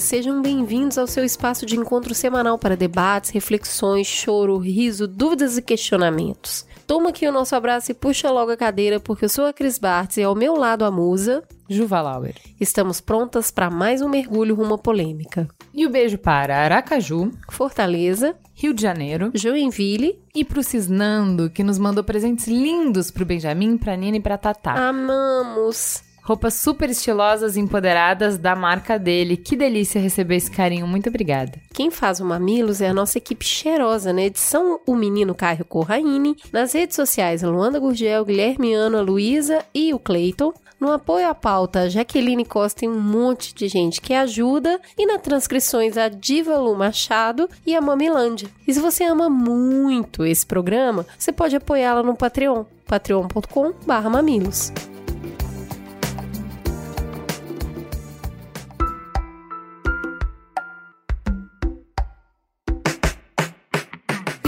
sejam bem-vindos ao seu espaço de encontro semanal para debates, reflexões, choro, riso, dúvidas e questionamentos. Toma aqui o nosso abraço e puxa logo a cadeira, porque eu sou a Cris Bartz e ao meu lado a musa... Juva Lauer. Estamos prontas para mais um mergulho rumo à polêmica. E o beijo para Aracaju, Fortaleza, Rio de Janeiro Joinville e pro Cisnando, que nos mandou presentes lindos pro Benjamin, pra Nina e pra Tatá. Amamos! Roupas super estilosas e empoderadas da marca dele. Que delícia receber esse carinho. Muito obrigada. Quem faz o Mamilos é a nossa equipe cheirosa. Na edição, o menino Caio Corraine. Nas redes sociais, Luanda Gurgel, Guilherme Ana, Luísa e o Cleiton. No apoio à pauta, Jaqueline Costa e um monte de gente que ajuda. E na transcrições, a Diva Lu Machado e a Mamilândia. E se você ama muito esse programa, você pode apoiá-la no Patreon. patreon.com/mamilos.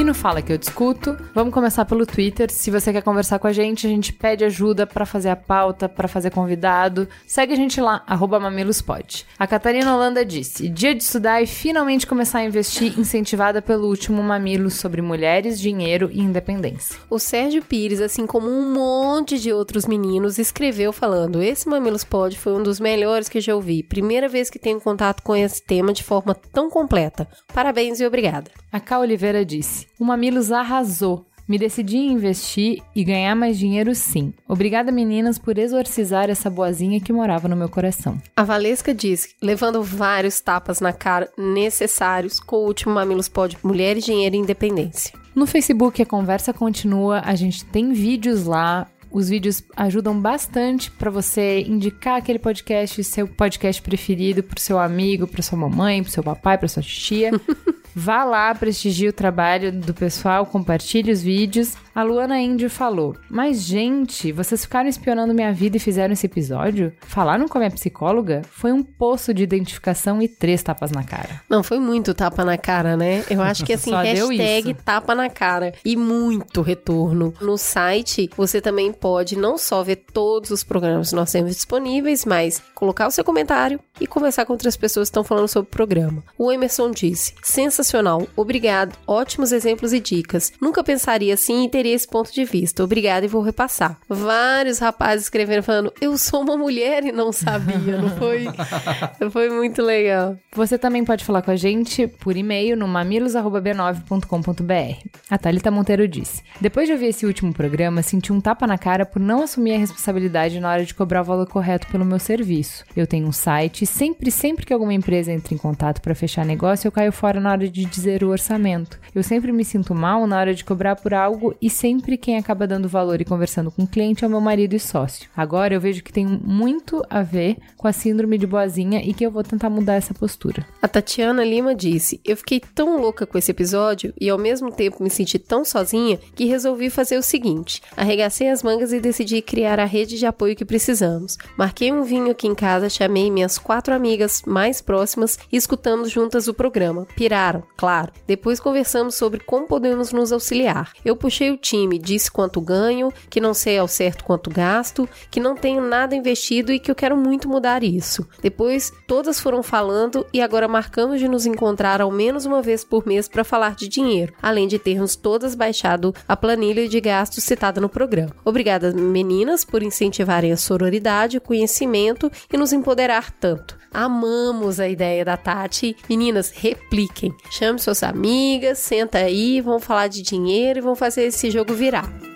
no Fala que eu discuto, vamos começar pelo Twitter. Se você quer conversar com a gente, a gente pede ajuda para fazer a pauta, para fazer convidado. Segue a gente lá, arroba mamilospod. A Catarina Holanda disse: dia de estudar e finalmente começar a investir, incentivada pelo último Mamilo sobre mulheres, dinheiro e independência. O Sérgio Pires, assim como um monte de outros meninos, escreveu falando: Esse Mamilos Pod foi um dos melhores que já ouvi. Primeira vez que tenho contato com esse tema de forma tão completa. Parabéns e obrigada. A Cá Oliveira disse: O Mamilos arrasou. Me decidi em investir e ganhar mais dinheiro sim. Obrigada, meninas, por exorcizar essa boazinha que morava no meu coração. A Valesca diz, levando vários tapas na cara necessários com o último Mamilos Pod Mulheres, Dinheiro e Independência. No Facebook a conversa continua, a gente tem vídeos lá. Os vídeos ajudam bastante para você indicar aquele podcast, seu podcast preferido pro seu amigo, pro sua mamãe, pro seu papai, pra sua tia. Vá lá, prestigie o trabalho do pessoal, compartilhe os vídeos. A Luana Índio falou: Mas, gente, vocês ficaram espionando minha vida e fizeram esse episódio? Falaram com a minha psicóloga? Foi um poço de identificação e três tapas na cara. Não, foi muito tapa na cara, né? Eu acho que assim, hashtag tapa na cara. E muito retorno. No site, você também pode não só ver todos os programas que nós temos disponíveis, mas colocar o seu comentário e conversar com outras pessoas que estão falando sobre o programa. O Emerson disse: sensacional, obrigado, ótimos exemplos e dicas. Nunca pensaria assim e teria esse ponto de vista. Obrigada e vou repassar. Vários rapazes escrevendo falando: eu sou uma mulher e não sabia, não foi? foi muito legal. Você também pode falar com a gente por e-mail no mamilos.b9.com.br. A Thalita Monteiro disse: Depois de ouvir esse último programa, senti um tapa na cara por não assumir a responsabilidade na hora de cobrar o valor correto pelo meu serviço. Eu tenho um site e sempre, sempre que alguma empresa entra em contato para fechar negócio, eu caio fora na hora de dizer o orçamento. Eu sempre me sinto mal na hora de cobrar por algo e sempre quem acaba dando valor e conversando com o cliente é o meu marido e sócio. Agora eu vejo que tem muito a ver com a síndrome de boazinha e que eu vou tentar mudar essa postura. A Tatiana Lima disse: Eu fiquei tão louca com esse episódio e ao mesmo tempo me senti tão sozinha que resolvi fazer o seguinte: arregacei as mangas e decidi criar a rede de apoio que precisamos. Marquei um vinho aqui em casa, chamei minhas quatro amigas mais próximas e escutamos juntas o programa. Piraram, claro. Depois conversamos sobre como podemos nos auxiliar. Eu puxei o time, disse quanto ganho, que não sei ao certo quanto gasto, que não tenho nada investido e que eu quero muito mudar isso. Depois, todas foram falando e agora marcamos de nos encontrar ao menos uma vez por mês para falar de dinheiro, além de termos todas baixado a planilha de gastos citada no programa. Obrigada, meninas, por incentivarem a sororidade, o conhecimento e nos empoderar tanto. Amamos a ideia da Tati. Meninas, repliquem. Chame suas amigas, senta aí, vão falar de dinheiro e vão fazer esse jogo virar.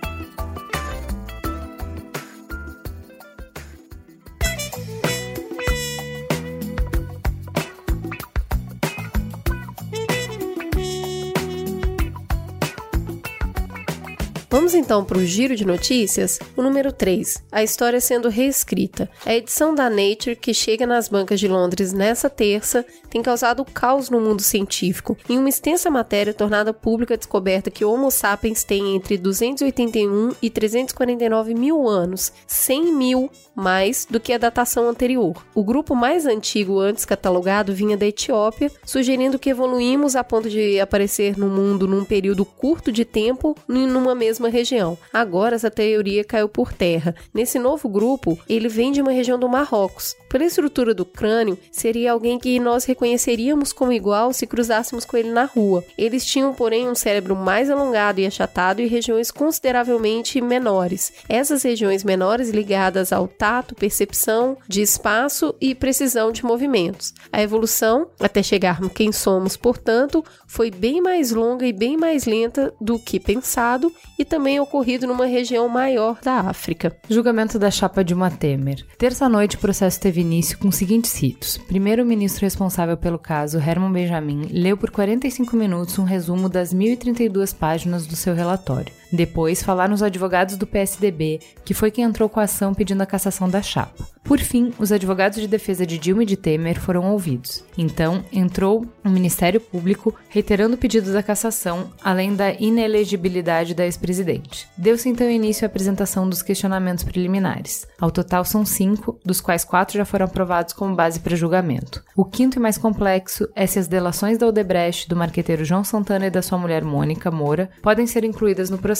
Vamos então para o giro de notícias? O número 3, a história sendo reescrita. A edição da Nature, que chega nas bancas de Londres nessa terça, tem causado caos no mundo científico. Em uma extensa matéria tornada pública descoberta que Homo sapiens tem entre 281 e 349 mil anos, 100 mil mais do que a datação anterior. O grupo mais antigo antes catalogado vinha da Etiópia, sugerindo que evoluímos a ponto de aparecer no mundo num período curto de tempo em numa mesma região. Agora essa teoria caiu por terra. Nesse novo grupo, ele vem de uma região do Marrocos. Pela estrutura do crânio, seria alguém que nós reconheceríamos como igual se cruzássemos com ele na rua. Eles tinham, porém, um cérebro mais alongado e achatado e regiões consideravelmente menores. Essas regiões menores ligadas ao tato, percepção de espaço e precisão de movimentos. A evolução, até chegarmos quem somos, portanto, foi bem mais longa e bem mais lenta do que pensado e também ocorrido numa região maior da África. Julgamento da chapa Dilma Temer. Terça-noite, o processo teve início com os seguintes ritos. Primeiro, o ministro responsável pelo caso, Herman Benjamin, leu por 45 minutos um resumo das 1.032 páginas do seu relatório. Depois, falaram os advogados do PSDB, que foi quem entrou com a ação pedindo a cassação da chapa. Por fim, os advogados de defesa de Dilma e de Temer foram ouvidos. Então, entrou o Ministério Público reiterando o pedido da cassação, além da inelegibilidade da ex-presidente. Deu-se então início à apresentação dos questionamentos preliminares. Ao total são cinco, dos quais quatro já foram aprovados como base para julgamento. O quinto e mais complexo é se as delações da Odebrecht, do marqueteiro João Santana e da sua mulher Mônica Moura podem ser incluídas no processo.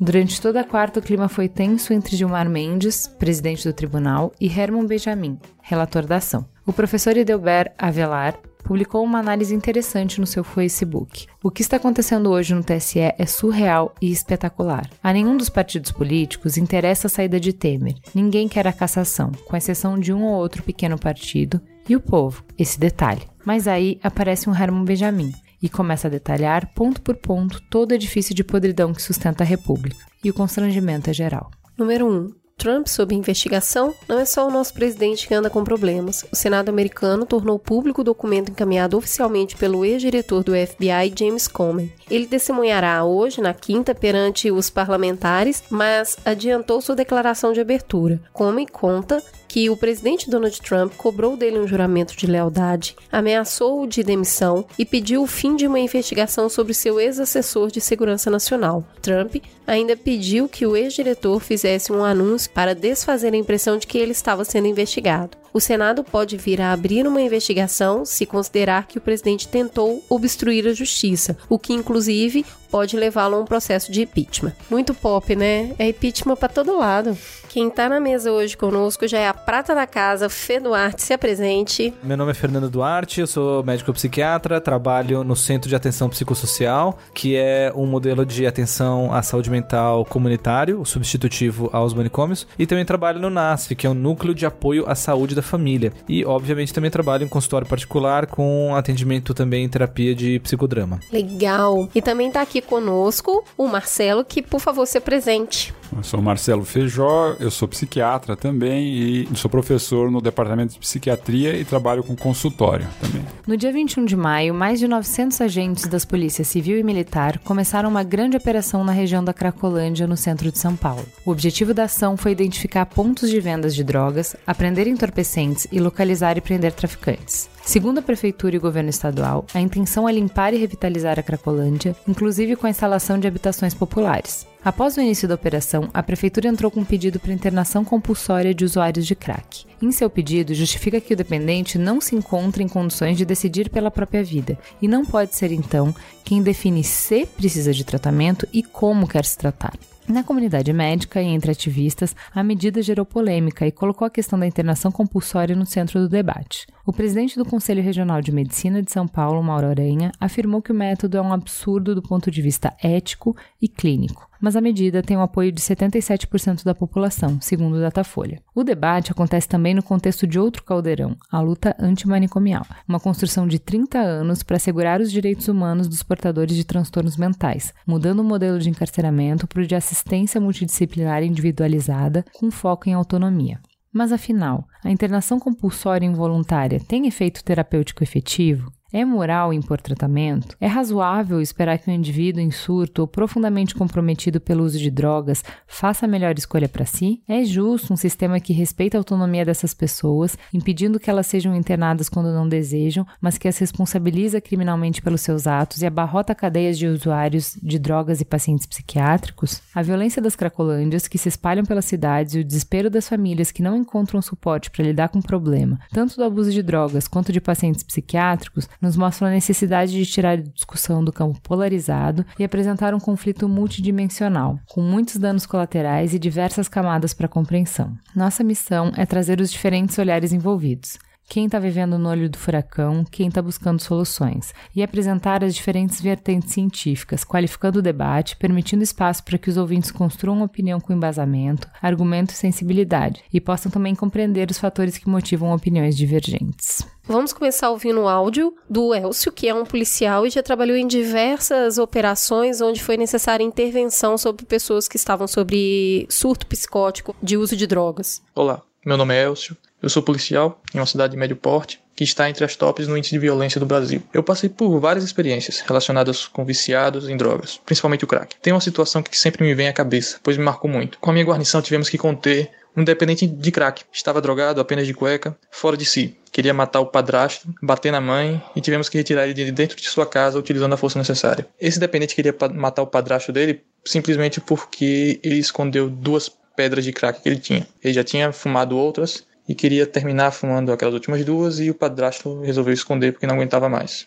Durante toda a quarta, o clima foi tenso entre Gilmar Mendes, presidente do tribunal, e Herman Benjamin, relator da ação. O professor Edelbert Avelar publicou uma análise interessante no seu Facebook. O que está acontecendo hoje no TSE é surreal e espetacular. A nenhum dos partidos políticos interessa a saída de Temer. Ninguém quer a cassação, com exceção de um ou outro pequeno partido e o povo, esse detalhe. Mas aí aparece um Herman Benjamin e começa a detalhar, ponto por ponto, todo o edifício de podridão que sustenta a República. E o constrangimento é geral. Número 1. Um, Trump sob investigação não é só o nosso presidente que anda com problemas. O Senado americano tornou público o documento encaminhado oficialmente pelo ex-diretor do FBI, James Comey. Ele testemunhará hoje, na quinta, perante os parlamentares, mas adiantou sua declaração de abertura. Comey conta que o presidente Donald Trump cobrou dele um juramento de lealdade, ameaçou-o de demissão e pediu o fim de uma investigação sobre seu ex-assessor de segurança nacional. Trump ainda pediu que o ex-diretor fizesse um anúncio para desfazer a impressão de que ele estava sendo investigado. O Senado pode vir a abrir uma investigação se considerar que o presidente tentou obstruir a justiça, o que inclusive pode levá-lo a um processo de impeachment. Muito pop, né? É impeachment para todo lado. Quem tá na mesa hoje conosco já é a prata da casa, Fê Duarte, se apresente. Meu nome é Fernando Duarte, eu sou médico psiquiatra, trabalho no Centro de Atenção Psicossocial, que é um modelo de atenção à saúde mental comunitário, substitutivo aos manicômios, e também trabalho no NASF, que é o Núcleo de Apoio à Saúde da Família. E, obviamente, também trabalho em consultório particular com atendimento também em terapia de psicodrama. Legal. E também tá aqui conosco o Marcelo, que, por favor, se apresente. Eu sou Marcelo Feijó, eu sou psiquiatra também e sou professor no departamento de psiquiatria e trabalho com consultório também. No dia 21 de maio, mais de 900 agentes das polícias civil e militar começaram uma grande operação na região da Cracolândia, no centro de São Paulo. O objetivo da ação foi identificar pontos de vendas de drogas, apreender entorpecentes e localizar e prender traficantes. Segundo a Prefeitura e o governo estadual, a intenção é limpar e revitalizar a Cracolândia, inclusive com a instalação de habitações populares. Após o início da operação, a Prefeitura entrou com um pedido para internação compulsória de usuários de crack. Em seu pedido, justifica que o dependente não se encontra em condições de decidir pela própria vida e não pode ser, então, quem define se precisa de tratamento e como quer se tratar. Na comunidade médica e entre ativistas, a medida gerou polêmica e colocou a questão da internação compulsória no centro do debate. O presidente do Conselho Regional de Medicina de São Paulo, Mauro Aranha, afirmou que o método é um absurdo do ponto de vista ético e clínico, mas a medida tem o apoio de 77% da população, segundo o Datafolha. O debate acontece também no contexto de outro caldeirão, a luta antimanicomial, uma construção de 30 anos para assegurar os direitos humanos dos portadores de transtornos mentais, mudando o modelo de encarceramento para o de assistência multidisciplinar individualizada com foco em autonomia. Mas afinal, a internação compulsória involuntária tem efeito terapêutico efetivo? É moral impor tratamento? É razoável esperar que um indivíduo em surto ou profundamente comprometido pelo uso de drogas faça a melhor escolha para si? É justo um sistema que respeita a autonomia dessas pessoas, impedindo que elas sejam internadas quando não desejam, mas que as responsabiliza criminalmente pelos seus atos e abarrota cadeias de usuários de drogas e pacientes psiquiátricos? A violência das cracolândias que se espalham pelas cidades e o desespero das famílias que não encontram suporte para lidar com o problema, tanto do abuso de drogas quanto de pacientes psiquiátricos, nos mostram a necessidade de tirar a discussão do campo polarizado e apresentar um conflito multidimensional, com muitos danos colaterais e diversas camadas para compreensão. Nossa missão é trazer os diferentes olhares envolvidos quem está vivendo no olho do furacão, quem está buscando soluções, e apresentar as diferentes vertentes científicas, qualificando o debate, permitindo espaço para que os ouvintes construam opinião com embasamento, argumento e sensibilidade, e possam também compreender os fatores que motivam opiniões divergentes. Vamos começar ouvindo o áudio do Elcio, que é um policial e já trabalhou em diversas operações onde foi necessária intervenção sobre pessoas que estavam sobre surto psicótico de uso de drogas. Olá, meu nome é Elcio, eu sou policial em uma cidade de médio porte que está entre as tops no índice de violência do Brasil. Eu passei por várias experiências relacionadas com viciados em drogas, principalmente o crack. Tem uma situação que sempre me vem à cabeça, pois me marcou muito. Com a minha guarnição tivemos que conter um dependente de crack. Estava drogado, apenas de cueca, fora de si. Queria matar o padrasto, bater na mãe e tivemos que retirar ele de dentro de sua casa utilizando a força necessária. Esse dependente queria matar o padrasto dele simplesmente porque ele escondeu duas pedras de crack que ele tinha. Ele já tinha fumado outras e queria terminar fumando aquelas últimas duas e o padrasto resolveu esconder porque não aguentava mais.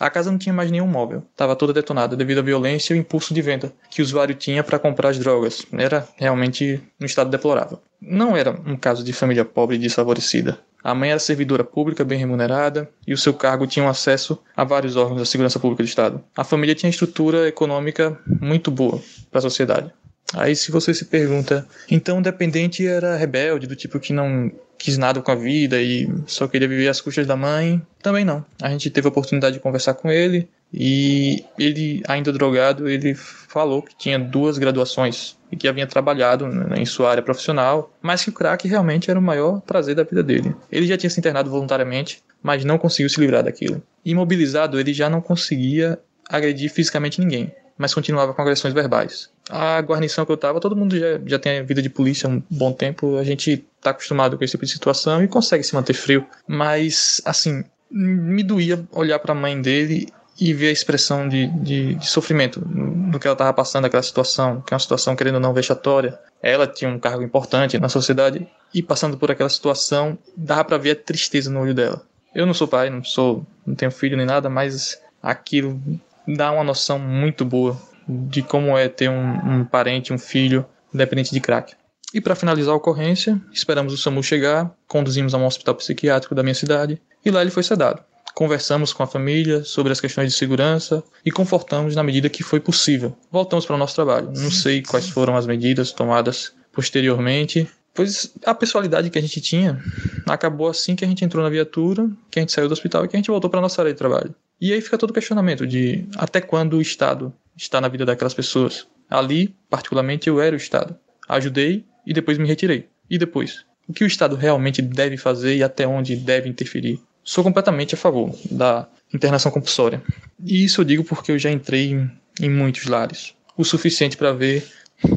A casa não tinha mais nenhum móvel, estava toda detonada devido à violência e o impulso de venda que o usuário tinha para comprar as drogas. Era realmente um estado deplorável. Não era um caso de família pobre e desfavorecida. A mãe era servidora pública bem remunerada e o seu cargo tinha acesso a vários órgãos da segurança pública do Estado. A família tinha estrutura econômica muito boa para a sociedade. Aí se você se pergunta, então o dependente era rebelde, do tipo que não quis nada com a vida e só queria viver às custas da mãe? Também não. A gente teve a oportunidade de conversar com ele e ele, ainda drogado, ele falou que tinha duas graduações e que havia trabalhado em sua área profissional, mas que o crack realmente era o maior prazer da vida dele. Ele já tinha se internado voluntariamente, mas não conseguiu se livrar daquilo. Imobilizado, ele já não conseguia agredir fisicamente ninguém mas continuava com agressões verbais. A guarnição que eu estava, todo mundo já, já tem vida de polícia há um bom tempo, a gente está acostumado com esse tipo de situação e consegue se manter frio. Mas, assim, me doía olhar para a mãe dele e ver a expressão de, de, de sofrimento no que ela estava passando aquela situação, que é uma situação querendo ou não vexatória. Ela tinha um cargo importante na sociedade e passando por aquela situação, dava para ver a tristeza no olho dela. Eu não sou pai, não sou, não tenho filho nem nada, mas aquilo dá uma noção muito boa de como é ter um, um parente, um filho dependente de crack. E para finalizar a ocorrência, esperamos o SAMU chegar, conduzimos a um hospital psiquiátrico da minha cidade e lá ele foi sedado. Conversamos com a família sobre as questões de segurança e confortamos na medida que foi possível. Voltamos para o nosso trabalho. Não sei quais foram as medidas tomadas posteriormente, pois a pessoalidade que a gente tinha acabou assim que a gente entrou na viatura, que a gente saiu do hospital e que a gente voltou para nossa área de trabalho. E aí fica todo o questionamento de até quando o Estado está na vida daquelas pessoas. Ali, particularmente, eu era o Estado. Ajudei e depois me retirei. E depois? O que o Estado realmente deve fazer e até onde deve interferir? Sou completamente a favor da internação compulsória. E isso eu digo porque eu já entrei em, em muitos lares. O suficiente para ver,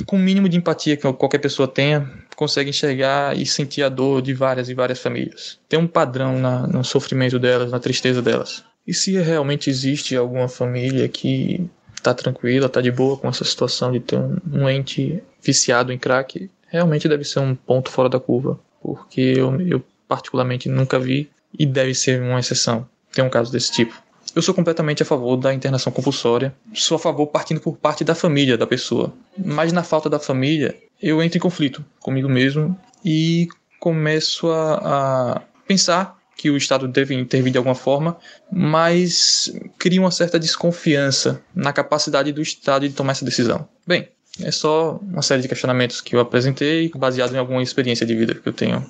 com o mínimo de empatia que qualquer pessoa tenha, consegue enxergar e sentir a dor de várias e várias famílias. Tem um padrão na, no sofrimento delas, na tristeza delas. E se realmente existe alguma família que está tranquila, está de boa com essa situação de ter um, um, ente viciado em crack, realmente deve ser um ponto fora da curva, porque eu, eu particularmente nunca vi e deve ser uma exceção ter um caso desse tipo. Eu sou completamente a favor da internação compulsória, sou a favor partindo por parte da família da pessoa, mas na falta da família eu entro em conflito comigo mesmo e começo a, a pensar que o Estado deve intervir de alguma forma, mas cria uma certa desconfiança na capacidade do Estado de tomar essa decisão. Bem, é só uma série de questionamentos que eu apresentei, baseado em alguma experiência de vida que eu tenho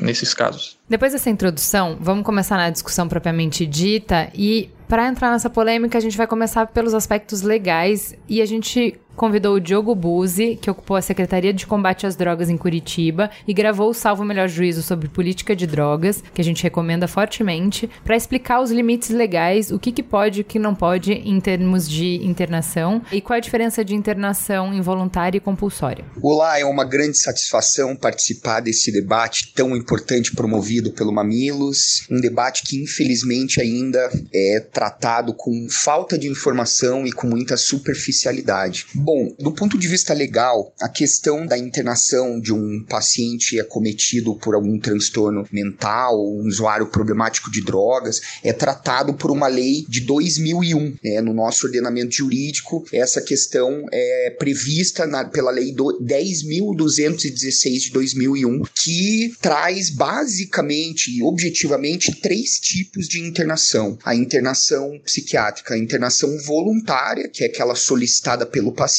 nesses casos. Depois dessa introdução, vamos começar na discussão propriamente dita e para entrar nessa polêmica, a gente vai começar pelos aspectos legais e a gente convidou o Diogo Buzzi, que ocupou a Secretaria de Combate às Drogas em Curitiba, e gravou o Salvo Melhor Juízo sobre política de drogas, que a gente recomenda fortemente, para explicar os limites legais, o que, que pode e o que não pode em termos de internação e qual a diferença de internação involuntária e compulsória. Olá, é uma grande satisfação participar desse debate tão importante promovido pelo Mamilos, um debate que infelizmente ainda é tratado com falta de informação e com muita superficialidade. Bom, do ponto de vista legal, a questão da internação de um paciente acometido por algum transtorno mental, um usuário problemático de drogas, é tratado por uma lei de 2001. Né? No nosso ordenamento jurídico, essa questão é prevista na, pela lei 10.216 de 2001, que traz basicamente e objetivamente três tipos de internação: a internação psiquiátrica, a internação voluntária, que é aquela solicitada pelo paciente,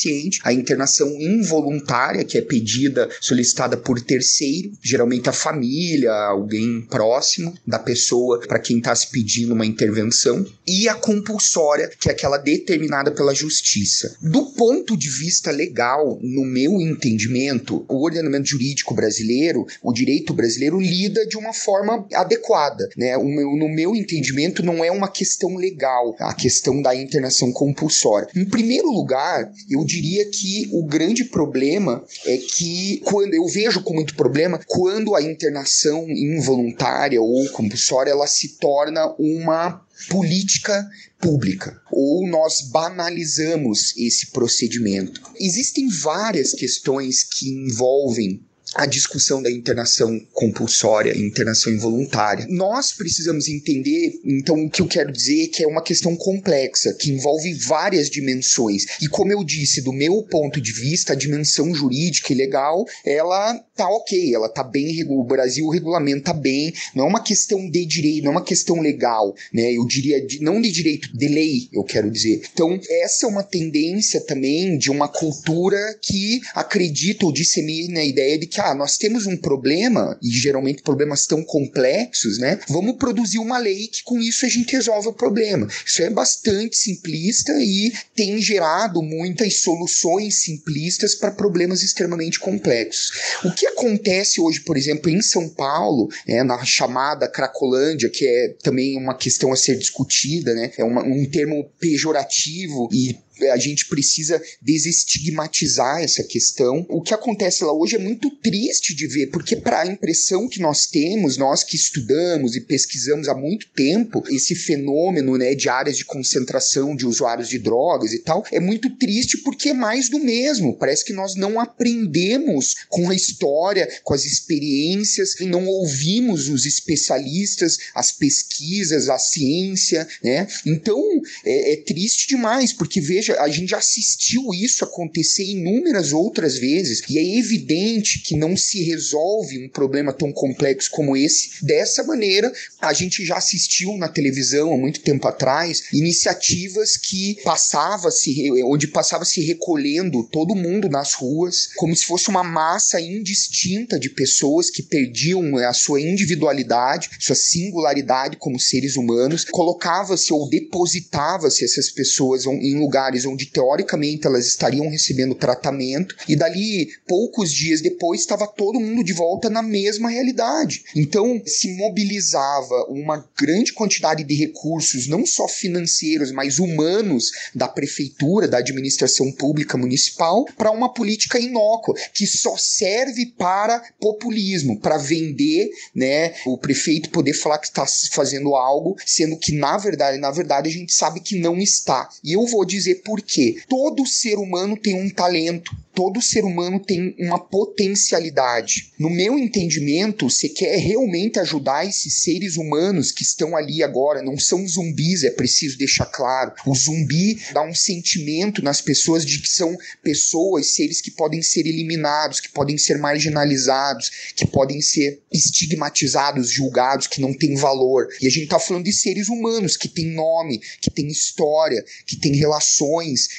a internação involuntária, que é pedida, solicitada por terceiro, geralmente a família, alguém próximo da pessoa para quem está se pedindo uma intervenção, e a compulsória, que é aquela determinada pela justiça. Do ponto de vista legal, no meu entendimento, o ordenamento jurídico brasileiro, o direito brasileiro lida de uma forma adequada, né? Meu, no meu entendimento, não é uma questão legal a questão da internação compulsória. Em primeiro lugar, eu diria que o grande problema é que quando eu vejo com muito problema quando a internação involuntária ou compulsória ela se torna uma política pública ou nós banalizamos esse procedimento. Existem várias questões que envolvem a discussão da internação compulsória, internação involuntária. Nós precisamos entender, então, o que eu quero dizer é que é uma questão complexa, que envolve várias dimensões. E como eu disse, do meu ponto de vista, a dimensão jurídica e legal, ela tá ok, ela tá bem, o Brasil regulamenta bem, não é uma questão de direito, não é uma questão legal, né? Eu diria, de, não de direito, de lei, eu quero dizer. Então, essa é uma tendência também de uma cultura que acredita ou dissemina a ideia de que ah, nós temos um problema, e geralmente problemas tão complexos, né? Vamos produzir uma lei que com isso a gente resolve o problema. Isso é bastante simplista e tem gerado muitas soluções simplistas para problemas extremamente complexos. O que acontece hoje, por exemplo, em São Paulo, né, na chamada Cracolândia, que é também uma questão a ser discutida, né? É uma, um termo pejorativo e a gente precisa desestigmatizar essa questão. O que acontece lá hoje é muito triste de ver, porque para a impressão que nós temos, nós que estudamos e pesquisamos há muito tempo esse fenômeno, né, de áreas de concentração de usuários de drogas e tal, é muito triste porque é mais do mesmo. Parece que nós não aprendemos com a história, com as experiências, não ouvimos os especialistas, as pesquisas, a ciência, né? Então é, é triste demais, porque veja a gente já assistiu isso acontecer inúmeras outras vezes, e é evidente que não se resolve um problema tão complexo como esse dessa maneira. A gente já assistiu na televisão há muito tempo atrás iniciativas que passava se onde passava se recolhendo todo mundo nas ruas, como se fosse uma massa indistinta de pessoas que perdiam a sua individualidade, sua singularidade como seres humanos, colocava-se ou depositava-se essas pessoas em lugares lugares onde teoricamente elas estariam recebendo tratamento, e dali poucos dias depois estava todo mundo de volta na mesma realidade. Então se mobilizava uma grande quantidade de recursos, não só financeiros, mas humanos da prefeitura, da administração pública municipal, para uma política inócua que só serve para populismo, para vender, né, o prefeito poder falar que está fazendo algo, sendo que na verdade, na verdade a gente sabe que não está. E eu vou dizer por quê? Todo ser humano tem um talento, todo ser humano tem uma potencialidade. No meu entendimento, você quer realmente ajudar esses seres humanos que estão ali agora, não são zumbis, é preciso deixar claro. O zumbi dá um sentimento nas pessoas de que são pessoas, seres que podem ser eliminados, que podem ser marginalizados, que podem ser estigmatizados, julgados, que não têm valor. E a gente tá falando de seres humanos que têm nome, que têm história, que têm relações,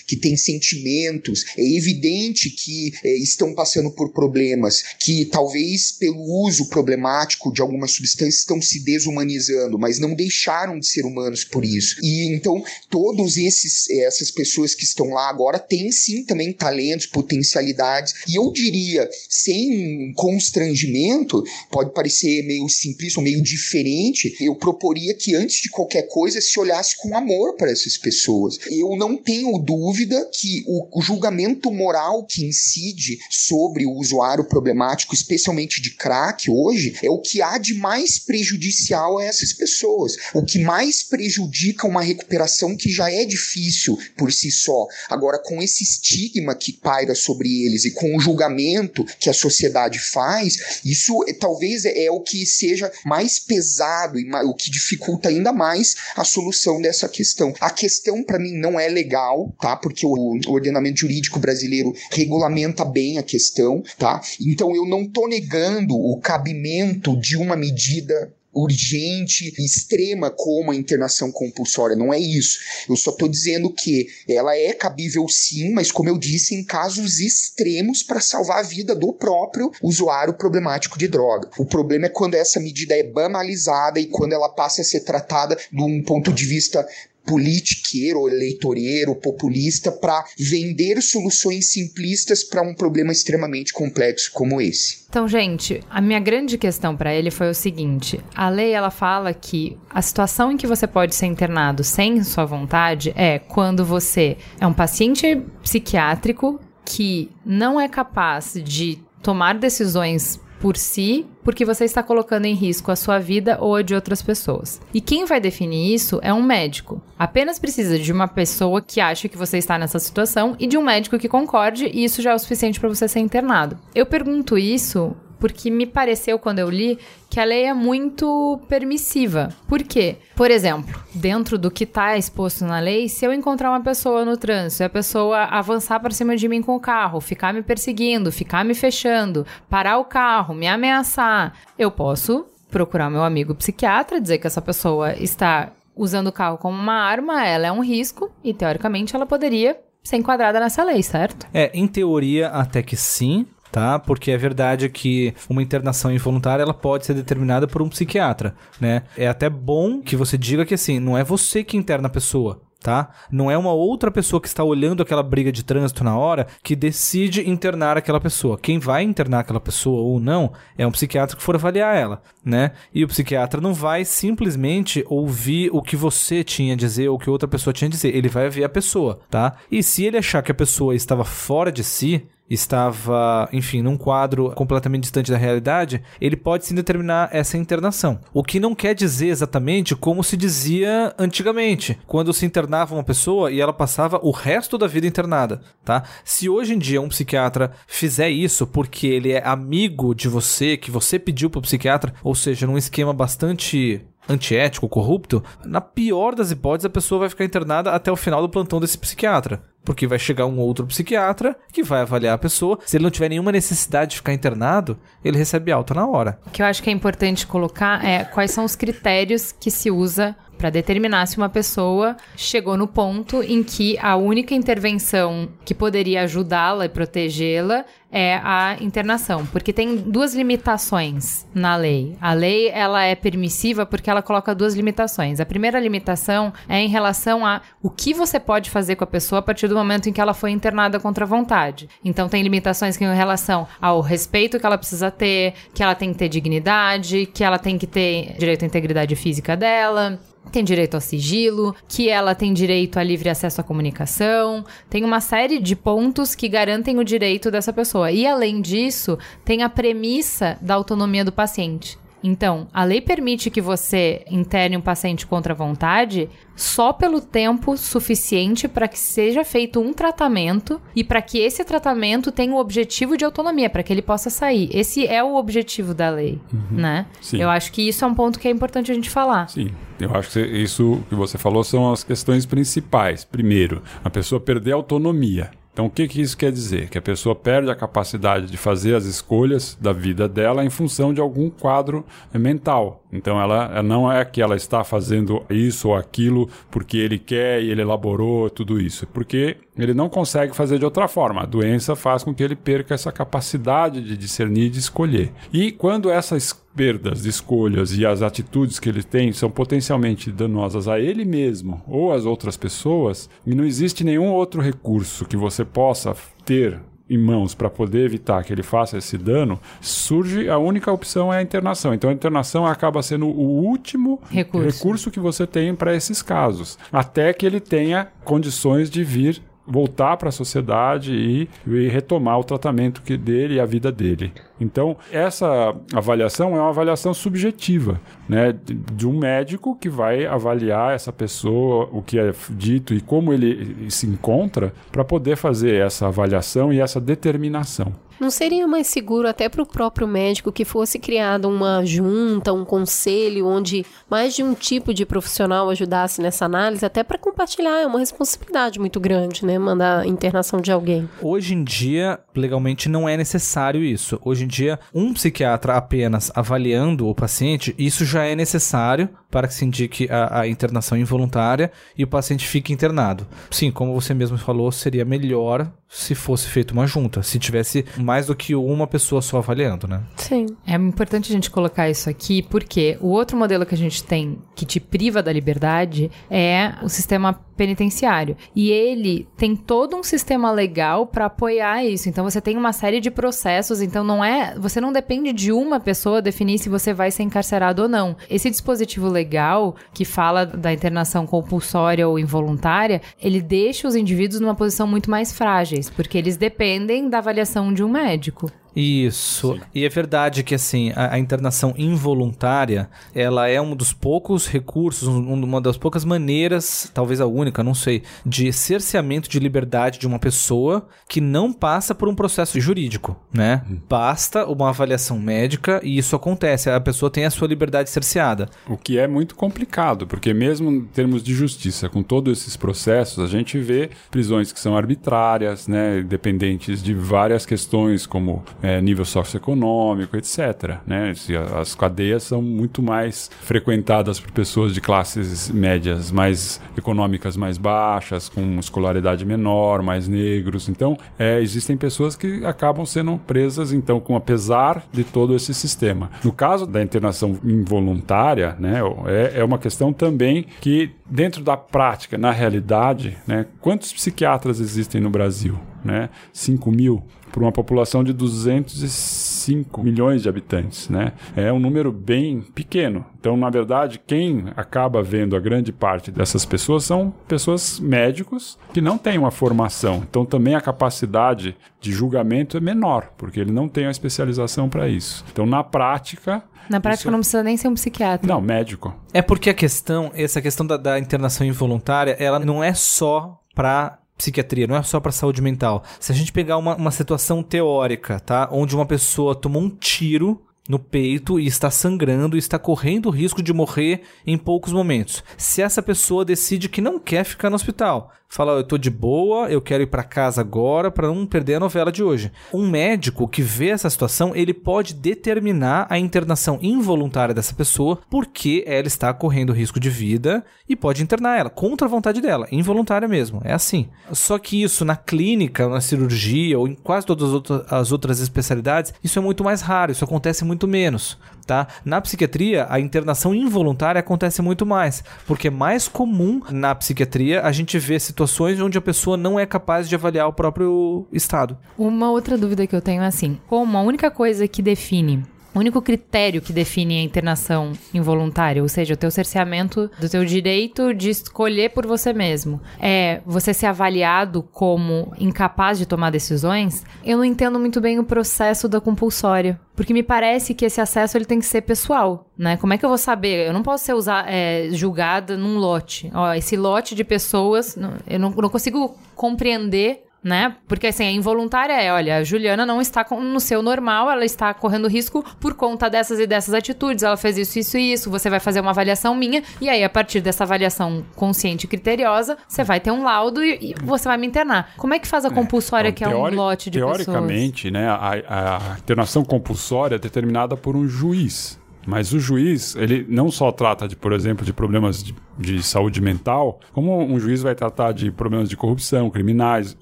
que têm sentimentos. É evidente que é, estão passando por problemas, que talvez pelo uso problemático de algumas substâncias estão se desumanizando, mas não deixaram de ser humanos por isso. E então todos esses essas pessoas que estão lá agora têm sim também talentos, potencialidades, e eu diria, sem constrangimento, pode parecer meio simples ou meio diferente, eu proporia que antes de qualquer coisa se olhasse com amor para essas pessoas. Eu não tenho dúvida que o julgamento moral que incide sobre o usuário problemático, especialmente de crack hoje, é o que há de mais prejudicial a essas pessoas. O que mais prejudica uma recuperação que já é difícil por si só. Agora, com esse estigma que paira sobre eles e com o julgamento que a sociedade faz, isso é, talvez é, é o que seja mais pesado e o que dificulta ainda mais a solução dessa questão. A questão, para mim, não é legal, tá? Porque o ordenamento jurídico brasileiro regulamenta bem a questão, tá? Então eu não tô negando o cabimento de uma medida urgente, extrema como a internação compulsória. Não é isso. Eu só estou dizendo que ela é cabível sim, mas como eu disse, em casos extremos para salvar a vida do próprio usuário problemático de droga. O problema é quando essa medida é banalizada e quando ela passa a ser tratada de um ponto de vista politiqueiro, eleitoreiro, populista para vender soluções simplistas para um problema extremamente complexo como esse. Então, gente, a minha grande questão para ele foi o seguinte: a lei ela fala que a situação em que você pode ser internado sem sua vontade é quando você é um paciente psiquiátrico que não é capaz de tomar decisões por si, porque você está colocando em risco a sua vida ou a de outras pessoas. E quem vai definir isso é um médico. Apenas precisa de uma pessoa que acha que você está nessa situação e de um médico que concorde, e isso já é o suficiente para você ser internado. Eu pergunto isso porque me pareceu, quando eu li, que a lei é muito permissiva. Por quê? Por exemplo, dentro do que está exposto na lei, se eu encontrar uma pessoa no trânsito a pessoa avançar para cima de mim com o carro, ficar me perseguindo, ficar me fechando, parar o carro, me ameaçar, eu posso procurar meu amigo psiquiatra, dizer que essa pessoa está usando o carro como uma arma, ela é um risco e teoricamente ela poderia ser enquadrada nessa lei, certo? É, em teoria até que sim, tá? Porque é verdade que uma internação involuntária ela pode ser determinada por um psiquiatra, né? É até bom que você diga que assim, não é você que interna a pessoa, tá? Não é uma outra pessoa que está olhando aquela briga de trânsito na hora que decide internar aquela pessoa. Quem vai internar aquela pessoa ou não é um psiquiatra que for avaliar ela, né? E o psiquiatra não vai simplesmente ouvir o que você tinha a dizer ou o que outra pessoa tinha a dizer. Ele vai ver a pessoa, tá? E se ele achar que a pessoa estava fora de si, estava, enfim, num quadro completamente distante da realidade, ele pode sim determinar essa internação. O que não quer dizer exatamente como se dizia antigamente, quando se internava uma pessoa e ela passava o resto da vida internada, tá? Se hoje em dia um psiquiatra fizer isso porque ele é amigo de você, que você pediu para o psiquiatra, ou seja, num esquema bastante antiético, corrupto, na pior das hipóteses, a pessoa vai ficar internada até o final do plantão desse psiquiatra. Porque vai chegar um outro psiquiatra que vai avaliar a pessoa. Se ele não tiver nenhuma necessidade de ficar internado, ele recebe alta na hora. O que eu acho que é importante colocar é quais são os critérios que se usa para determinar se uma pessoa chegou no ponto em que a única intervenção que poderia ajudá-la e protegê-la é a internação, porque tem duas limitações na lei. A lei ela é permissiva porque ela coloca duas limitações. A primeira limitação é em relação a o que você pode fazer com a pessoa a partir do momento em que ela foi internada contra a vontade. Então tem limitações que em relação ao respeito que ela precisa ter, que ela tem que ter dignidade, que ela tem que ter direito à integridade física dela, tem direito ao sigilo, que ela tem direito a livre acesso à comunicação, tem uma série de pontos que garantem o direito dessa pessoa. E além disso, tem a premissa da autonomia do paciente. Então, a lei permite que você interne um paciente contra a vontade só pelo tempo suficiente para que seja feito um tratamento e para que esse tratamento tenha o objetivo de autonomia, para que ele possa sair. Esse é o objetivo da lei, uhum. né? Sim. Eu acho que isso é um ponto que é importante a gente falar. Sim. Eu acho que isso que você falou são as questões principais. Primeiro, a pessoa perder a autonomia. Então, o que, que isso quer dizer? Que a pessoa perde a capacidade de fazer as escolhas da vida dela em função de algum quadro mental. Então, ela não é que ela está fazendo isso ou aquilo porque ele quer e ele elaborou tudo isso, porque ele não consegue fazer de outra forma. A doença faz com que ele perca essa capacidade de discernir e de escolher. E quando essas perdas de escolhas e as atitudes que ele tem são potencialmente danosas a ele mesmo ou às outras pessoas, e não existe nenhum outro recurso que você possa ter em mãos para poder evitar que ele faça esse dano, surge a única opção é a internação. Então a internação acaba sendo o último Recurso. recurso que você tem para esses casos, até que ele tenha condições de vir voltar para a sociedade e, e retomar o tratamento que dele e a vida dele. Então, essa avaliação é uma avaliação subjetiva, né, de, de um médico que vai avaliar essa pessoa, o que é dito e como ele se encontra, para poder fazer essa avaliação e essa determinação. Não seria mais seguro até para o próprio médico que fosse criada uma junta, um conselho, onde mais de um tipo de profissional ajudasse nessa análise, até para compartilhar? É uma responsabilidade muito grande, né? Mandar a internação de alguém. Hoje em dia, legalmente, não é necessário isso. Hoje em dia, um psiquiatra apenas avaliando o paciente, isso já é necessário para que se indique a, a internação involuntária e o paciente fique internado. Sim, como você mesmo falou, seria melhor se fosse feita uma junta, se tivesse mais do que uma pessoa só avaliando, né? Sim. É importante a gente colocar isso aqui, porque o outro modelo que a gente tem que te priva da liberdade é o sistema penitenciário. E ele tem todo um sistema legal para apoiar isso. Então você tem uma série de processos, então não é, você não depende de uma pessoa definir se você vai ser encarcerado ou não. Esse dispositivo legal que fala da internação compulsória ou involuntária, ele deixa os indivíduos numa posição muito mais frágeis, porque eles dependem da avaliação de um médico. Isso. E é verdade que assim, a, a internação involuntária, ela é um dos poucos recursos, um- uma das poucas maneiras, talvez a única, não sei, de cerceamento de liberdade de uma pessoa que não passa por um processo jurídico, né? Basta uma avaliação médica e isso acontece, a pessoa tem a sua liberdade cerceada. O que é muito complicado, porque mesmo em termos de justiça, com todos esses processos, a gente vê prisões que são arbitrárias, né, dependentes de várias questões, como é, nível socioeconômico, etc. Né? As cadeias são muito mais frequentadas por pessoas de classes médias mais econômicas mais baixas, com escolaridade menor, mais negros. Então, é, existem pessoas que acabam sendo presas, então, com apesar de todo esse sistema. No caso da internação involuntária, né, é, é uma questão também que, dentro da prática, na realidade, né, quantos psiquiatras existem no Brasil? Né? 5 mil por uma população de 205 milhões de habitantes, né? É um número bem pequeno. Então, na verdade, quem acaba vendo a grande parte dessas pessoas são pessoas médicos que não têm uma formação. Então, também a capacidade de julgamento é menor, porque ele não tem a especialização para isso. Então, na prática, Na prática, Isso- não precisa nem ser um psiquiatra. não, médico. É porque a questão, essa questão da, da internação involuntária, ela não é só pra psiquiatria, não é só pra saúde mental. Se a gente pegar uma, uma situação teórica, tá? Onde uma pessoa tomou um tiro no peito e está sangrando e está correndo o risco de morrer em poucos momentos. Se essa pessoa decide que não quer ficar no hospital, fala, eu tô de boa, eu quero ir para casa agora para não perder a novela de hoje. Um médico que vê essa situação, ele pode determinar a internação involuntária dessa pessoa porque ela está correndo risco de vida e pode internar ela contra a vontade dela, involuntária mesmo. É assim. Só que isso na clínica, na cirurgia ou em quase todas as outras, as outras especialidades, isso é muito mais raro, isso acontece muito menos. Tá? Na psiquiatria, a internação involuntária acontece muito mais, porque é mais comum na psiquiatria a gente ver situações onde a pessoa não é capaz de avaliar o próprio estado. Uma outra dúvida que eu tenho é assim: como a única coisa que define. O único critério que define a internação involuntária, ou seja, o teu cerceamento do teu direito de escolher por você mesmo, é você ser avaliado como incapaz de tomar decisões, eu não entendo muito bem o processo da compulsória. Porque me parece que esse acesso ele tem que ser pessoal, né? Como é que eu vou saber? Eu não posso ser usar, é, julgada num lote. Ó, esse lote de pessoas, eu não, não consigo compreender né? Porque assim, a involuntária é, olha, a Juliana não está com- no seu normal, ela está correndo risco por conta dessas e dessas atitudes, ela fez isso, isso e isso, você vai fazer uma avaliação minha, e aí a partir dessa avaliação consciente e criteriosa, você vai ter um laudo e, e você vai me internar. Como é que faz a compulsória, Então, que é um lote de pessoas? Teoricamente, né, a, a internação compulsória é determinada por um juiz. Mas o juiz, ele não só trata de, por exemplo, de problemas de, de saúde mental, como um juiz vai tratar de problemas de corrupção, criminais.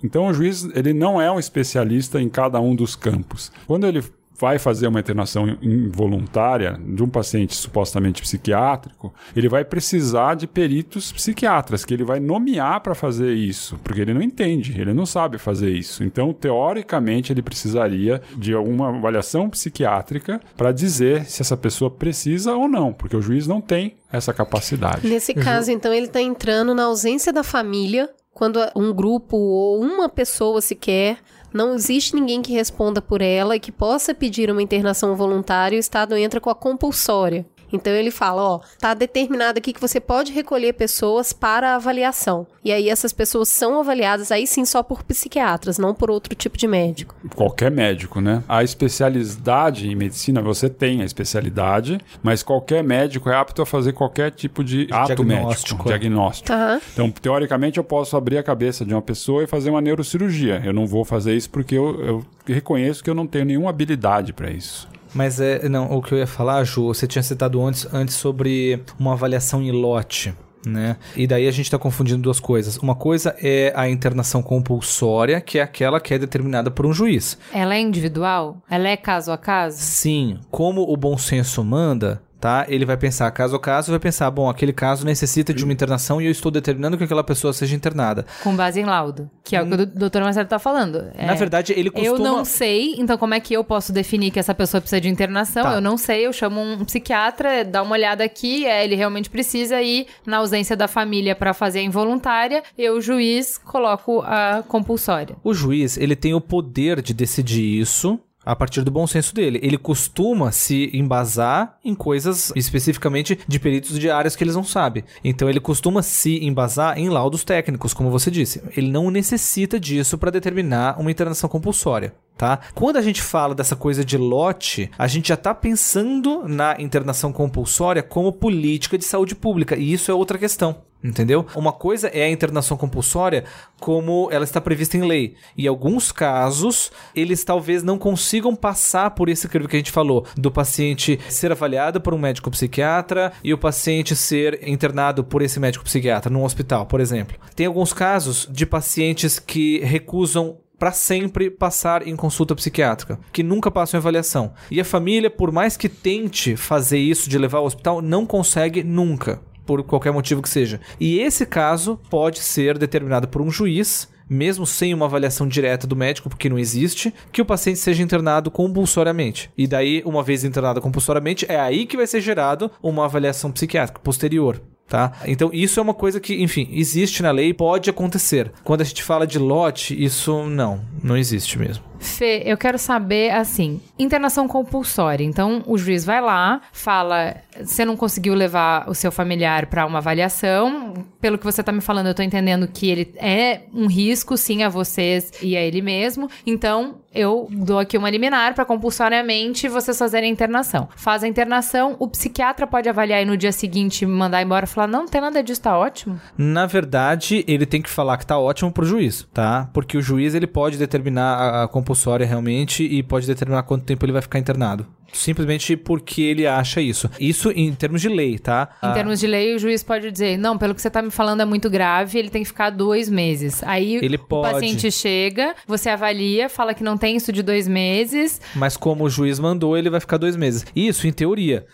Então o juiz, ele não é um especialista em cada um dos campos. Quando ele vai fazer uma internação involuntária de um paciente supostamente psiquiátrico, ele vai precisar de peritos psiquiatras que ele vai nomear para fazer isso, porque ele não entende, ele não sabe fazer isso. Então, teoricamente, ele precisaria de alguma avaliação psiquiátrica para dizer se essa pessoa precisa ou não, porque o juiz não tem essa capacidade. Nesse caso, então, ele tá entrando na ausência da família, quando um grupo ou uma pessoa sequer não existe ninguém que responda por ela e que possa pedir uma internação voluntária, o Estado entra com a compulsória. Então ele fala, ó, tá determinado aqui que você pode recolher pessoas para avaliação. E aí essas pessoas são avaliadas aí sim só por psiquiatras, não por outro tipo de médico. qualquer médico, né? A especialidade em medicina, você tem a especialidade, mas qualquer médico é apto a fazer qualquer tipo de ato Diagnóstico, médico, diagnóstico. Aham. Então, teoricamente, eu posso abrir a cabeça de uma pessoa e fazer uma neurocirurgia. Eu não vou fazer isso porque eu, eu reconheço que eu não tenho nenhuma habilidade para isso. Mas é, não, o que eu ia falar, Ju, você tinha citado antes, antes sobre uma avaliação em lote. Né? E daí a gente está confundindo duas coisas. Uma coisa é a internação compulsória, que é aquela que é determinada por um juiz. Ela é individual? Ela é caso a caso? Sim, como o bom senso manda, tá? Ele vai pensar caso a caso, vai pensar, bom, aquele caso necessita de uma internação e eu estou determinando que aquela pessoa seja internada. Com base em laudo. Que é o que o doutor Marcelo tá falando. É, Na verdade, ele costuma Eu não sei, então como é que eu posso definir que essa pessoa precisa de internação? Tá. Eu não sei, eu chamo um psiquiatra, dá uma olhada aqui, é, ele realmente precisa ir na ausência da família para fazer a involuntária, eu, juiz, coloco a compulsória. O juiz, ele tem o poder de decidir isso a partir do bom senso dele. Ele costuma se embasar em coisas especificamente de peritos de áreas que eles não sabem. Então ele costuma se embasar em laudos técnicos, como você disse. Ele não necessita disso para determinar uma internação compulsória. Tá? Quando a gente fala dessa coisa de lote, a gente já está pensando na internação compulsória como política de saúde pública, e isso é outra questão. Entendeu? Uma coisa é a internação compulsória como ela está prevista em lei. Em alguns casos, eles talvez não consigam passar por esse crivo que a gente falou, do paciente ser avaliado por um médico psiquiatra e o paciente ser internado por esse médico psiquiatra num hospital, por exemplo. Tem alguns casos de pacientes que recusam para sempre passar em consulta psiquiátrica, que nunca passam em avaliação. E a família, por mais que tente fazer isso de levar ao hospital, não consegue nunca por qualquer motivo que seja. E esse caso pode ser determinado por um juiz, mesmo sem uma avaliação direta do médico, porque não existe, que o paciente seja internado compulsoriamente. E daí, uma vez internado compulsoriamente, é aí que vai ser gerado uma avaliação psiquiátrica posterior. Tá? Então, isso é uma coisa que, enfim, existe na lei e pode acontecer. Quando a gente fala de lote, isso não, não existe mesmo. Fê, eu quero saber, assim, internação compulsória. Então, o juiz vai lá, fala, você não conseguiu levar o seu familiar para uma avaliação. Pelo que você tá me falando, eu tô entendendo que ele é um risco, sim, a vocês e a ele mesmo. Então, eu dou aqui uma liminar para compulsoriamente vocês fazerem a internação. Faz a internação, o psiquiatra pode avaliar e no dia seguinte mandar embora e falar: não, não tem nada disso, tá ótimo. Na verdade, ele tem que falar que tá ótimo pro juiz, tá? Porque o juiz ele pode determinar a, a compulsória realmente e pode determinar quanto tempo ele vai ficar internado. Simplesmente porque ele acha isso. Isso em termos de lei, tá? Em Ah, termos de lei, o juiz pode dizer: não, pelo que você tá me falando é muito grave, ele tem que ficar dois meses. Aí Ele o pode. paciente chega, você avalia, fala que não tem isso de dois meses. Mas como o juiz mandou, ele vai ficar dois meses. Isso em teoria,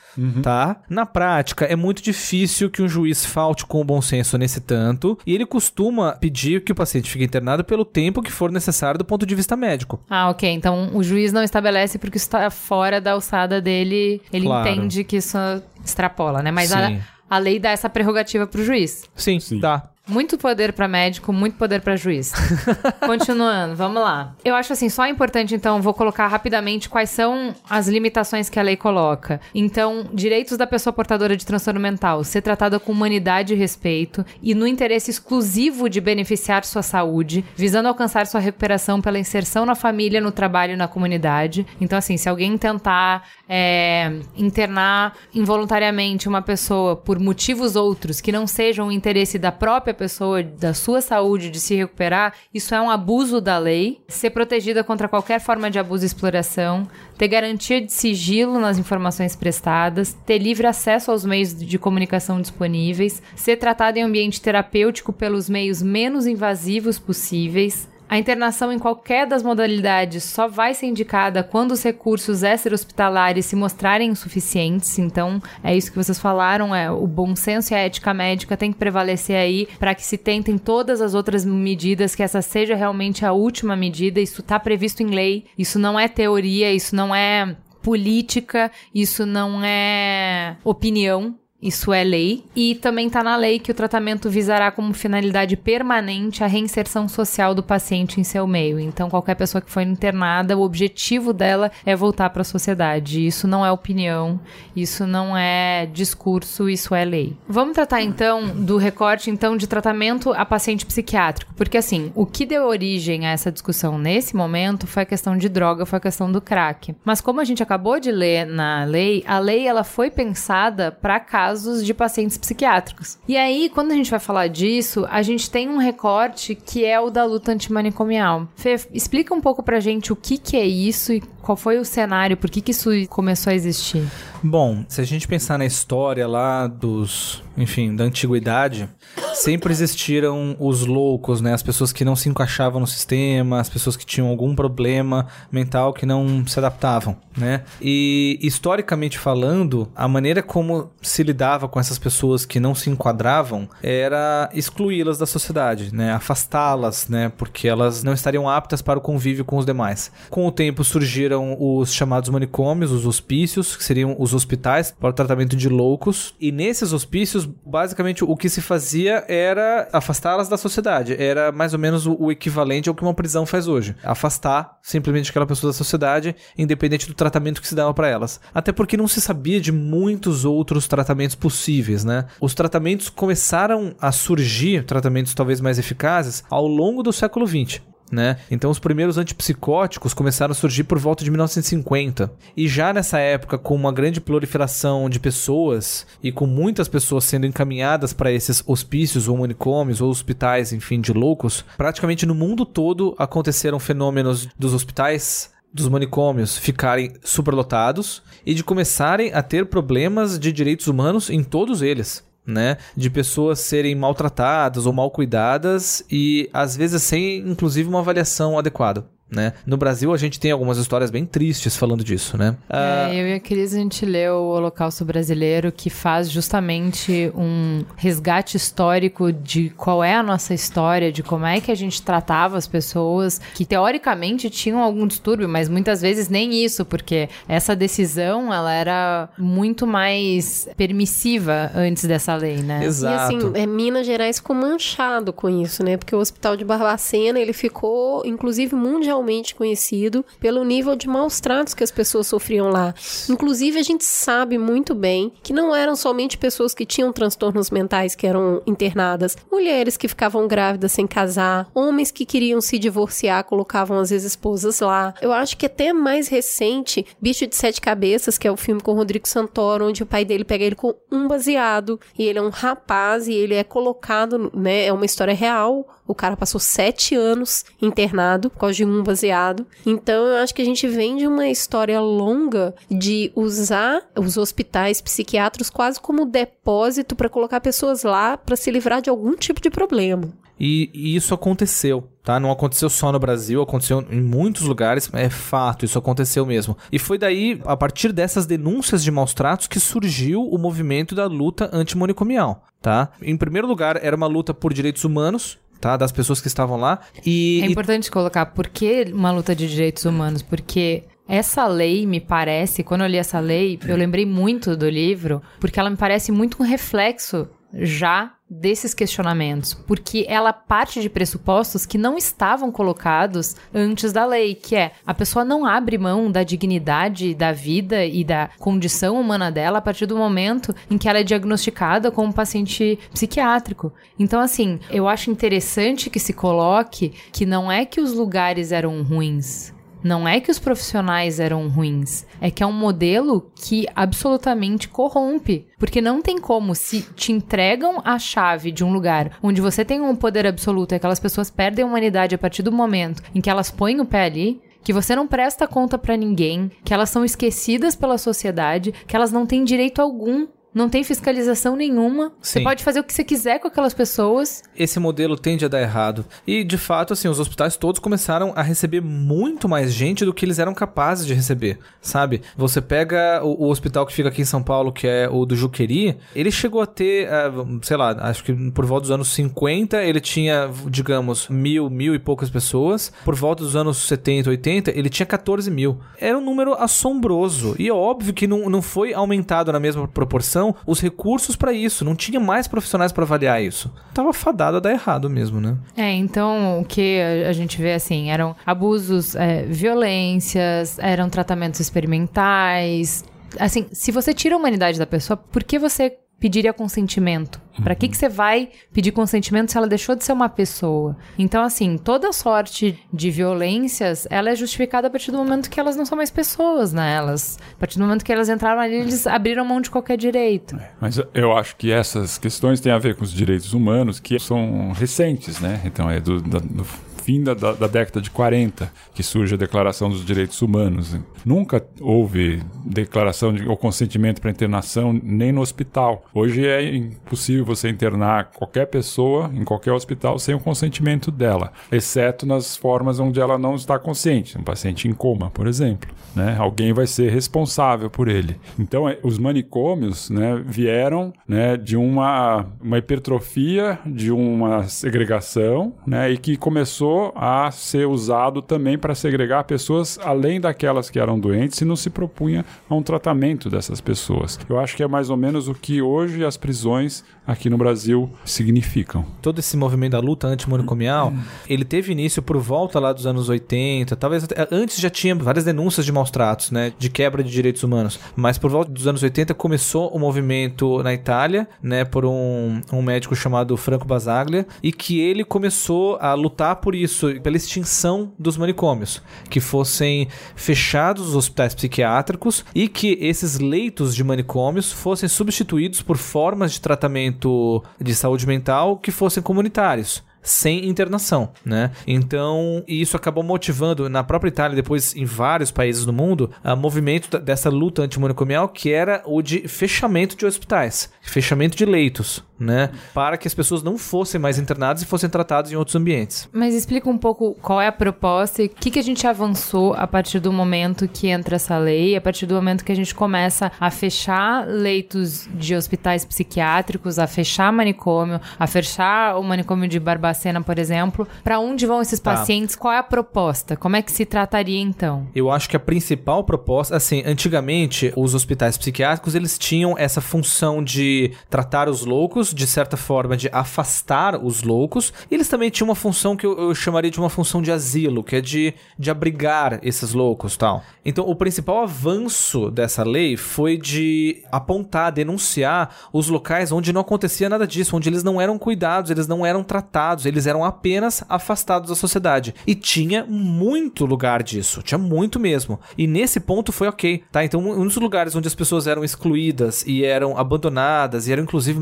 tá? Na prática, é muito difícil que um juiz falte com o bom senso nesse tanto. E ele costuma pedir que o paciente fique internado pelo tempo que for necessário do ponto de vista médico. Ah, ok. Então o juiz não estabelece porque isso está fora da alçada dele. Ele Claro. entende que isso extrapola, né? Mas a, Sim. a lei dá essa prerrogativa pro juiz. Sim, Sim. tá. Muito poder pra médico, muito poder pra juiz. Continuando, vamos lá. Eu acho assim, só importante então, vou colocar rapidamente quais são as limitações que a lei coloca. Então, direitos da pessoa portadora de transtorno mental, ser tratada com humanidade e respeito e no interesse exclusivo de beneficiar sua saúde, visando alcançar sua recuperação pela inserção na família, no trabalho e na comunidade. Então, assim, se alguém tentar é, internar involuntariamente uma pessoa por motivos outros que não sejam o interesse da própria pessoa, da sua saúde, de se recuperar, isso é um abuso da lei. Ser protegida contra qualquer forma de abuso e exploração, ter garantia de sigilo nas informações prestadas, ter livre acesso aos meios de comunicação disponíveis, ser tratada em ambiente terapêutico pelos meios menos invasivos possíveis, a internação em qualquer das modalidades só vai ser indicada quando os recursos extra-hospitalares se mostrarem insuficientes. Então, é isso que vocês falaram, é o bom senso e a ética médica tem que prevalecer aí para que se tentem todas as outras medidas, que essa seja realmente a última medida. Isso está previsto em lei, isso não é teoria, isso não é política, isso não é opinião. Isso é lei. E também está na lei que o tratamento visará como finalidade permanente a reinserção social do paciente em seu meio. Então, qualquer pessoa que foi internada, o objetivo dela é voltar para a sociedade. Isso não é opinião, isso não é discurso, isso é lei. Vamos tratar então do recorte então de tratamento a paciente psiquiátrico, porque assim, o que deu origem a essa discussão nesse momento foi a questão de droga, foi a questão do crack. Mas como a gente acabou de ler na lei, a lei ela foi pensada para casos de pacientes psiquiátricos. E aí, quando a gente vai falar disso, a gente tem um recorte que é o da luta antimanicomial. Fê, explica um pouco pra gente o que que é isso e qual foi o cenário, por que que isso começou a existir? Bom, se a gente pensar na história lá dos, enfim, da antiguidade, sempre existiram os loucos, né? As pessoas que não se encaixavam no sistema, as pessoas que tinham algum problema mental que não se adaptavam, né? E historicamente falando, a maneira como se lidava com essas pessoas que não se enquadravam era excluí-las da sociedade, né? Afastá-las, né? Porque elas não estariam aptas para o convívio com os demais. Com o tempo surgiram os chamados manicômios, os hospícios, que seriam os hospitais para o tratamento de loucos. E nesses hospícios, basicamente o que se fazia era afastá-las da sociedade. Era mais ou menos o, o equivalente ao que uma prisão faz hoje. Afastar simplesmente aquela pessoa da sociedade, independente do tratamento que se dava para elas. Até porque não se sabia de muitos outros tratamentos possíveis, né? Os tratamentos começaram a surgir, tratamentos talvez mais eficazes, ao longo do século XX. Né? Então os primeiros antipsicóticos começaram a surgir por volta de 1950. E já nessa época, com uma grande proliferação de pessoas e com muitas pessoas sendo encaminhadas para esses hospícios ou manicômios ou hospitais, enfim, de loucos, praticamente no mundo todo aconteceram fenômenos dos hospitais dos manicômios ficarem superlotados e de começarem a ter problemas de direitos humanos em todos eles né? De pessoas serem maltratadas ou mal cuidadas e às vezes sem, inclusive, uma avaliação adequada né? No Brasil a gente tem algumas histórias bem tristes falando disso, né? É, eu e a Cris, a gente leu o Holocausto Brasileiro, que faz justamente um resgate histórico de qual é a nossa história, de como é que a gente tratava as pessoas que teoricamente tinham algum distúrbio, mas muitas vezes nem isso, porque essa decisão, ela era muito mais permissiva antes dessa lei, né? Exato. E assim, é, Minas Gerais ficou manchado com isso, né? Porque o Hospital de Barbacena, ele ficou, inclusive, mundialmente conhecido pelo nível de maus tratos que as pessoas sofriam lá. Inclusive, a gente sabe muito bem que não eram somente pessoas que tinham transtornos mentais que eram internadas, mulheres que ficavam grávidas sem casar, homens que queriam se divorciar, colocavam às vezes esposas lá. Eu acho que até mais recente, Bicho de Sete Cabeças, que é o filme com Rodrigo Santoro, onde o pai dele pega ele com um baseado e ele é um rapaz e ele é colocado, né? É uma história real. O cara passou sete anos internado por causa de um baseado. Então eu acho que a gente vem de uma história longa de usar os hospitais psiquiátricos quase como depósito para colocar pessoas lá para se livrar de algum tipo de problema. E, e isso aconteceu, tá? Não aconteceu só no Brasil, aconteceu em muitos lugares, é fato, isso aconteceu mesmo. E foi daí, a partir dessas denúncias de maus tratos, que surgiu o movimento da luta antimonicomial, tá? Em primeiro lugar, era uma luta por direitos humanos, tá? Das pessoas que estavam lá. E, É importante colocar por que uma luta de direitos humanos, porque essa lei me parece, quando eu li essa lei, eu lembrei muito do livro, porque ela me parece muito um reflexo já desses questionamentos, porque ela parte de pressupostos que não estavam colocados antes da lei, que é a pessoa não abre mão da dignidade da vida e da condição humana dela a partir do momento em que ela é diagnosticada como paciente psiquiátrico. Então, assim, eu acho interessante que se coloque que não é que os lugares eram ruins, não é que os profissionais eram ruins, é que é um modelo que absolutamente corrompe. Porque não tem como, se te entregam a chave de um lugar onde você tem um poder absoluto e aquelas pessoas perdem a humanidade a partir do momento em que elas põem o pé ali, que você não presta conta para ninguém, que elas são esquecidas pela sociedade, que elas não têm direito algum não tem fiscalização nenhuma. Você Sim. pode fazer o que você quiser com aquelas pessoas. Esse modelo tende a dar errado. E, de fato, assim, os hospitais todos começaram a receber muito mais gente do que eles eram capazes de receber, sabe? Você pega o, o hospital que fica aqui em São Paulo, que é o do Juqueri, ele chegou a ter, eh, sei lá, acho que por volta dos anos 50 ele tinha, digamos, mil, mil e poucas pessoas. Por volta dos anos 70, 80, ele tinha 14 mil. Era um número assombroso. E é óbvio que não, não foi aumentado na mesma proporção os recursos para isso. Não tinha mais profissionais para avaliar isso. Tava fadado a dar errado mesmo, né? É, então o que a a gente vê assim eram abusos, é, violências, eram tratamentos experimentais. Assim, se você tira a humanidade da pessoa, por que você pediria consentimento? Pra que, que você vai pedir consentimento se ela deixou de ser uma pessoa? Então, assim, toda sorte de violências, ela é justificada a partir do momento que elas não são mais pessoas, né? Elas, a partir do momento que elas entraram ali, eles abriram mão de qualquer direito. Mas eu acho que essas questões têm a ver com os direitos humanos que são recentes, né? Então é do, da- do fim da, da, da década de 40 que surge a Declaração dos Direitos Humanos. Nunca houve declaração de, ou consentimento para internação nem no hospital. Hoje é impossível você internar qualquer pessoa em qualquer hospital sem o consentimento dela, exceto nas formas onde ela não está consciente, um paciente em coma, por exemplo. Né? Alguém vai ser responsável por ele. Então, é, os manicômios né, vieram né, de uma, uma hipertrofia, de uma segregação, né, e que começou a ser usado também para segregar pessoas além daquelas que eram doentes e não se propunha a um tratamento dessas pessoas. Eu acho que é mais ou menos o que hoje as prisões aqui no Brasil significam. todo esse movimento da luta antimanicomial, ele teve início por volta lá dos anos 80, talvez antes já tinha várias denúncias de maus tratos, né, de quebra de direitos humanos, mas por volta dos anos 80 começou o movimento na Itália, né, por um, um médico chamado Franco Basaglia, e que ele começou a lutar por isso, pela extinção dos manicômios, que fossem fechados os hospitais psiquiátricos e que esses leitos de manicômios fossem substituídos por formas de tratamento de saúde mental que fossem comunitários sem internação, né? Então, isso acabou motivando na própria Itália, depois em vários países do mundo, a movimento dessa luta antimanicomial, que era o de fechamento de hospitais, fechamento de leitos, né? Para que as pessoas não fossem mais internadas e fossem tratadas em outros ambientes. Mas explica um pouco qual é a proposta e o que, que a gente avançou a partir do momento que entra essa lei, a partir do momento que a gente começa a fechar leitos de hospitais psiquiátricos, a fechar manicômio, a fechar o manicômio de Barbacena, por exemplo. Para onde vão esses Tá. pacientes? Qual é a proposta? Como é que se trataria então? Eu acho que a principal proposta, assim, antigamente os hospitais psiquiátricos eles tinham essa função de tratar os loucos, de certa forma de afastar os loucos. E eles também tinham uma função que eu, eu chamaria de uma função de asilo, que é de, de abrigar esses loucos, tal. Então, o principal avanço dessa lei foi de apontar, denunciar os locais onde não acontecia nada disso, onde eles não eram cuidados, eles não eram tratados, eles eram apenas afastados da sociedade. E tinha muito lugar disso, tinha muito mesmo. E nesse ponto foi ok, tá? Então, um dos lugares onde as pessoas eram excluídas e eram abandonadas e eram inclusive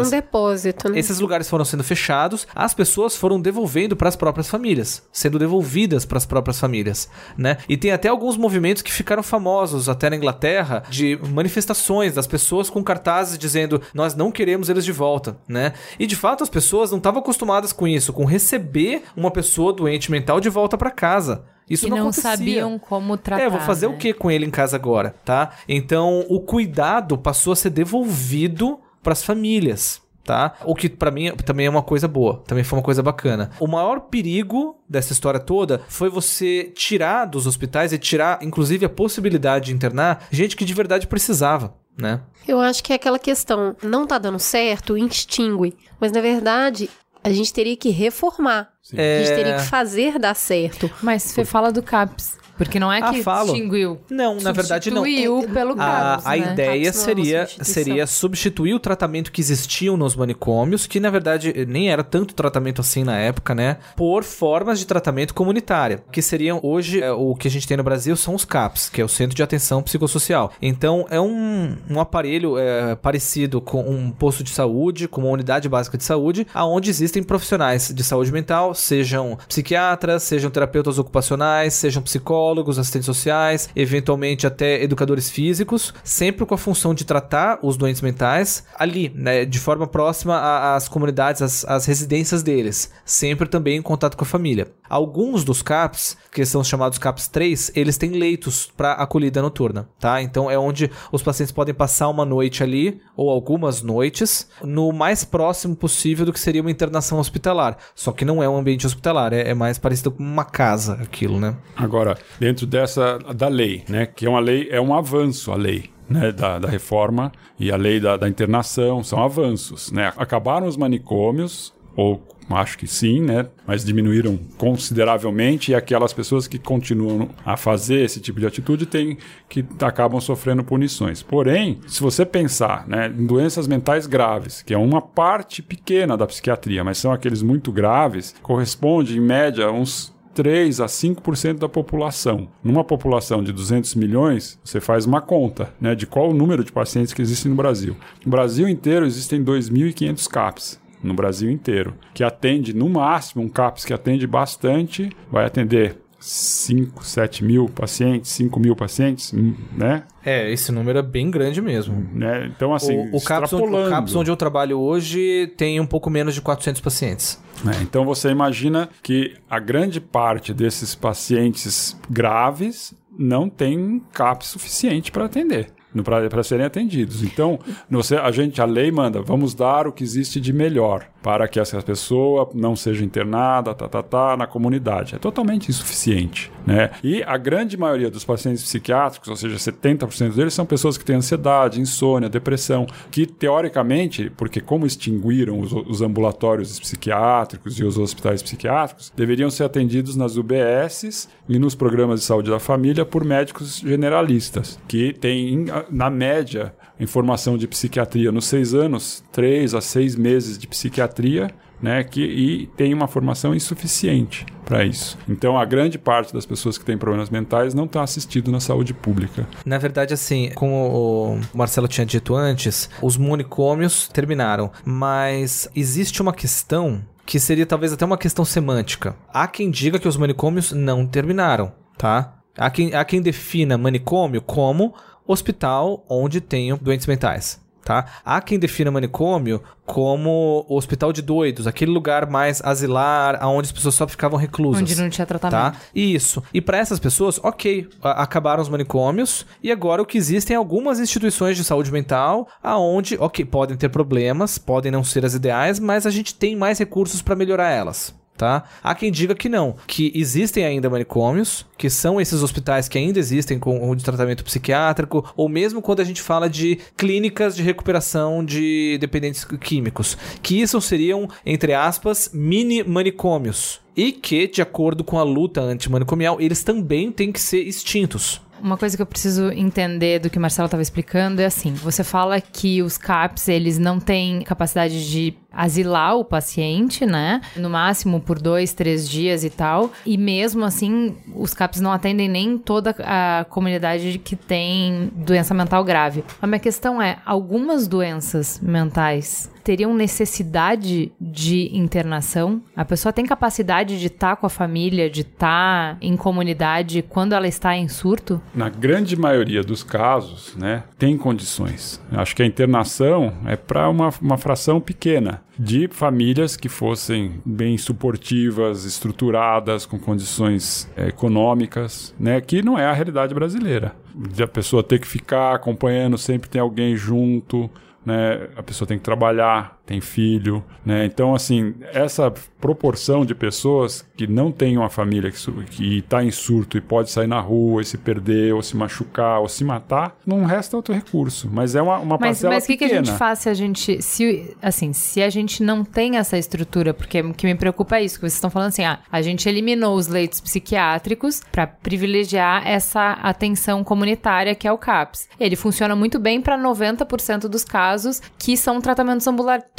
Era um depósito, né? Esses lugares foram sendo fechados, as pessoas foram devolvendo para as próprias famílias, sendo devolvidas para as próprias famílias, né? E tem até alguns movimentos que ficaram famosos até na Inglaterra de manifestações das pessoas com cartazes dizendo nós não queremos eles de volta, né? E de fato as pessoas não estavam acostumadas com isso, com receber uma pessoa doente mental de volta para casa. Isso não, não acontecia. sabiam como tratar. É, vou fazer né? o que com ele em casa agora, tá? Então, o cuidado passou a ser devolvido para as famílias. Tá? O que pra mim também é uma coisa boa, também foi uma coisa bacana. O maior perigo dessa história toda foi você tirar dos hospitais e tirar, inclusive, a possibilidade de internar gente que de verdade precisava. né? Eu acho que é aquela questão, não tá dando certo, extingue. Mas na verdade, a gente teria que reformar. A gente É. teria que fazer dar certo. Mas você fala do CAPS. Porque não é Ah, que falo. extinguiu. Não, na verdade não. Substituiu pelo A, CAPS, a né? ideia é seria, seria substituir o tratamento que existiam nos manicômios, que na verdade nem era tanto tratamento assim na época, né? Por formas de tratamento comunitária, que seriam hoje é, o que a gente tem no Brasil são os CAPS, que é o Centro de Atenção Psicossocial. Então é um, um aparelho é, parecido com um posto de saúde, com uma unidade básica de saúde, aonde existem profissionais de saúde mental, sejam psiquiatras, sejam terapeutas ocupacionais, sejam psicólogos, assistentes sociais, eventualmente até educadores físicos, sempre com a função de tratar os doentes mentais ali, né, de forma próxima às comunidades, às, às residências deles, sempre também em contato com a família. Alguns dos CAPs, que são chamados CAPs 3, eles têm leitos para acolhida noturna, tá? Então é onde os pacientes podem passar uma noite ali, ou algumas noites, no mais próximo possível do que seria uma internação hospitalar. Só que não é um ambiente hospitalar, é, é mais parecido com uma casa aquilo, né? Agora, dentro dessa da lei, né, que é uma lei, é um avanço a lei. Né, da, da reforma e a lei da, da internação são avanços. Né? Acabaram os manicômios, ou acho que sim, né? Mas diminuíram consideravelmente e aquelas pessoas que continuam a fazer esse tipo de atitude têm que acabam sofrendo punições. Porém, se você pensar né, em doenças mentais graves, que é uma parte pequena da psiquiatria, mas são aqueles muito graves, corresponde em média uns 3 a 5% da população. Numa população de 200 milhões, você faz uma conta né, de qual o número de pacientes que existem no Brasil. No Brasil inteiro existem 2.500 CAPs no Brasil inteiro, que atende no máximo um CAPS que atende bastante, vai atender 5, 7 mil pacientes, 5 mil pacientes, hum, né? É, esse número é bem grande mesmo. né? Então, assim, o, o, CAPS onde, o. CAPS onde eu trabalho hoje tem um pouco menos de 400 pacientes. É, então você imagina que a grande parte desses pacientes graves não tem CAP suficiente para atender. Para serem atendidos. Então, você, a gente, a lei manda, vamos dar o que existe de melhor para que essa pessoa não seja internada, tá, tá, tá, na comunidade. É totalmente insuficiente. Né? E a grande maioria dos pacientes psiquiátricos, ou seja, 70% deles, são pessoas que têm ansiedade, insônia, depressão, que teoricamente, porque como extinguiram os, os ambulatórios psiquiátricos e os hospitais psiquiátricos, deveriam ser atendidos nas UBSs e nos programas de saúde da família por médicos generalistas, que têm, na média, informação de psiquiatria nos seis anos, três a seis meses de psiquiatria, né, que, e tem uma formação insuficiente para isso. Então, a grande parte das pessoas que têm problemas mentais não está assistido na saúde pública. Na verdade, assim, como o Marcelo tinha dito antes, os manicômios terminaram, mas existe uma questão que seria talvez até uma questão semântica. Há quem diga que os manicômios não terminaram, tá? Há quem, há quem defina manicômio como hospital onde tenham doentes mentais. Tá? Há quem defina manicômio como hospital de doidos, aquele lugar mais asilar, onde as pessoas só ficavam reclusas. Onde não tinha tratamento. Tá? Isso. E para essas pessoas, ok, acabaram os manicômios e agora o que existem é algumas instituições de saúde mental aonde, ok, podem ter problemas, podem não ser as ideais, mas a gente tem mais recursos para melhorar elas. Tá? Há quem diga que não, que existem ainda manicômios, que são esses hospitais que ainda existem com de tratamento psiquiátrico, ou mesmo quando a gente fala de clínicas de recuperação de dependentes químicos, que isso seriam, entre aspas, mini manicômios. E que, de acordo com a luta antimanicomial, eles também têm que ser extintos. Uma coisa que eu preciso entender do que o Marcelo estava explicando é assim: você fala que os CAPs eles não têm capacidade de asilar o paciente, né? No máximo por dois, três dias e tal. E mesmo assim, os CAPs não atendem nem toda a comunidade que tem doença mental grave. A minha questão é: algumas doenças mentais teriam necessidade de internação? A pessoa tem capacidade de estar com a família, de estar em comunidade quando ela está em surto? Na grande maioria dos casos, né, tem condições. Acho que a internação é para uma, uma fração pequena de famílias que fossem bem suportivas, estruturadas, com condições eh, econômicas, né, que não é a realidade brasileira. De a pessoa ter que ficar acompanhando, sempre tem alguém junto, né, a pessoa tem que trabalhar tem filho, né? Então, assim, essa proporção de pessoas que não têm uma família que está em surto e pode sair na rua e se perder, ou se machucar, ou se matar, não resta outro recurso. Mas é uma, uma mas, parcela Mas o que, que a gente faz se a gente, se, assim, se a gente não tem essa estrutura? Porque o que me preocupa é isso, que vocês estão falando assim, ah, a gente eliminou os leitos psiquiátricos para privilegiar essa atenção comunitária que é o CAPS. Ele funciona muito bem para 90% dos casos que são tratamentos ambulatoriais,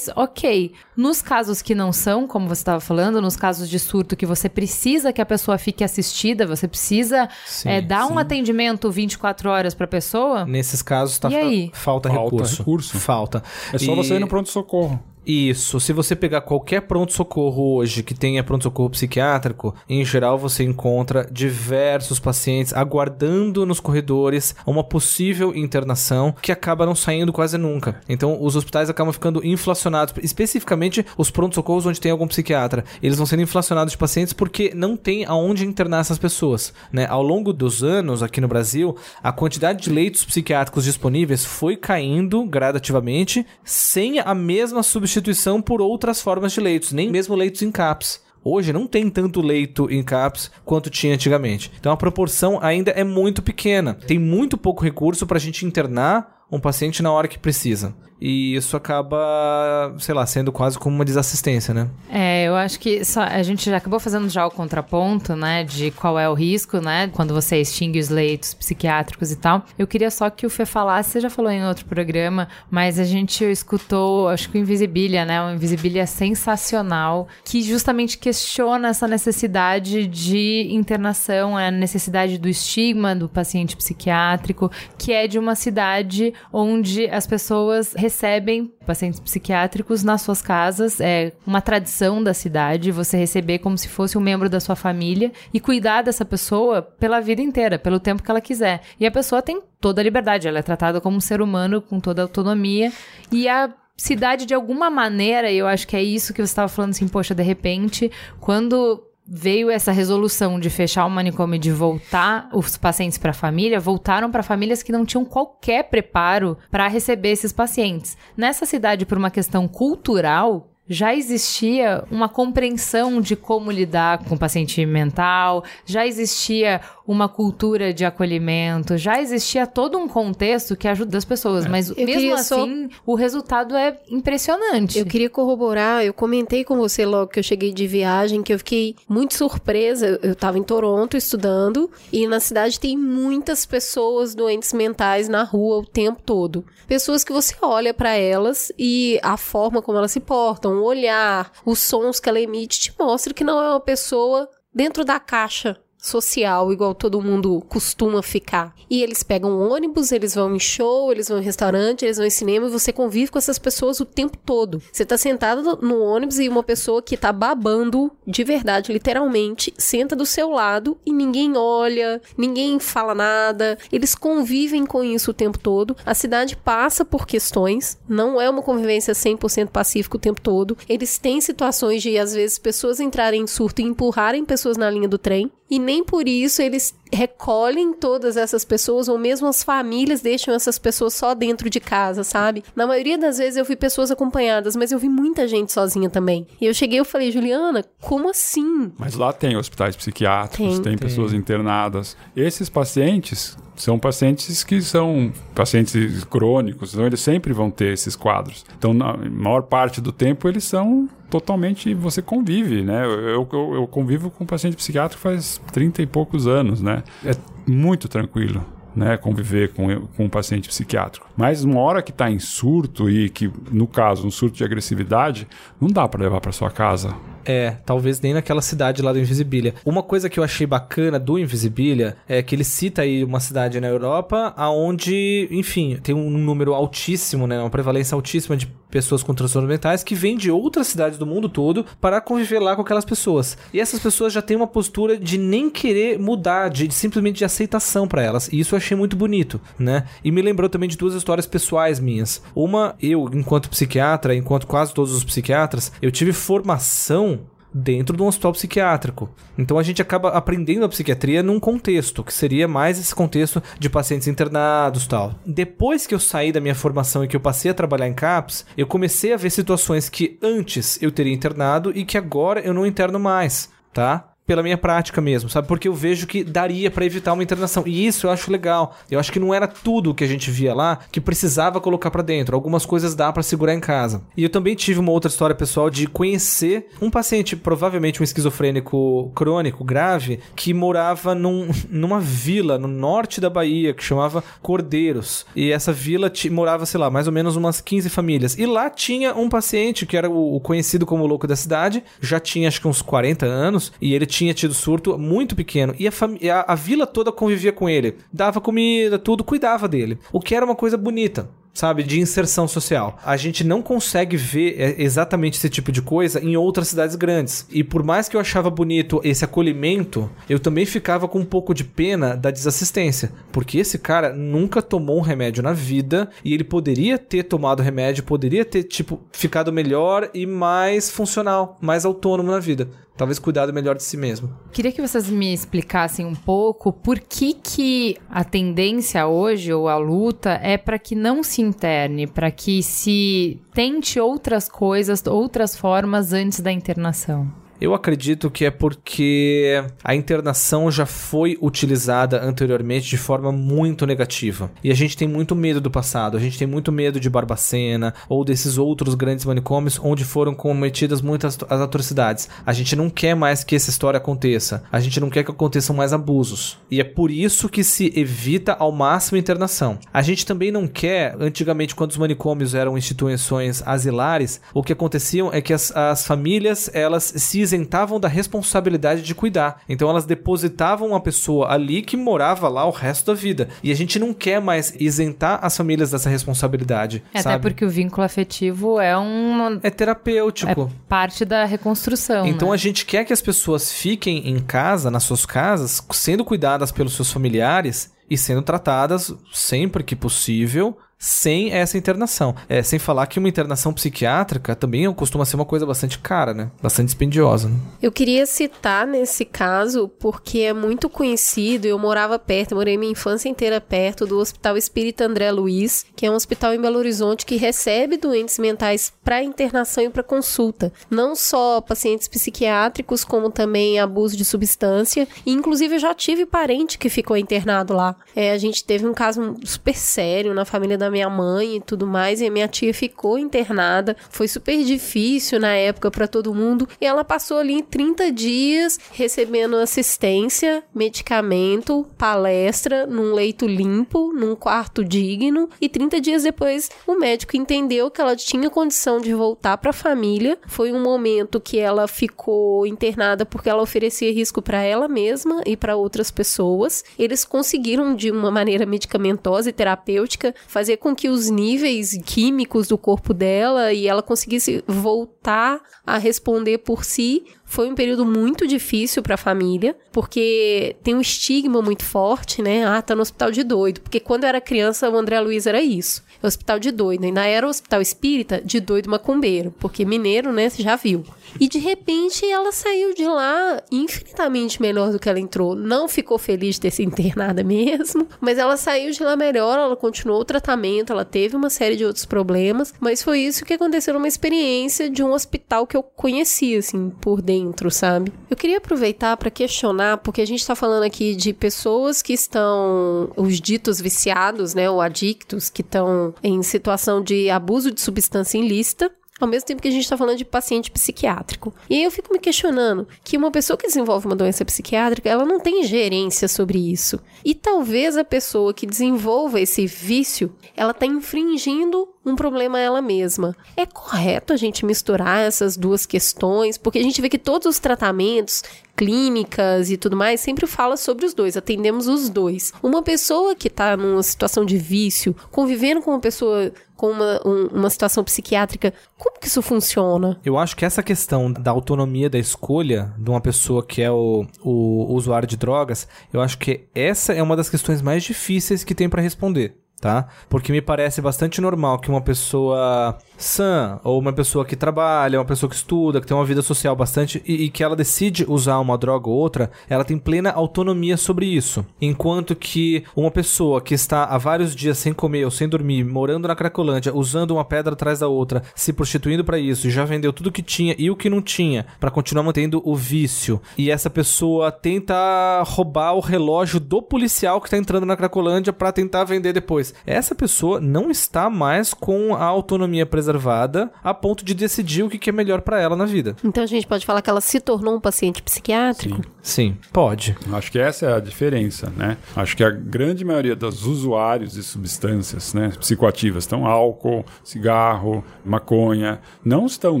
ok. Nos casos que não são, como você estava falando, nos casos de surto que você precisa que a pessoa fique assistida, você precisa Sim, é, dar sim. um atendimento 24 horas para a pessoa. Nesses casos, tá E aí? falta, Falta recurso. recurso. Falta. É só E- você ir no pronto-socorro. Isso, se você pegar qualquer pronto-socorro hoje que tenha pronto-socorro psiquiátrico, em geral você encontra diversos pacientes aguardando nos corredores uma possível internação que acaba não saindo quase nunca. Então os hospitais acabam ficando inflacionados, especificamente os pronto-socorros onde tem algum psiquiatra. Eles vão sendo inflacionados de pacientes porque não tem aonde internar essas pessoas. Né? Ao longo dos anos aqui no Brasil, a quantidade de leitos psiquiátricos disponíveis foi caindo gradativamente, sem a mesma substituição por outras formas de leitos, nem mesmo leitos em CAPS. Hoje não tem tanto leito em CAPS quanto tinha antigamente. Então a proporção ainda é muito pequena. Tem muito pouco recurso para a gente internar um paciente na hora que precisa. E isso acaba, sei lá, sendo quase como uma desassistência, né? É, eu acho que só- a gente já acabou fazendo já o contraponto, né, de qual é o risco, né, quando você extingue os leitos psiquiátricos e tal. Eu queria só que o Fê falasse, você já falou em outro programa, mas a gente escutou, acho que o Invisibilia, né, o Invisibilia sensacional, que justamente questiona essa necessidade de internação, a necessidade do estigma do paciente psiquiátrico, que é de uma cidade onde as pessoas recebem pacientes psiquiátricos nas suas casas. É uma tradição da cidade você receber como se fosse um membro da sua família e cuidar dessa pessoa pela vida inteira, pelo tempo que ela quiser. E a pessoa tem toda a liberdade, ela é tratada como um ser humano com toda a autonomia e a cidade de alguma maneira, eu acho que é isso que você estava falando assim, poxa, de repente, quando veio essa resolução de fechar o manicômio e de voltar os pacientes para a família, voltaram para famílias que não tinham qualquer preparo para receber esses pacientes. Nessa cidade, por uma questão cultural, já existia uma compreensão de como lidar com o paciente mental, já existia uma cultura de acolhimento, já existia todo um contexto que ajuda as pessoas, mas mesmo queria só- assim, o resultado é impressionante. Eu queria corroborar, eu comentei com você logo que eu cheguei de viagem, que eu fiquei muito surpresa. Eu tava em Toronto estudando e na cidade tem muitas pessoas doentes mentais na rua o tempo todo. Pessoas que você olha pra elas e a forma como elas se portam, o olhar, os sons que ela emite te mostra que não é uma pessoa dentro da caixa social, igual todo mundo costuma ficar. E eles pegam ônibus, eles vão em show, eles vão em restaurante, eles vão em cinema e você convive com essas pessoas o tempo todo. Você tá sentado no- ônibus e uma pessoa que tá babando de verdade, literalmente, senta do seu lado e ninguém olha, ninguém fala nada. Eles convivem com isso o tempo todo. A cidade passa por questões, não é uma convivência 100% pacífica o tempo todo. Eles têm situações de às vezes pessoas entrarem em surto e empurrarem pessoas na linha do trem. E nem por isso eles recolhem todas essas pessoas, ou mesmo as famílias deixam essas pessoas só dentro de casa, sabe? Na maioria das vezes eu vi pessoas acompanhadas, mas eu vi muita gente sozinha também. E eu cheguei e falei, Juliana, como assim? Mas lá tem hospitais psiquiátricos, Tem. tem, pessoas internadas. Esses pacientes são pacientes que são pacientes crônicos, então eles sempre vão ter esses quadros. Então, na maior parte do tempo, eles são totalmente. Você convive, né? Eu, eu, eu convivo com paciente psiquiátrico faz 30 e poucos anos, né? É muito tranquilo. Né, conviver com, com um paciente psiquiátrico. Mas uma hora que está em surto e que, no caso, um surto de agressividade, não dá para levar para sua casa. É, talvez nem naquela cidade lá do Invisibilia. Uma coisa que eu achei bacana do Invisibilia é que ele cita aí uma cidade na Europa aonde, enfim, tem um número altíssimo, né, uma prevalência altíssima de pessoas com transtornos mentais que vêm de outras cidades do mundo todo para conviver lá com aquelas pessoas. E essas pessoas já têm uma postura de nem querer mudar, de, de simplesmente de aceitação para elas. E isso eu achei muito bonito, né? E me lembrou também de duas histórias pessoais minhas. Uma, eu, enquanto psiquiatra, enquanto quase todos os psiquiatras, eu tive formação dentro de um hospital psiquiátrico. Então a gente acaba aprendendo a psiquiatria num contexto, que seria mais esse contexto de pacientes internados tal. Depois que eu saí da minha formação e que eu passei a trabalhar em CAPS, eu comecei a ver situações que antes eu teria internado e que agora eu não interno mais, tá? Pela minha prática mesmo, sabe? Porque eu vejo que daria para evitar uma internação. E isso eu acho legal. Eu acho que não era tudo que a gente via lá que precisava colocar para dentro. Algumas coisas dá para segurar em casa. E eu também tive uma outra história pessoal de conhecer um paciente, provavelmente um esquizofrênico crônico grave, que morava num, numa vila no norte da Bahia que chamava Cordeiros. E essa vila morava, sei lá, mais ou menos umas 15 famílias. E lá tinha um paciente que era o, o conhecido como louco da cidade, já tinha acho que uns 40 anos, e ele tinha tido surto muito pequeno e a, a, a vila toda convivia com ele, dava comida, tudo, cuidava dele. O que era uma coisa bonita sabe, de inserção social. A gente não consegue ver é, exatamente esse tipo de coisa em outras cidades grandes. E por mais que eu achava bonito esse acolhimento, eu também ficava com um pouco de pena da desassistência, porque esse cara nunca tomou um remédio na vida e ele poderia ter tomado remédio, poderia ter tipo ficado melhor e mais funcional, mais autônomo na vida talvez cuidado melhor de si mesmo. Queria que vocês me explicassem um pouco por que que a tendência hoje ou a luta é para que não se interne, para que se tente outras coisas, outras formas antes da internação. Eu acredito que é porque a internação já foi utilizada anteriormente de forma muito negativa. E a gente tem muito medo do passado. A gente tem muito medo de Barbacena ou desses outros grandes manicômios onde foram cometidas muitas as atrocidades. A gente não quer mais que essa história aconteça. A gente não quer que aconteçam mais abusos. E é por isso que se evita ao máximo a internação. A gente também não quer, antigamente, quando os manicômios eram instituições asilares, o que aconteciam é que as, as famílias elas se isentavam da responsabilidade de cuidar. Então elas depositavam uma pessoa ali que morava lá o resto da vida. E a gente não quer mais isentar as famílias dessa responsabilidade. É, sabe? Até porque o vínculo afetivo é um. É terapêutico. É parte da reconstrução. Então né? a gente quer que as pessoas fiquem em casa, nas suas casas, sendo cuidadas pelos seus familiares e sendo tratadas sempre que possível sem essa internação. É, sem falar que uma internação psiquiátrica também costuma ser uma coisa bastante cara, né? Bastante dispendiosa. Né? Eu queria citar nesse caso porque é muito conhecido. Eu morava perto, morei minha infância inteira perto do Hospital Espírita André Luiz, que é um hospital em Belo Horizonte que recebe doentes mentais para internação e para consulta. Não só pacientes psiquiátricos, como também abuso de substância. E, inclusive, eu já tive parente que ficou internado lá. É, a gente teve um caso super sério na família da minha mãe e tudo mais, e a minha tia ficou internada. Foi super difícil na época para todo mundo, e ela passou ali 30 dias recebendo assistência, medicamento, palestra, num leito limpo, num quarto digno, e 30 dias depois o médico entendeu que ela tinha condição de voltar para a família. Foi um momento que ela ficou internada porque ela oferecia risco para ela mesma e para outras pessoas. Eles conseguiram de uma maneira medicamentosa e terapêutica fazer com que os níveis químicos do corpo dela e ela conseguisse voltar a responder por si. Foi um período muito difícil para a família, porque tem um estigma muito forte, né? Ah, tá no hospital de doido. Porque quando eu era criança, o André Luiz era isso. Hospital de doido. Ainda era o hospital espírita de doido macumbeiro, porque mineiro, né, você já viu. E de repente ela saiu de lá infinitamente melhor do que ela entrou. Não ficou feliz de ter sido internada mesmo, mas ela saiu de lá melhor, ela continuou o tratamento, ela teve uma série de outros problemas, mas foi isso que aconteceu numa experiência de um hospital que eu conhecia, assim, por dentro, sabe? Eu queria aproveitar para questionar, porque a gente tá falando aqui de pessoas que estão, os ditos viciados, né, ou adictos, que estão em situação de abuso de substância ilícita, ao mesmo tempo que a gente está falando de paciente psiquiátrico. E aí eu fico me questionando que uma pessoa que desenvolve uma doença psiquiátrica, ela não tem gerência sobre isso. E talvez a pessoa que desenvolva esse vício, ela está infringindo um problema ela mesma. É correto a gente misturar essas duas questões, porque a gente vê que todos os tratamentos clínicas e tudo mais sempre fala sobre os dois, atendemos os dois. Uma pessoa que está numa situação de vício, convivendo com uma pessoa com uma, um, uma situação psiquiátrica, como que isso funciona? Eu acho que essa questão da autonomia da escolha de uma pessoa que é o, o usuário de drogas, eu acho que essa é uma das questões mais difíceis que tem para responder tá? Porque me parece bastante normal que uma pessoa sã, ou uma pessoa que trabalha, uma pessoa que estuda, que tem uma vida social bastante, e, e, que ela decide usar uma droga ou outra, ela tem plena autonomia sobre isso. Enquanto que uma pessoa que está há vários dias sem comer ou sem dormir, morando na Cracolândia, usando uma pedra atrás da outra, se prostituindo para isso, já vendeu tudo que tinha e o que não tinha, para continuar mantendo o vício, e essa pessoa tenta roubar o relógio do policial que tá entrando na Cracolândia para tentar vender depois. Essa pessoa não está mais com a autonomia preservada reservada a ponto de decidir o que é melhor para ela na vida. Então a gente pode falar que ela se tornou um paciente psiquiátrico? Sim, Sim pode. Acho que essa é a diferença, né? Acho que a grande maioria dos usuários de substâncias né, psicoativas, estão álcool, cigarro, maconha, não estão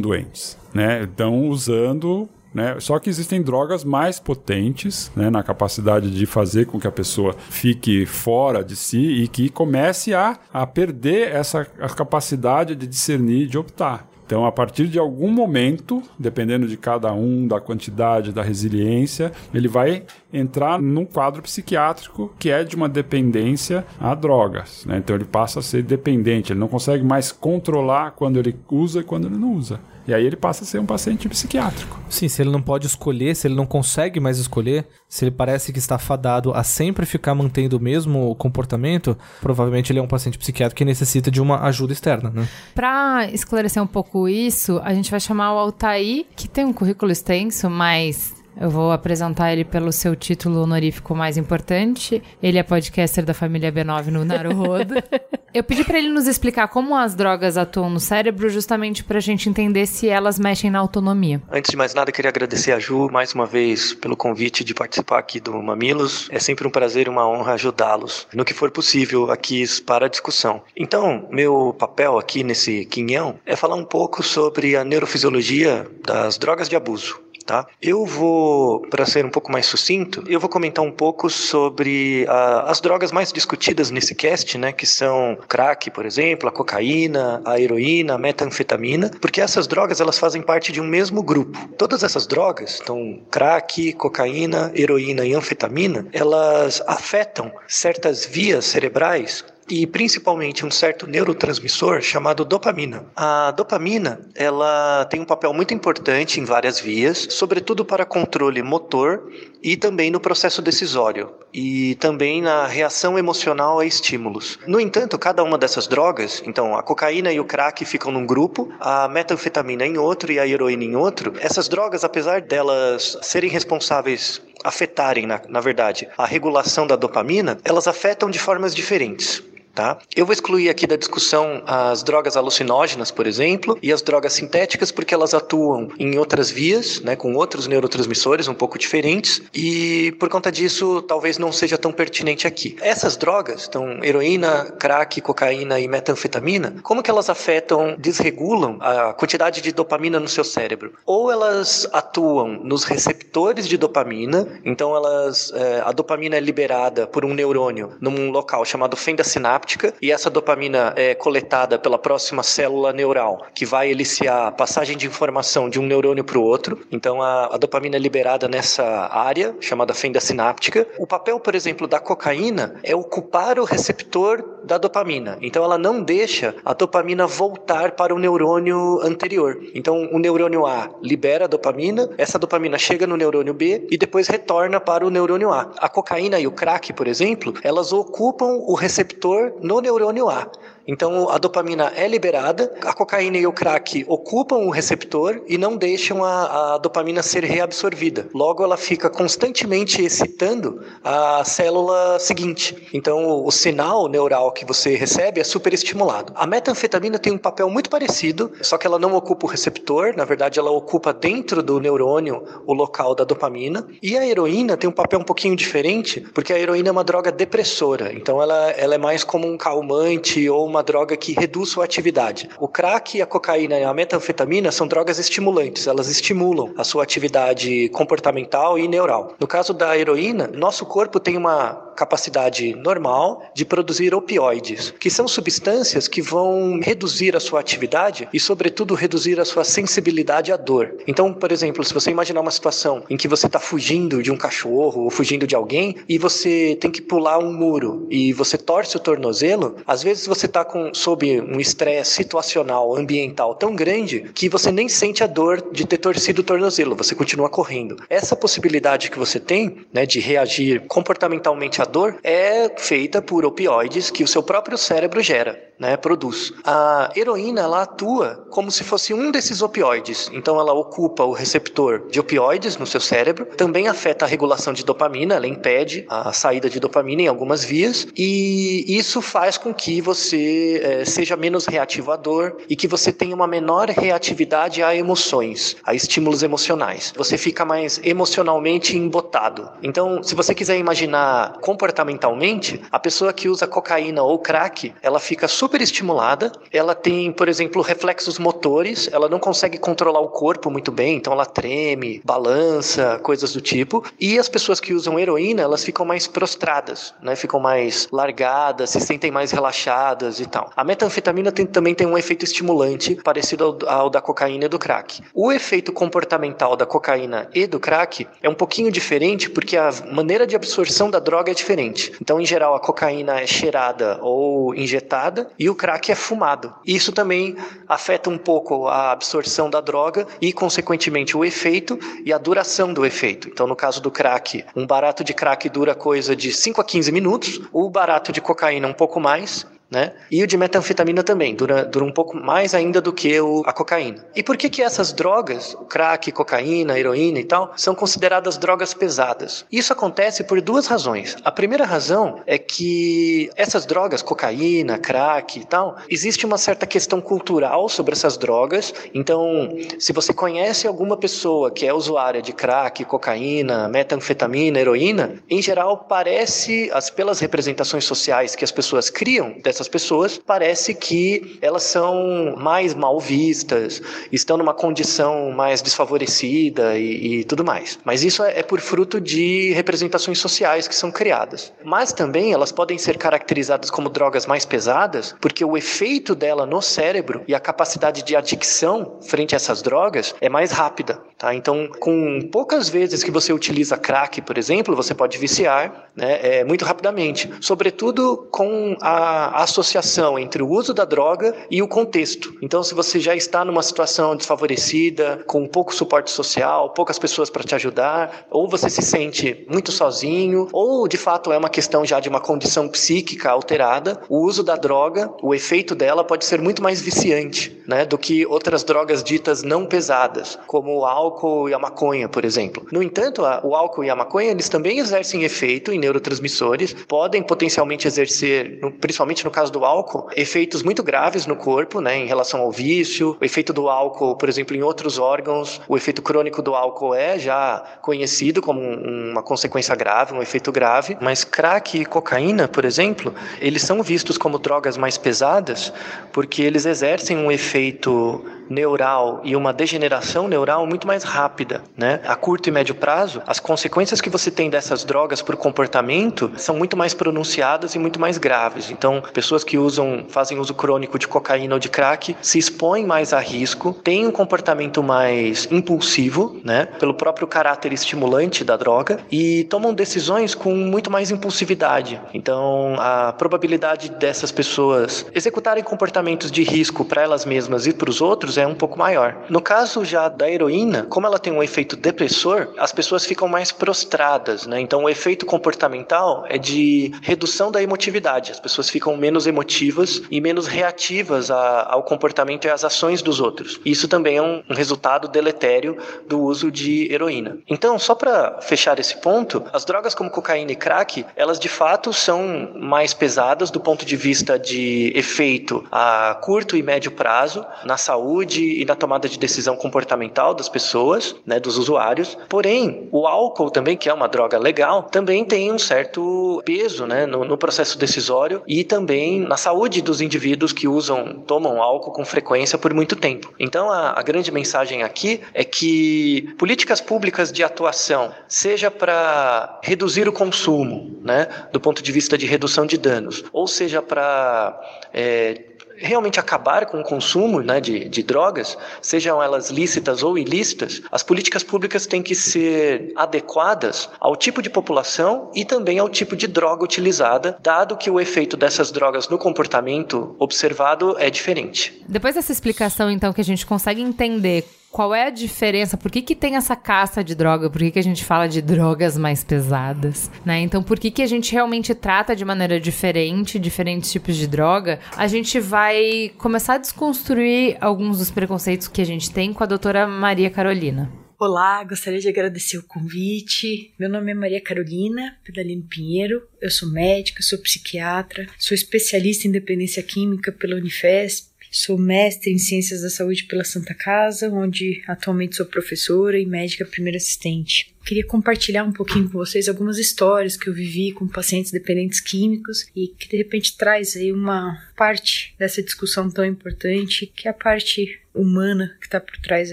doentes, né? Estão usando né? Só que existem drogas mais potentes né, na capacidade de fazer com que a pessoa fique fora de si e que comece a, a perder essa a capacidade de discernir e de optar. Então, a partir de algum momento, dependendo de cada um, da quantidade, da resiliência, ele vai entrar num quadro psiquiátrico que é de uma dependência a drogas. Né? Então, ele passa a ser dependente, ele não consegue mais controlar quando ele usa e quando ele não usa. E aí ele passa a ser um paciente psiquiátrico. Sim, se ele não pode escolher, se ele não consegue mais escolher, se ele parece que está fadado a sempre ficar mantendo o mesmo comportamento, provavelmente ele é um paciente psiquiátrico que necessita de uma ajuda externa, né? Para esclarecer um pouco isso, a gente vai chamar o Altair, que tem um currículo extenso, mas eu vou apresentar ele pelo seu título honorífico mais importante. Ele é podcaster da família B9 no Naruhodo. Eu pedi para ele nos explicar como as drogas atuam no cérebro, justamente para a gente entender se elas mexem na autonomia. Antes de mais nada, eu queria agradecer a Ju mais uma vez pelo convite de participar aqui do Mamilos. É sempre um prazer e uma honra ajudá-los no que for possível aqui para a discussão. Então, meu papel aqui nesse quinhão é falar um pouco sobre a neurofisiologia das drogas de abuso tá? Eu vou, para ser um pouco mais sucinto, eu vou comentar um pouco sobre uh, as drogas mais discutidas nesse cast, né? Que são crack, por exemplo, a cocaína, a heroína, a metanfetamina, porque essas drogas elas fazem parte de um mesmo grupo. Todas essas drogas, então crack, cocaína, heroína e anfetamina, elas afetam certas vias cerebrais e principalmente um certo neurotransmissor chamado dopamina. A dopamina, ela tem um papel muito importante em várias vias, sobretudo para controle motor e também no processo decisório e também na reação emocional a estímulos. No entanto, cada uma dessas drogas, então a cocaína e o crack ficam num grupo, a metanfetamina em outro e a heroína em outro. Essas drogas, apesar delas serem responsáveis afetarem, na, na verdade, a regulação da dopamina, elas afetam de formas diferentes. Tá? Eu vou excluir aqui da discussão as drogas alucinógenas, por exemplo, e as drogas sintéticas, porque elas atuam em outras vias, né, com outros neurotransmissores um pouco diferentes, e por conta disso talvez não seja tão pertinente aqui. Essas drogas, então heroína, crack, cocaína e metanfetamina, como que elas afetam, desregulam a quantidade de dopamina no seu cérebro? Ou elas atuam nos receptores de dopamina, então elas, é, a dopamina é liberada por um neurônio num local chamado fenda sináptica, sináptica e essa dopamina é coletada pela próxima célula neural, que vai eliciar a passagem de informação de um neurônio para o outro. Então a, a, dopamina é liberada nessa área chamada fenda sináptica. O papel, por exemplo, da cocaína é ocupar o receptor da dopamina. Então ela não deixa a dopamina voltar para o neurônio anterior. Então o neurônio A libera a dopamina, essa dopamina chega no neurônio B e depois retorna para o neurônio A. A cocaína e o crack, por exemplo, elas ocupam o receptor no neurônio A. Então a dopamina é liberada, a cocaína e o crack ocupam o receptor e não deixam a, a, dopamina ser reabsorvida. Logo, ela fica constantemente excitando a célula seguinte. Então o, o sinal neural que você recebe é superestimulado. A metanfetamina tem um papel muito parecido, só que ela não ocupa o receptor, na verdade ela ocupa dentro do neurônio o local da dopamina. E a heroína tem um papel um pouquinho diferente, porque a heroína é uma droga depressora, então ela, ela é mais como um calmante ou uma droga que reduz sua atividade. O crack, a cocaína e a metanfetamina são drogas estimulantes, elas estimulam a sua atividade comportamental e neural. No caso da heroína, nosso corpo tem uma capacidade normal de produzir opioides, que são substâncias que vão reduzir a sua atividade e, sobretudo, reduzir a sua sensibilidade à dor. Então, por exemplo, se você imaginar uma situação em que você está fugindo de um cachorro ou fugindo de alguém e você tem que pular um muro e você torce o tornozelo, às vezes você está sob um estresse situacional, ambiental tão grande que você nem sente a dor de ter torcido o tornozelo, você continua correndo. Essa possibilidade que você tem né, de reagir comportamentalmente à dor é feita por opioides que o seu próprio cérebro gera né, produz. A heroína ela atua como se fosse um desses opioides. Então ela ocupa o receptor de opioides no seu cérebro, também afeta a regulação de dopamina, ela impede a saída de dopamina em algumas vias e isso faz com que você é, seja menos reativo à dor e que você tenha uma menor reatividade a emoções, a estímulos emocionais. Você fica mais emocionalmente embotado. Então, se você quiser imaginar comportamentalmente, a pessoa que usa cocaína ou crack, ela fica super estimulada. Ela tem, por exemplo, reflexos motores. Ela não consegue controlar o corpo muito bem, então ela treme, balança, coisas do tipo. E as pessoas que usam heroína, elas ficam mais prostradas, né? Ficam mais largadas, se sentem mais relaxadas e tal. A metanfetamina tem, também tem um efeito estimulante parecido ao, ao da cocaína e do crack. O efeito comportamental da cocaína e do crack é um pouquinho diferente porque a maneira de absorção da droga é diferente. Então, em geral, a cocaína é cheirada ou injetada e o crack é fumado. Isso também afeta um pouco a absorção da droga e, consequentemente, o efeito e a duração do efeito. Então, no caso do crack, um barato de crack dura coisa de 5 a 15 minutos, o barato de cocaína um pouco mais, né? E o de metanfetamina também, dura, dura um pouco mais ainda do que o, a cocaína. E por que que essas drogas, o crack, cocaína, heroína e tal, são consideradas drogas pesadas? Isso acontece por duas razões. A primeira razão é que essas drogas, cocaína, crack e tal, existe uma certa questão cultural sobre essas drogas. Então, se você conhece alguma pessoa que é usuária de crack, cocaína, metanfetamina, heroína, em geral parece, as, pelas representações sociais que as pessoas criam dessas essas pessoas, parece que elas são mais mal vistas, estão numa condição mais desfavorecida e, e tudo mais. Mas isso é, é por fruto de representações sociais que são criadas. Mas também elas podem ser caracterizadas como drogas mais pesadas, porque o efeito dela no cérebro e a capacidade de adicção frente a essas drogas é mais rápida. Tá? Então, com poucas vezes que você utiliza crack, por exemplo, você pode viciar né, é, muito rapidamente, sobretudo com a, a associação entre o uso da droga e o contexto. Então, se você já está numa situação desfavorecida, com pouco suporte social, poucas pessoas para te ajudar, ou você se sente muito sozinho, ou de fato é uma questão já de uma condição psíquica alterada, o uso da droga, o efeito dela pode ser muito mais viciante, né, do que outras drogas ditas não pesadas, como o álcool e a maconha, por exemplo. No entanto, o álcool e a maconha, eles também exercem efeito em neurotransmissores, podem potencialmente exercer, principalmente no caso caso do álcool, efeitos muito graves no corpo, né, em relação ao vício, o efeito do álcool, por exemplo, em outros órgãos, o efeito crônico do álcool é já conhecido como uma consequência grave, um efeito grave, mas crack e cocaína, por exemplo, eles são vistos como drogas mais pesadas porque eles exercem um efeito neural e uma degeneração neural muito mais rápida, né? A curto e médio prazo, as consequências que você tem dessas drogas o comportamento são muito mais pronunciadas e muito mais graves. Então, pessoas que usam, fazem uso crônico de cocaína ou de crack se expõem mais a risco, têm um comportamento mais impulsivo, né? Pelo próprio caráter estimulante da droga e tomam decisões com muito mais impulsividade. Então, a probabilidade dessas pessoas executarem comportamentos de risco para elas mesmas e para os outros é um pouco maior. No caso já da heroína, como ela tem um efeito depressor, as pessoas ficam mais prostradas, né? Então o efeito comportamental é de redução da emotividade. As pessoas ficam menos emotivas e menos reativas a, ao comportamento e às ações dos outros. Isso também é um, um resultado deletério do uso de heroína. Então, só para fechar esse ponto, as drogas como cocaína e crack, elas de fato são mais pesadas do ponto de vista de efeito a curto e médio prazo na saúde atitude e na tomada de decisão comportamental das pessoas, né, dos usuários. Porém, o álcool também, que é uma droga legal, também tem um certo peso né, no, no processo decisório e também na saúde dos indivíduos que usam, tomam álcool com frequência por muito tempo. Então, a, a grande mensagem aqui é que políticas públicas de atuação, seja para reduzir o consumo, né, do ponto de vista de redução de danos, ou seja para é, realmente acabar com o consumo né, de, de drogas, sejam elas lícitas ou ilícitas, as políticas públicas têm que ser adequadas ao tipo de população e também ao tipo de droga utilizada, dado que o efeito dessas drogas no comportamento observado é diferente. Depois dessa explicação, então, que a gente consegue entender qual é a diferença? Por que, que tem essa caça de droga? Por que, que a gente fala de drogas mais pesadas? Né? Então, por que, que a gente realmente trata de maneira diferente diferentes tipos de droga? A gente vai começar a desconstruir alguns dos preconceitos que a gente tem com a doutora Maria Carolina. Olá, gostaria de agradecer o convite. Meu nome é Maria Carolina Pedalino Pinheiro. Eu sou médica, sou psiquiatra, sou especialista em dependência química pela Unifesp Sou mestre em Ciências da Saúde pela Santa Casa, onde atualmente sou professora e médica primeira assistente. Queria compartilhar um pouquinho com vocês algumas histórias que eu vivi com pacientes dependentes químicos e que de repente traz aí uma parte dessa discussão tão importante, que é a parte humana que está por trás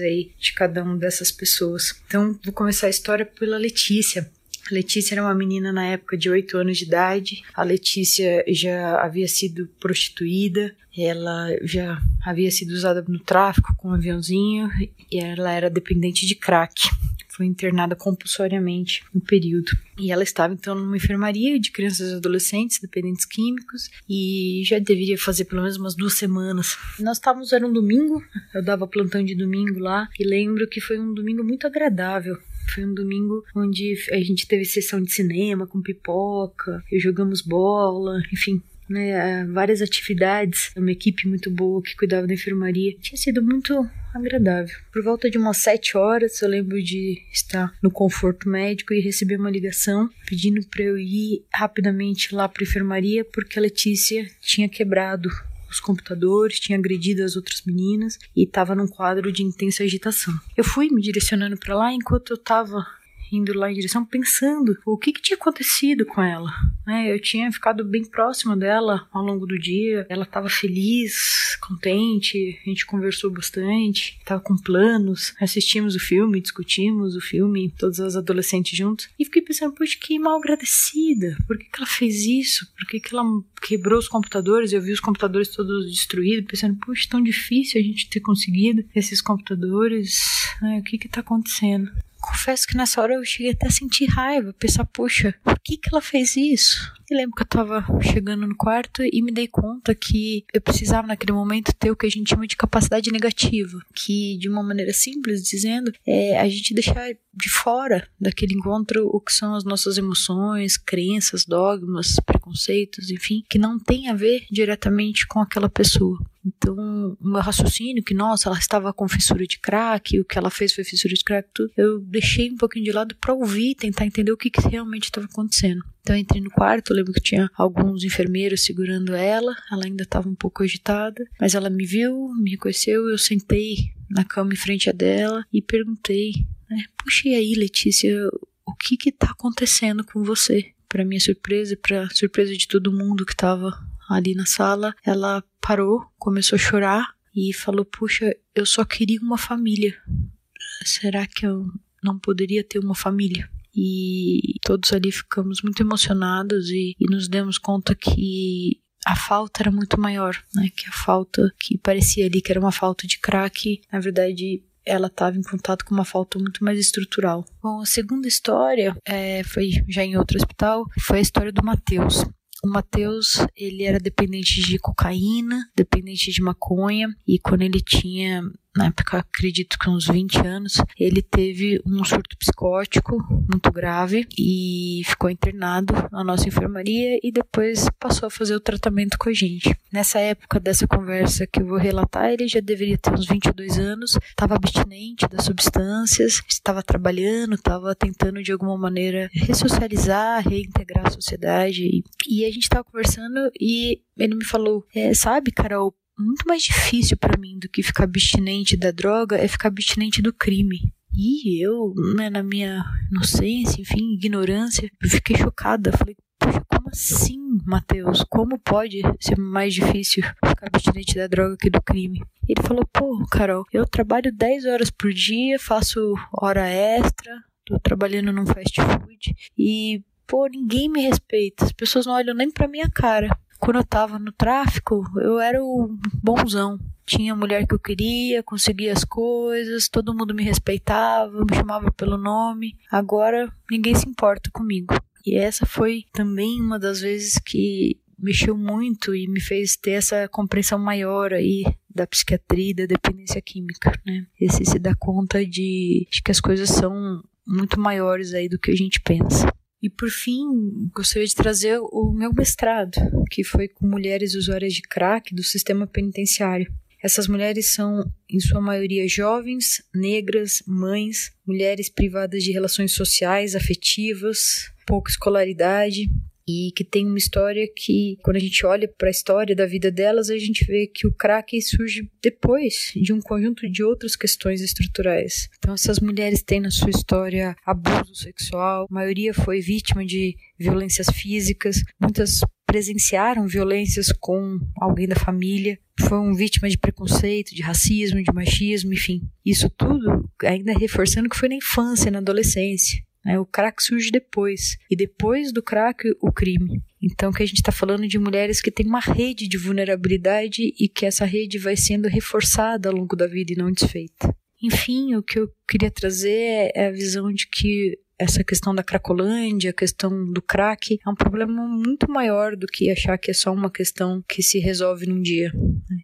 aí de cada uma dessas pessoas. Então, vou começar a história pela Letícia. Letícia era uma menina na época de 8 anos de idade. A Letícia já havia sido prostituída, ela já havia sido usada no tráfico com um aviãozinho e ela era dependente de crack. Foi internada compulsoriamente no período. E ela estava então numa enfermaria de crianças e adolescentes dependentes químicos e já deveria fazer pelo menos umas duas semanas. Nós estávamos, era um domingo, eu dava plantão de domingo lá e lembro que foi um domingo muito agradável. Foi um domingo onde a gente teve sessão de cinema com pipoca, jogamos bola, enfim, né, várias atividades, uma equipe muito boa que cuidava da enfermaria. Tinha sido muito agradável. Por volta de umas sete horas, eu lembro de estar no conforto médico e receber uma ligação pedindo para eu ir rapidamente lá para a enfermaria porque a Letícia tinha quebrado os computadores, tinha agredido as outras meninas e estava num quadro de intensa agitação. Eu fui me direcionando para lá enquanto eu estava indo lá em direção pensando o que, que tinha acontecido com ela. Né? Eu tinha ficado bem próxima dela ao longo do dia. Ela estava feliz, contente, a gente conversou bastante, estava com planos, assistimos o filme, discutimos o filme, todas as adolescentes juntos. E fiquei pensando, poxa, que mal agradecida. Por que, que ela fez isso? Por que, que ela quebrou os computadores? Eu vi os computadores todos destruídos, pensando, poxa, tão difícil a gente ter conseguido esses computadores. Né? O que que tá acontecendo? Confesso que nessa hora eu cheguei até a sentir raiva, pensar, poxa, por que que ela fez isso? E lembro que eu tava chegando no quarto e me dei conta que eu precisava naquele momento ter o que a gente chama de capacidade negativa, que de uma maneira simples dizendo, é a gente deixar de fora daquele encontro o que são as nossas emoções, crenças, dogmas, preconceitos, enfim, que não tem a ver diretamente com aquela pessoa. Então, o meu raciocínio, que nossa, ela estava com fissura de crack, o que ela fez foi fissura de crack, tudo, eu deixei um pouquinho de lado para ouvir, tentar entender o que, que realmente estava acontecendo. Então, eu entrei no quarto, lembro que tinha alguns enfermeiros segurando ela, ela ainda estava um pouco agitada, mas ela me viu, me reconheceu, eu sentei na cama em frente a dela e perguntei, né, puxa, e aí, Letícia, o que que tá acontecendo com você? Para minha surpresa e para surpresa de todo mundo que estava ali na sala, ela parou, começou a chorar e falou: Puxa, eu só queria uma família. Será que eu não poderia ter uma família? E todos ali ficamos muito emocionados e, e nos demos conta que a falta era muito maior, né? Que a falta que parecia ali que era uma falta de crack, na verdade ela estava em contato com uma falta muito mais estrutural. Bom, a segunda história é, foi já em outro hospital, foi a história do Matheus. O Matheus, ele era dependente de cocaína, dependente de maconha, e quando ele tinha na época, acredito que uns 20 anos, ele teve um surto psicótico muito grave e ficou internado na nossa enfermaria e depois passou a fazer o tratamento com a gente. Nessa época dessa conversa que eu vou relatar, ele já deveria ter uns 22 anos, estava abstinente das substâncias, estava trabalhando, estava tentando de alguma maneira ressocializar, reintegrar a sociedade. E a gente estava conversando e ele me falou: é, Sabe, Carol, muito mais difícil para mim do que ficar abstinente da droga é ficar abstinente do crime. E eu, né, na minha inocência, enfim, ignorância, fiquei chocada. Falei, Poxa, como assim, Matheus? Como pode ser mais difícil ficar abstinente da droga que do crime? Ele falou, pô, Carol, eu trabalho 10 horas por dia, faço hora extra, tô trabalhando num fast food e, pô, ninguém me respeita. As pessoas não olham nem pra minha cara. Quando eu tava no tráfico, eu era o bonzão. Tinha a mulher que eu queria, conseguia as coisas, todo mundo me respeitava, me chamava pelo nome. Agora ninguém se importa comigo. E essa foi também uma das vezes que mexeu muito e me fez ter essa compreensão maior aí da psiquiatria e da dependência química, né? Esse se dá conta de, de que as coisas são muito maiores aí do que a gente pensa. E por fim, gostaria de trazer o meu mestrado, que foi com mulheres usuárias de crack do sistema penitenciário. Essas mulheres são, em sua maioria, jovens, negras, mães, mulheres privadas de relações sociais, afetivas, pouca escolaridade, e que tem uma história que, quando a gente olha para a história da vida delas, a gente vê que o crack surge depois de um conjunto de outras questões estruturais. Então, essas mulheres têm na sua história abuso sexual, a maioria foi vítima de violências físicas, muitas presenciaram violências com alguém da família, foram vítimas de preconceito, de racismo, de machismo, enfim. Isso tudo ainda reforçando que foi na infância, na adolescência. Né? O crack surge depois. E depois do crack, o crime. Então, que a gente está falando de mulheres que têm uma rede de vulnerabilidade e que essa rede vai sendo reforçada ao longo da vida e não desfeita. Enfim, o que eu queria trazer é a visão de que essa questão da cracolândia, a questão do crack, é um problema muito maior do que achar que é só uma questão que se resolve num dia.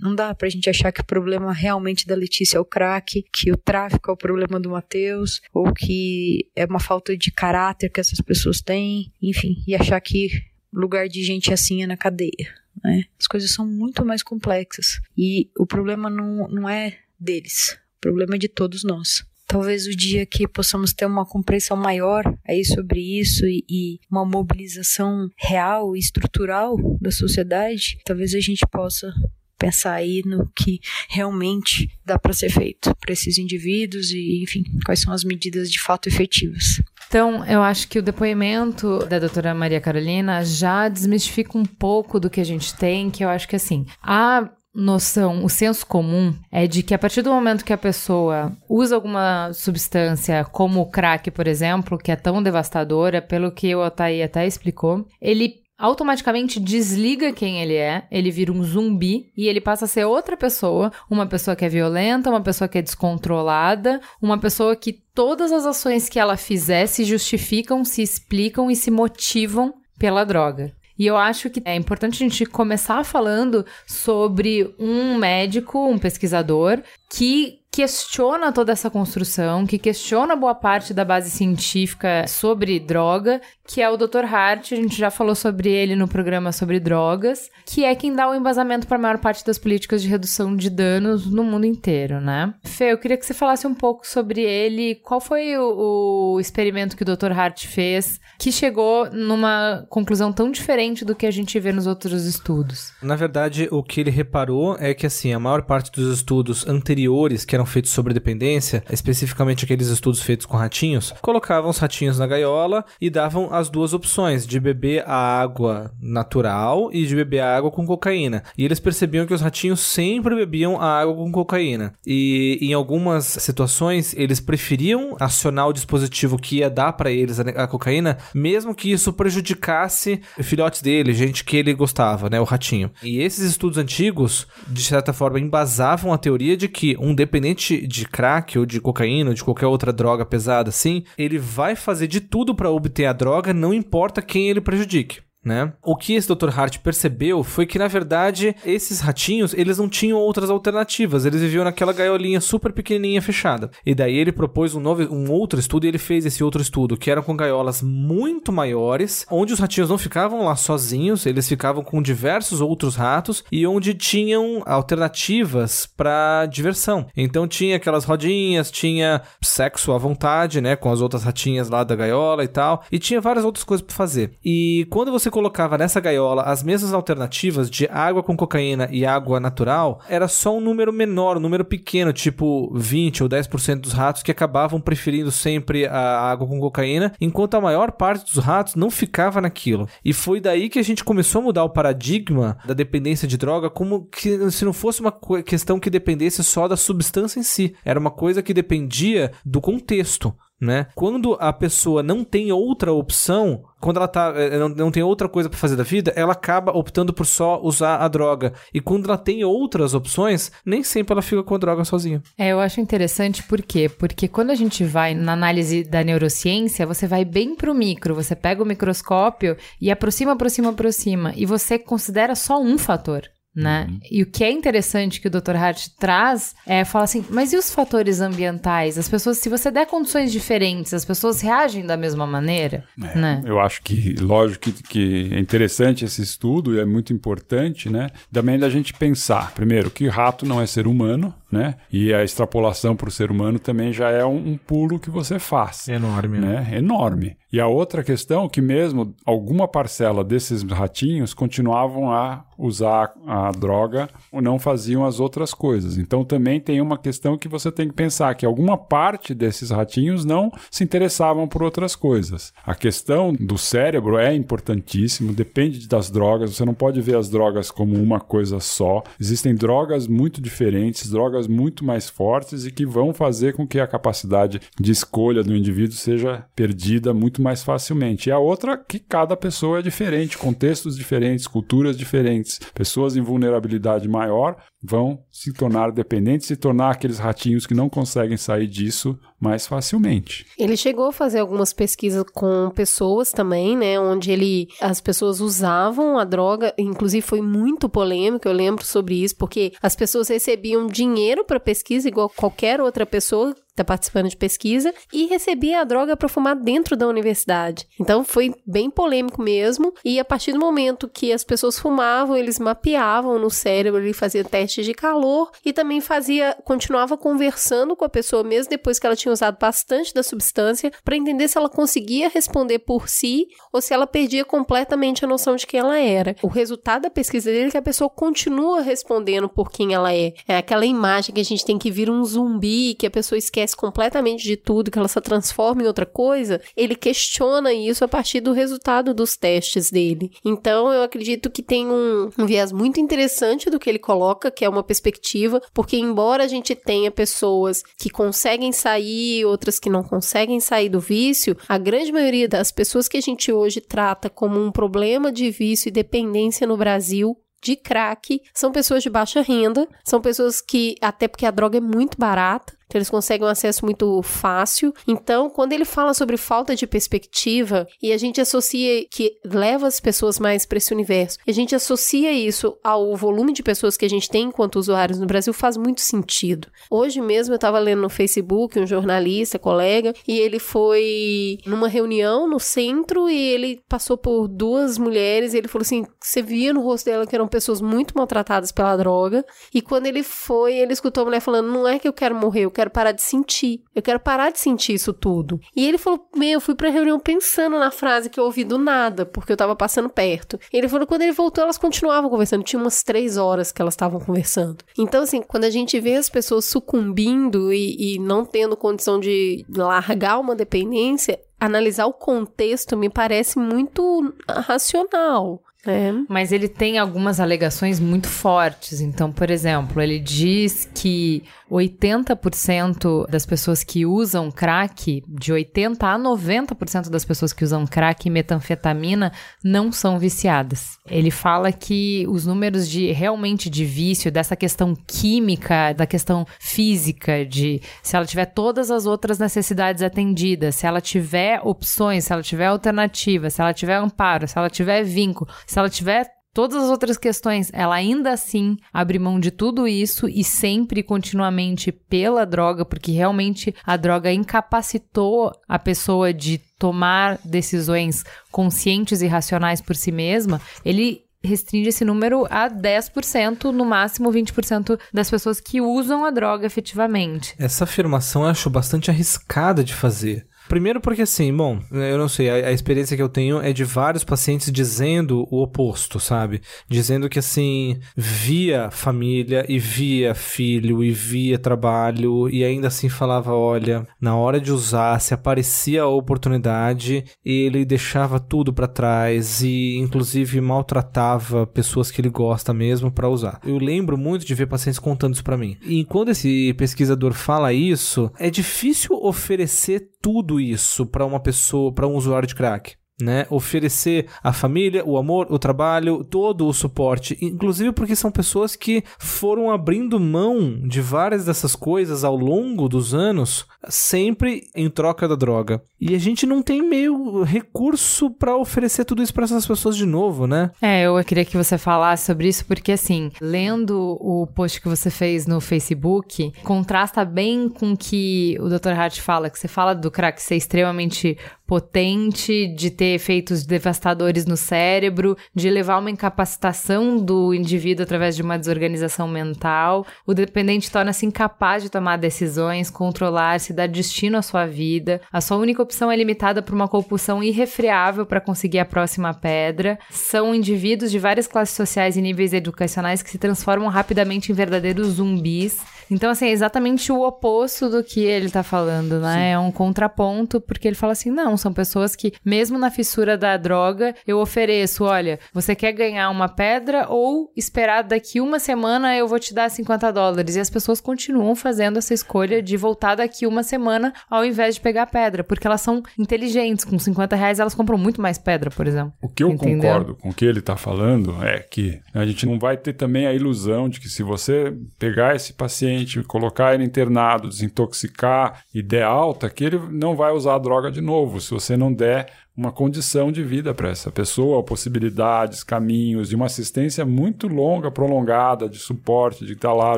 Não dá pra gente achar que o problema realmente da Letícia é o crack, que o tráfico é o problema do Matheus, ou que é uma falta de caráter que essas pessoas têm, enfim, e achar que lugar de gente assim é na cadeia. Né? As coisas são muito mais complexas. E o problema não, não é deles, o problema é de todos nós talvez o dia que possamos ter uma compreensão maior aí sobre isso e, e, uma mobilização real e estrutural da sociedade, talvez a gente possa pensar aí no que realmente dá para ser feito para esses indivíduos e, enfim, quais são as medidas de fato efetivas. Então, eu acho que o depoimento da doutora Maria Carolina já desmistifica um pouco do que a gente tem, que eu acho que assim, a noção, o senso comum é de que a partir do momento que a pessoa usa alguma substância, como o crack, por exemplo, que é tão devastadora, pelo que o Otaí até explicou, ele automaticamente desliga quem ele é, ele vira um zumbi e ele passa a ser outra pessoa, uma pessoa que é violenta, uma pessoa que é descontrolada, uma pessoa que todas as ações que ela fizer se justificam, se explicam e se motivam pela droga. E eu acho que é importante a gente começar falando sobre um médico, um pesquisador, que questiona toda essa construção, que questiona boa parte da base científica sobre droga, que é o Dr. Hart, a gente já falou sobre ele no programa sobre drogas, que é quem dá o embasamento para a maior parte das políticas de redução de danos no mundo inteiro, né? Fê, eu queria que você falasse um pouco sobre ele, qual foi o, o experimento que o Dr. Hart fez, que chegou numa conclusão tão diferente do que a gente vê nos outros estudos. Na verdade, o que ele reparou é que assim, a maior parte dos estudos anteriores que eram feitos sobre dependência, especificamente aqueles estudos feitos com ratinhos, colocavam os ratinhos na gaiola e davam as duas opções de beber a água natural e de beber a água com cocaína. E eles percebiam que os ratinhos sempre bebiam a água com cocaína. E em algumas situações eles preferiam acionar o dispositivo que ia dar para eles a, cocaína, mesmo que isso prejudicasse filhotes dele, gente que ele gostava, né, o ratinho. E esses estudos antigos, de certa forma, embasavam a teoria de que um dependente de crack ou de cocaína ou de qualquer outra droga pesada assim, ele vai fazer de tudo para obter a droga, não importa quem ele prejudique né? O que esse Dr. Hart percebeu foi que, na verdade, esses ratinhos, eles não tinham outras alternativas. Eles viviam naquela gaiolinha super pequenininha fechada. E daí ele propôs um, novo, um outro estudo e ele fez esse outro estudo, que era com gaiolas muito maiores, onde os ratinhos não ficavam lá sozinhos, eles ficavam com diversos outros ratos e onde tinham alternativas para diversão. Então tinha aquelas rodinhas, tinha sexo à vontade, né, com as outras ratinhas lá da gaiola e tal, e tinha várias outras coisas para fazer. E quando você você colocava nessa gaiola as mesmas alternativas de água com cocaína e água natural, era só um número menor, um número pequeno, tipo 20 ou 10% dos ratos que acabavam preferindo sempre a água com cocaína, enquanto a maior parte dos ratos não ficava naquilo. E foi daí que a gente começou a mudar o paradigma da dependência de droga como que se não fosse uma questão que dependesse só da substância em si, era uma coisa que dependia do contexto né? Quando a pessoa não tem outra opção, quando ela tá, eh, não, não tem outra coisa para fazer da vida, ela acaba optando por só usar a droga. E quando ela tem outras opções, nem sempre ela fica com a droga sozinha. É, eu acho interessante por quê? Porque quando a gente vai na análise da neurociência, você vai bem pro micro, você pega o microscópio e aproxima, aproxima, aproxima, e você considera só um fator né? Uhum. E o que é interessante que o Dr. Hart traz é falar assim, mas e os fatores ambientais? As pessoas, se você der condições diferentes, as pessoas reagem da mesma maneira, é, né? Eu acho que, lógico que, que é interessante esse estudo e é muito importante, né? Também da gente pensar, primeiro, que rato não é ser humano, né? E a extrapolação para o ser humano também já é um, um, pulo que você faz. Enorme, né? né? Enorme. E a outra questão é que mesmo alguma parcela desses ratinhos continuavam a usar a droga ou não faziam as outras coisas. Então também tem uma questão que você tem que pensar que alguma parte desses ratinhos não se interessavam por outras coisas. A questão do cérebro é importantíssimo, depende das drogas, você não pode ver as drogas como uma coisa só. Existem drogas muito diferentes, drogas muito mais fortes e que vão fazer com que a capacidade de escolha do indivíduo seja perdida muito mais facilmente. E a outra que cada pessoa é diferente, contextos diferentes, culturas diferentes, pessoas em vulnerabilidade maior vão se tornar dependentes, se tornar aqueles ratinhos que não conseguem sair disso mais facilmente. Ele chegou a fazer algumas pesquisas com pessoas também, né, onde ele as pessoas usavam a droga, inclusive foi muito polêmico, eu lembro sobre isso, porque as pessoas recebiam dinheiro para pesquisa igual qualquer outra pessoa está participando de pesquisa e recebia a droga para fumar dentro da universidade. Então foi bem polêmico mesmo. E a partir do momento que as pessoas fumavam, eles mapeavam no cérebro, ele fazia testes de calor e também fazia, continuava conversando com a pessoa mesmo depois que ela tinha usado bastante da substância para entender se ela conseguia responder por si ou se ela perdia completamente a noção de quem ela era. O resultado da pesquisa dele é que a pessoa continua respondendo por quem ela é. É aquela imagem que a gente tem que vir um zumbi, que a pessoa esquece esquece completamente de tudo, que ela se transforma em outra coisa, ele questiona isso a partir do resultado dos testes dele. Então, eu acredito que tem um, um viés muito interessante do que ele coloca, que é uma perspectiva, porque embora a gente tenha pessoas que conseguem sair, outras que não conseguem sair do vício, a grande maioria das pessoas que a gente hoje trata como um problema de vício e dependência no Brasil de crack são pessoas de baixa renda, são pessoas que, até porque a droga é muito barata, então eles conseguem um acesso muito fácil. Então, quando ele fala sobre falta de perspectiva e a gente associa que leva as pessoas mais para esse universo, a gente associa isso ao volume de pessoas que a gente tem enquanto usuários no Brasil, faz muito sentido. Hoje mesmo eu estava lendo no Facebook um jornalista, colega, e ele foi numa reunião no centro e ele passou por duas mulheres e ele falou assim: você via no rosto dela que eram pessoas muito maltratadas pela droga. E quando ele foi, ele escutou a mulher falando: não é que eu quero morrer, eu quero parar de sentir. Eu quero parar de sentir isso tudo. E ele falou: Meu, eu fui pra reunião pensando na frase que eu ouvi do nada, porque eu tava passando perto. Ele falou: quando ele voltou, elas continuavam conversando. Tinha umas três horas que elas estavam conversando. Então, assim, quando a gente vê as pessoas sucumbindo e, e não tendo condição de largar uma dependência, analisar o contexto me parece muito racional. É. Mas ele tem algumas alegações muito fortes. Então, por exemplo, ele diz que 80% das pessoas que usam crack, de 80 a 90% das pessoas que usam crack e metanfetamina não são viciadas. Ele fala que os números de realmente de vício, dessa questão química, da questão física, de se ela tiver todas as outras necessidades atendidas, se ela tiver opções, se ela tiver alternativas, se ela tiver amparo, se ela tiver vínculo, se ela tiver todas as outras questões, ela ainda assim abre mão de tudo isso e sempre continuamente pela droga, porque realmente a droga incapacitou a pessoa de tomar decisões conscientes e racionais por si mesma, ele restringe esse número a 10%, no máximo 20% das pessoas que usam a droga efetivamente. Essa afirmação eu acho bastante arriscada de fazer. Primeiro porque assim, bom, eu não sei, a, a, experiência que eu tenho é de vários pacientes dizendo o oposto, sabe? Dizendo que assim, via família e via filho e via trabalho e ainda assim falava, olha, na hora de usar, se aparecia a oportunidade, ele deixava tudo para trás e inclusive maltratava pessoas que ele gosta mesmo para usar. Eu lembro muito de ver pacientes contando isso para mim. E quando esse pesquisador fala isso, é difícil oferecer tudo isso para uma pessoa, para um usuário de crack né? Oferecer a família, o amor, o trabalho, todo o suporte, inclusive porque são pessoas que foram abrindo mão de várias dessas coisas ao longo dos anos, sempre em troca da droga. E a gente não tem meio recurso para oferecer tudo isso para essas pessoas de novo, né? É, eu queria que você falasse sobre isso porque assim, lendo o post que você fez no Facebook, contrasta bem com o que o Dr. Hart fala, que você fala do crack ser extremamente potente, de ter efeitos devastadores no cérebro, de levar uma incapacitação do indivíduo através de uma desorganização mental. O dependente torna-se incapaz de tomar decisões, controlar-se, dar destino à sua vida. A sua única opção é limitada por uma compulsão irrefreável para conseguir a próxima pedra. São indivíduos de várias classes sociais e níveis educacionais que se transformam rapidamente em verdadeiros zumbis. Então, assim, é exatamente o oposto do que ele tá falando, né? Sim. É um contraponto, porque ele fala assim: não, são pessoas que, mesmo na fissura da droga, eu ofereço: olha, você quer ganhar uma pedra ou esperar daqui uma semana eu vou te dar 50 dólares? E as pessoas continuam fazendo essa escolha de voltar daqui uma semana ao invés de pegar pedra, porque elas são inteligentes. Com 50 reais elas compram muito mais pedra, por exemplo. O que eu Entendeu? concordo com o que ele tá falando é que a gente não vai ter também a ilusão de que se você pegar esse paciente, colocar ele internado, desintoxicar e der alta, que ele não vai usar a droga de novo se você não der uma condição de vida para essa pessoa, possibilidades, caminhos, de uma assistência muito longa, prolongada, de suporte, de estar lá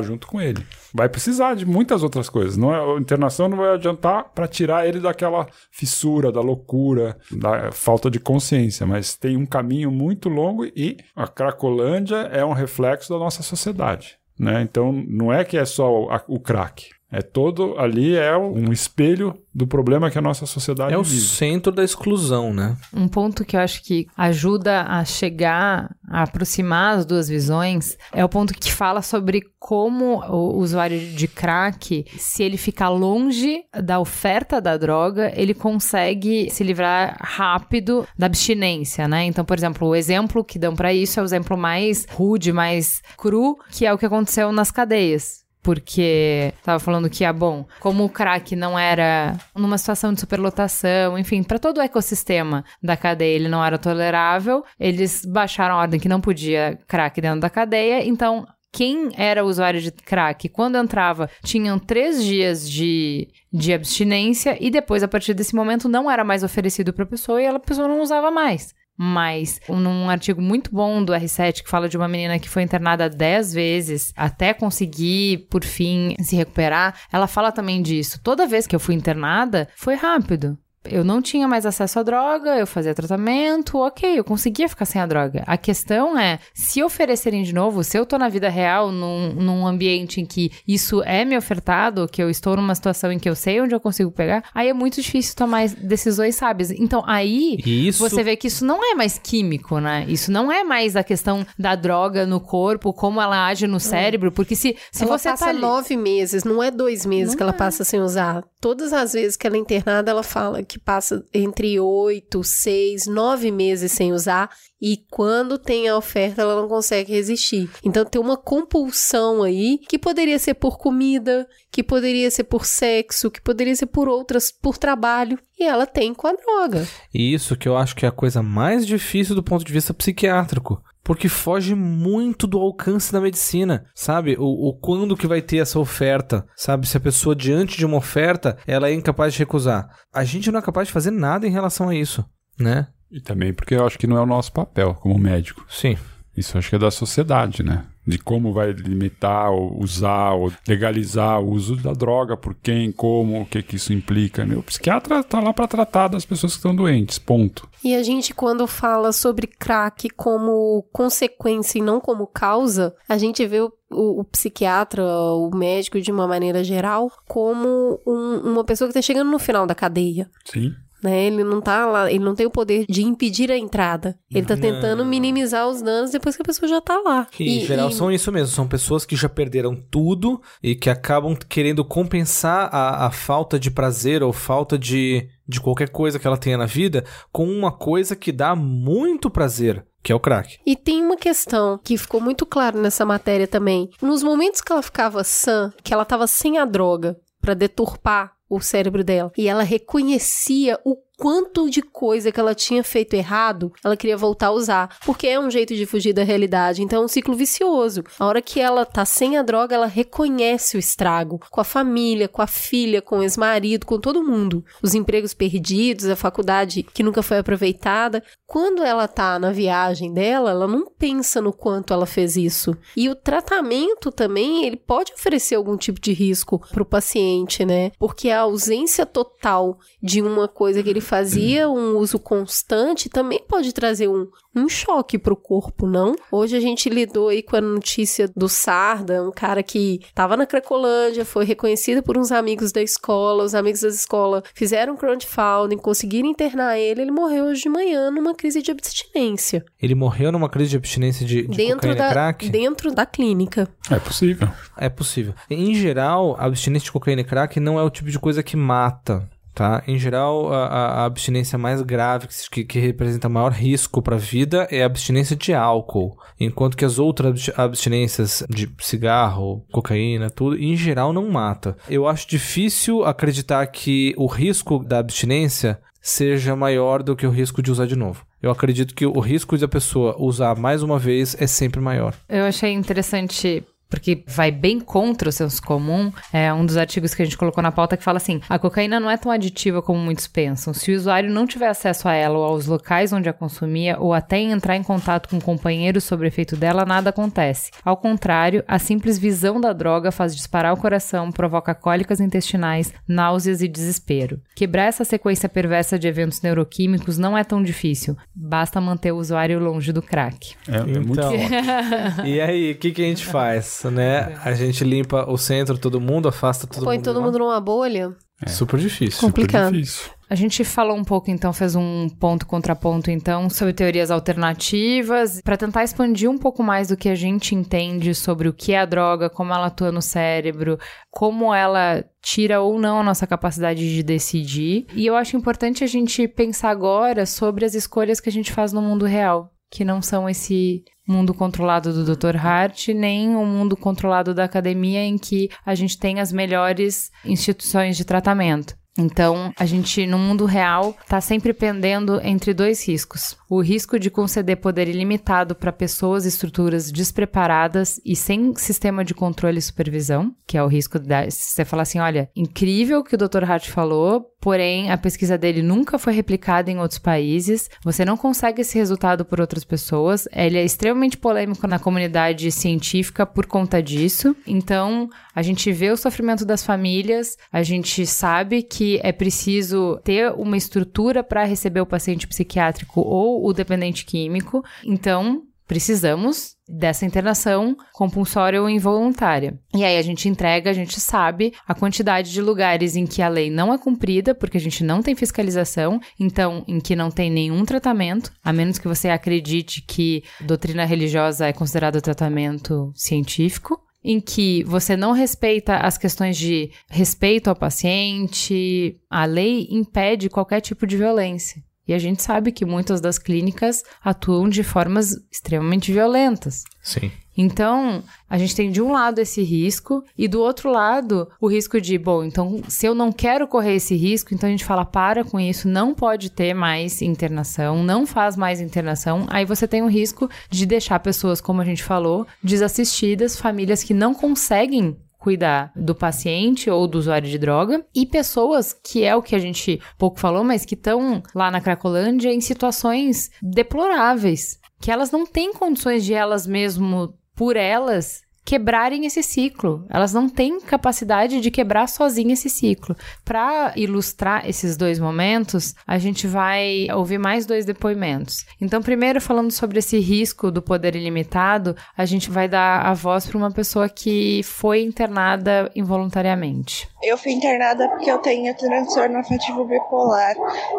junto com ele. Vai precisar de muitas outras coisas. Não é, a internação não vai adiantar para tirar ele daquela fissura, da loucura, da falta de consciência, mas tem um caminho muito longo e a Cracolândia é um reflexo da nossa sociedade. Né? Então, não é que é só o crack. É todo ali é um espelho do problema que a nossa sociedade é vive. É o centro da exclusão, né? Um ponto que eu acho que ajuda a chegar, a aproximar as duas visões, é o ponto que fala sobre como o usuário de crack, se ele ficar longe da oferta da droga, ele consegue se livrar rápido da abstinência, né? Então, por exemplo, o exemplo que dão para isso é o exemplo mais rude, mais cru, que é o que aconteceu nas cadeias porque tava falando que, ah, bom, como o crack não era numa situação de superlotação, enfim, para todo o ecossistema da cadeia ele não era tolerável, eles baixaram a ordem que não podia crack dentro da cadeia, então quem era usuário de crack, quando entrava, tinham três dias de, de abstinência e depois, a partir desse momento, não era mais oferecido para a pessoa e a pessoa não usava mais. Mas, num artigo muito bom do R7 que fala de uma menina que foi internada 10 vezes até conseguir, por fim, se recuperar, ela fala também disso. Toda vez que eu fui internada, foi rápido. Eu não tinha mais acesso à droga, eu fazia tratamento, ok, eu conseguia ficar sem a droga. A questão é, se oferecerem de novo, se eu tô na vida real, num, num ambiente em que isso é me ofertado, que eu estou numa situação em que eu sei onde eu consigo pegar, aí é muito difícil tomar decisões sábias. Então aí isso... você vê que isso não é mais químico, né? Isso não é mais a questão da droga no corpo, como ela age no cérebro, porque se, se ela você passa tá ali... nove meses, não é dois meses não que ela é. passa sem usar. Todas as vezes que ela é internada, ela fala que passa entre oito, seis, nove meses sem usar e quando tem a oferta ela não consegue resistir. Então tem uma compulsão aí que poderia ser por comida, que poderia ser por sexo, que poderia ser por outras, por trabalho, e ela tem com a droga. E isso que eu acho que é a coisa mais difícil do ponto de vista psiquiátrico porque foge muito do alcance da medicina, sabe? O, o, quando que vai ter essa oferta, sabe? Se a pessoa diante de uma oferta, ela é incapaz de recusar. A gente não é capaz de fazer nada em relação a isso, né? E também porque eu acho que não é o nosso papel como médico. Sim. Isso acho que é da sociedade, né? De como vai limitar, ou usar, ou legalizar o uso da droga, por quem, como, o que que isso implica. Né? O psiquiatra tá lá para tratar das pessoas que estão doentes, ponto. E a gente, quando fala sobre crack como consequência e não como causa, a gente vê o, o, o psiquiatra, o médico, de uma maneira geral, como um- uma pessoa que está chegando no final da cadeia. Sim. Né? Ele não tá lá, ele não tem o poder de impedir a entrada. Ele tá Não. tentando minimizar os danos depois que a pessoa já tá lá. Que, em geral são isso mesmo, são pessoas que já perderam tudo e que acabam querendo compensar a, a falta de prazer ou falta de, de qualquer coisa que ela tenha na vida com uma coisa que dá muito prazer, que é o crack. E tem uma questão que ficou muito claro nessa matéria também. Nos momentos que ela ficava sã, que ela tava sem a droga pra deturpar o cérebro dela, e ela reconhecia o quanto de coisa que ela tinha feito errado, ela queria voltar a usar, porque é um jeito de fugir da realidade. Então é um ciclo vicioso. A hora que ela tá sem a droga, ela reconhece o estrago com a família, com a filha, com o ex-marido, com todo mundo. Os empregos perdidos, a faculdade que nunca foi aproveitada. Quando ela tá na viagem dela, ela não pensa no quanto ela fez isso. E o tratamento também, ele pode oferecer algum tipo de risco pro paciente, né? Porque a ausência total de uma coisa que ele fazia, um uso constante, também pode trazer um, um choque pro corpo, não? Hoje a gente lidou aí com a notícia do Sarda, um cara que tava na Cracolândia, foi reconhecido por uns amigos da escola, os amigos da escola fizeram crowdfunding, conseguiram internar ele, ele morreu hoje de manhã numa crise de abstinência. Ele morreu numa crise de abstinência de, de dentro cocaína e da, crack? dentro da clínica. É possível. É possível. Em geral, a abstinência de cocaína e crack não é o tipo de coisa que mata. Tá? Em geral, a, a- abstinência mais grave, que, que representa maior risco para a vida, é a abstinência de álcool. Enquanto que as outras abs- abstinências de cigarro, cocaína, tudo, em geral não mata. Eu acho difícil acreditar que o risco da abstinência seja maior do que o risco de usar de novo. Eu acredito que o risco de a pessoa usar mais uma vez é sempre maior. Eu achei interessante porque vai bem contra o senso comum. É um dos artigos que a gente colocou na pauta que fala assim: a cocaína não é tão aditiva como muitos pensam. Se o usuário não tiver acesso a ela ou aos locais onde a consumia, ou até entrar em contato com companheiros sobre o efeito dela, nada acontece. Ao contrário, a simples visão da droga faz disparar o coração, provoca cólicas intestinais, náuseas e desespero. Quebrar essa sequência perversa de eventos neuroquímicos não é tão difícil. Basta manter o usuário longe do crack. É, é muito Então. E aí, o que, que a gente faz, né? A gente limpa o centro, todo mundo, afasta todo Põe mundo. todo de lá? mundo numa bolha. Super difícil. Complicado. Super difícil. A gente falou um pouco, então, fez um ponto contraponto, então, sobre teorias alternativas, para tentar expandir um pouco mais do que a gente entende sobre o que é a droga, como ela atua no cérebro, como ela tira ou não a nossa capacidade de decidir. E eu acho importante a gente pensar agora sobre as escolhas que a gente faz no mundo real, que não são esse mundo controlado do Dr. Hart, nem o mundo controlado da academia em que a gente tem as melhores instituições de tratamento. Então, a gente, no mundo real, está sempre pendendo entre dois riscos. O risco de conceder poder ilimitado para pessoas e estruturas despreparadas e sem sistema de controle e supervisão, que é o risco da. Se você falar assim: olha, incrível que o Dr. Hart falou, porém a pesquisa dele nunca foi replicada em outros países, você não consegue esse resultado por outras pessoas, ele é extremamente polêmico na comunidade científica por conta disso. Então, a gente vê o sofrimento das famílias, a gente sabe que é preciso ter uma estrutura para receber o paciente psiquiátrico ou o dependente químico. Então, precisamos dessa internação compulsória ou involuntária. E aí a gente entrega, a gente sabe a quantidade de lugares em que a lei não é cumprida, porque a gente não tem fiscalização, então em que não tem nenhum tratamento, a menos que você acredite que doutrina religiosa é considerado tratamento científico em que você não respeita as questões de respeito ao paciente, a lei impede qualquer tipo de violência. E a gente sabe que muitas das clínicas atuam de formas extremamente violentas. Sim. Então, a gente tem de um lado esse risco e do outro lado o risco de, bom, então se eu não quero correr esse risco, então a gente fala para com isso, não pode ter mais internação, não faz mais internação. Aí você tem o risco de deixar pessoas, como a gente falou, desassistidas, famílias que não conseguem cuidar do paciente ou do usuário de droga e pessoas que é o que a gente pouco falou, mas que estão lá na Cracolândia em situações deploráveis. que elas não têm condições de elas mesmo, por elas, quebrarem esse ciclo. Elas não têm capacidade de quebrar sozinha esse ciclo. Para ilustrar esses dois momentos, a gente vai ouvir mais dois depoimentos. Então, primeiro falando sobre esse risco do poder ilimitado, a gente vai dar a voz para uma pessoa que foi internada involuntariamente. Eu fui internada porque eu tenho transtorno afetivo bipolar.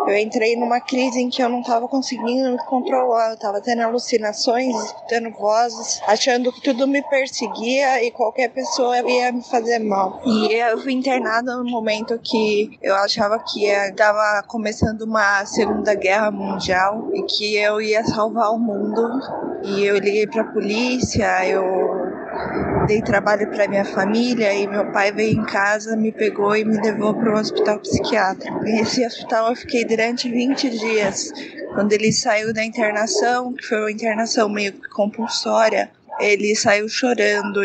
Eu entrei numa crise em que eu não estava conseguindo me controlar. Eu estava tendo alucinações, tendo vozes, achando que tudo me perseguia e qualquer pessoa ia me fazer mal. E eu fui internada no momento que eu achava que estava começando uma Segunda Guerra Mundial e que eu ia salvar o mundo. E eu liguei para a polícia, eu dei trabalho para minha família e meu pai veio em casa, me pegou e me levou para o hospital psiquiátrico. Nesse hospital eu fiquei durante 20 dias. Quando ele saiu da internação, que foi uma internação meio compulsória, ele saiu chorando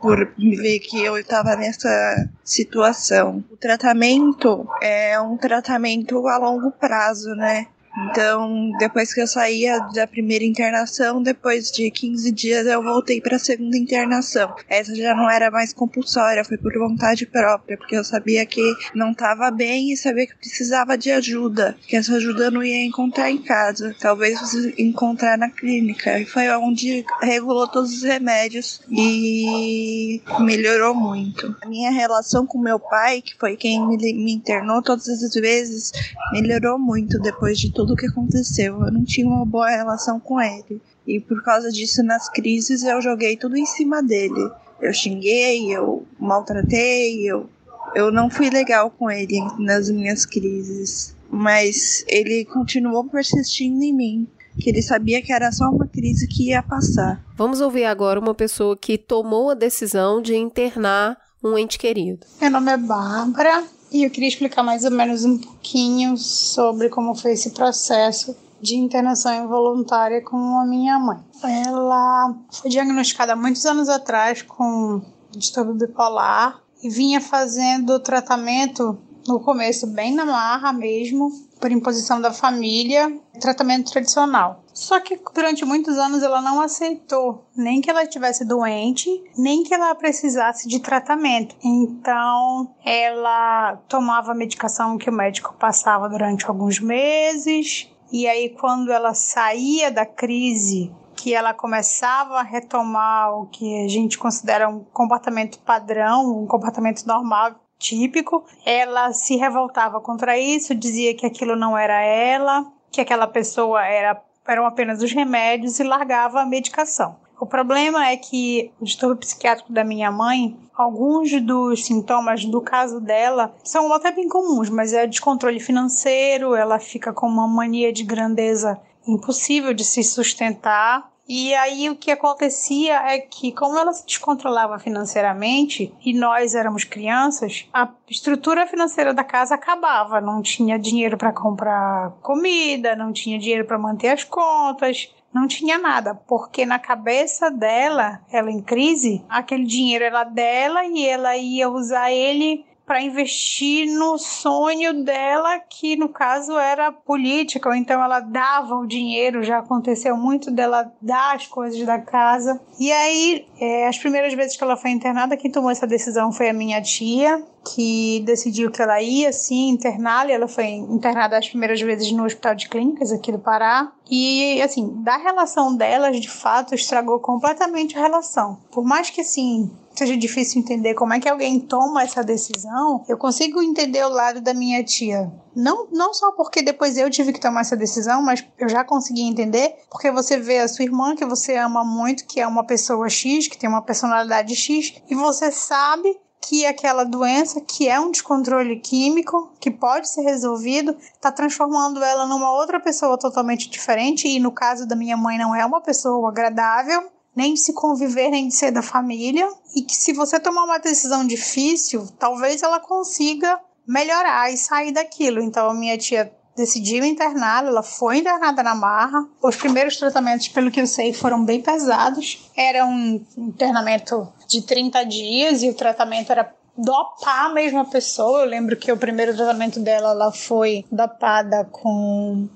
por ver que eu estava nessa situação. O tratamento é um tratamento a longo prazo, né? Então, depois que eu saía da primeira internação, depois de 15 dias eu voltei para a segunda internação. Essa já não era mais compulsória, foi por vontade própria, porque eu sabia que não estava bem e sabia que precisava de ajuda, que essa ajuda não ia encontrar em casa, talvez encontrar na clínica. E foi onde regulou todos os remédios e melhorou muito. A minha relação com meu pai, que foi quem me internou todas as vezes, melhorou muito depois de tudo tudo o que aconteceu. Eu não tinha uma boa relação com ele. E por causa disso, nas crises, eu joguei tudo em cima dele. Eu xinguei, eu maltratei, eu, eu não fui legal com ele nas minhas crises. Mas ele continuou persistindo em mim que ele sabia que era só uma crise que ia passar. Vamos ouvir agora uma pessoa que tomou a decisão de internar um ente querido. Meu nome é Bárbara, e eu queria explicar mais ou menos um pouquinho sobre como foi esse processo de internação involuntária com a minha mãe. Ela foi diagnosticada muitos anos atrás com distúrbio bipolar e vinha fazendo tratamento no começo bem na marra mesmo, por imposição da família, tratamento tradicional. Só que durante muitos anos ela não aceitou nem que ela estivesse doente, nem que ela precisasse de tratamento. Então, ela tomava a medicação que o médico passava durante alguns meses, e aí quando ela saía da crise que ela começava a retomar o que a gente considera um comportamento padrão, um comportamento normal, típico, ela se revoltava contra isso, dizia que aquilo não era ela, que aquela pessoa era eram apenas os remédios e largava a medicação. O problema é que o distúrbio psiquiátrico da minha mãe, alguns dos sintomas do caso dela são até bem comuns, mas é descontrole financeiro, ela fica com uma mania de grandeza impossível de se sustentar, e aí o que acontecia é que, como ela se descontrolava financeiramente e nós éramos crianças, a estrutura financeira da casa acabava. Não tinha dinheiro para comprar comida, não tinha dinheiro para manter as contas, não tinha nada, porque na cabeça dela, ela em crise, aquele dinheiro era dela e ela ia usar ele para investir no sonho dela, que no caso era política, ou então ela dava o dinheiro, já aconteceu muito dela dar as coisas da casa. E aí, é, as primeiras vezes que ela foi internada, quem tomou essa decisão foi a minha tia, que decidiu que ela ia sim interná-la. Ela foi internada as primeiras vezes no Hospital de Clínicas aqui do Pará. E assim, da relação delas, de fato, estragou completamente a relação. Por mais que assim, seja difícil entender como é que alguém toma essa decisão, eu consigo entender o lado da minha tia. Não, não só porque depois eu tive que tomar essa decisão, mas eu já consegui entender, porque você vê a sua irmã que você ama muito, que é uma pessoa X, que tem uma personalidade X, e você sabe que aquela doença, que é um descontrole químico, que pode ser resolvido, está transformando ela numa outra pessoa totalmente diferente, e no caso da minha mãe não é uma pessoa agradável, nem de se conviver, nem de ser da família, e que se você tomar uma decisão difícil, talvez ela consiga melhorar e sair daquilo. Então a minha tia decidiu internar, ela foi internada na marra. Os primeiros tratamentos, pelo que eu sei, foram bem pesados. Era um internamento de 30 dias e o tratamento era dopar a mesma pessoa. Eu lembro que o primeiro tratamento dela ela foi dopada com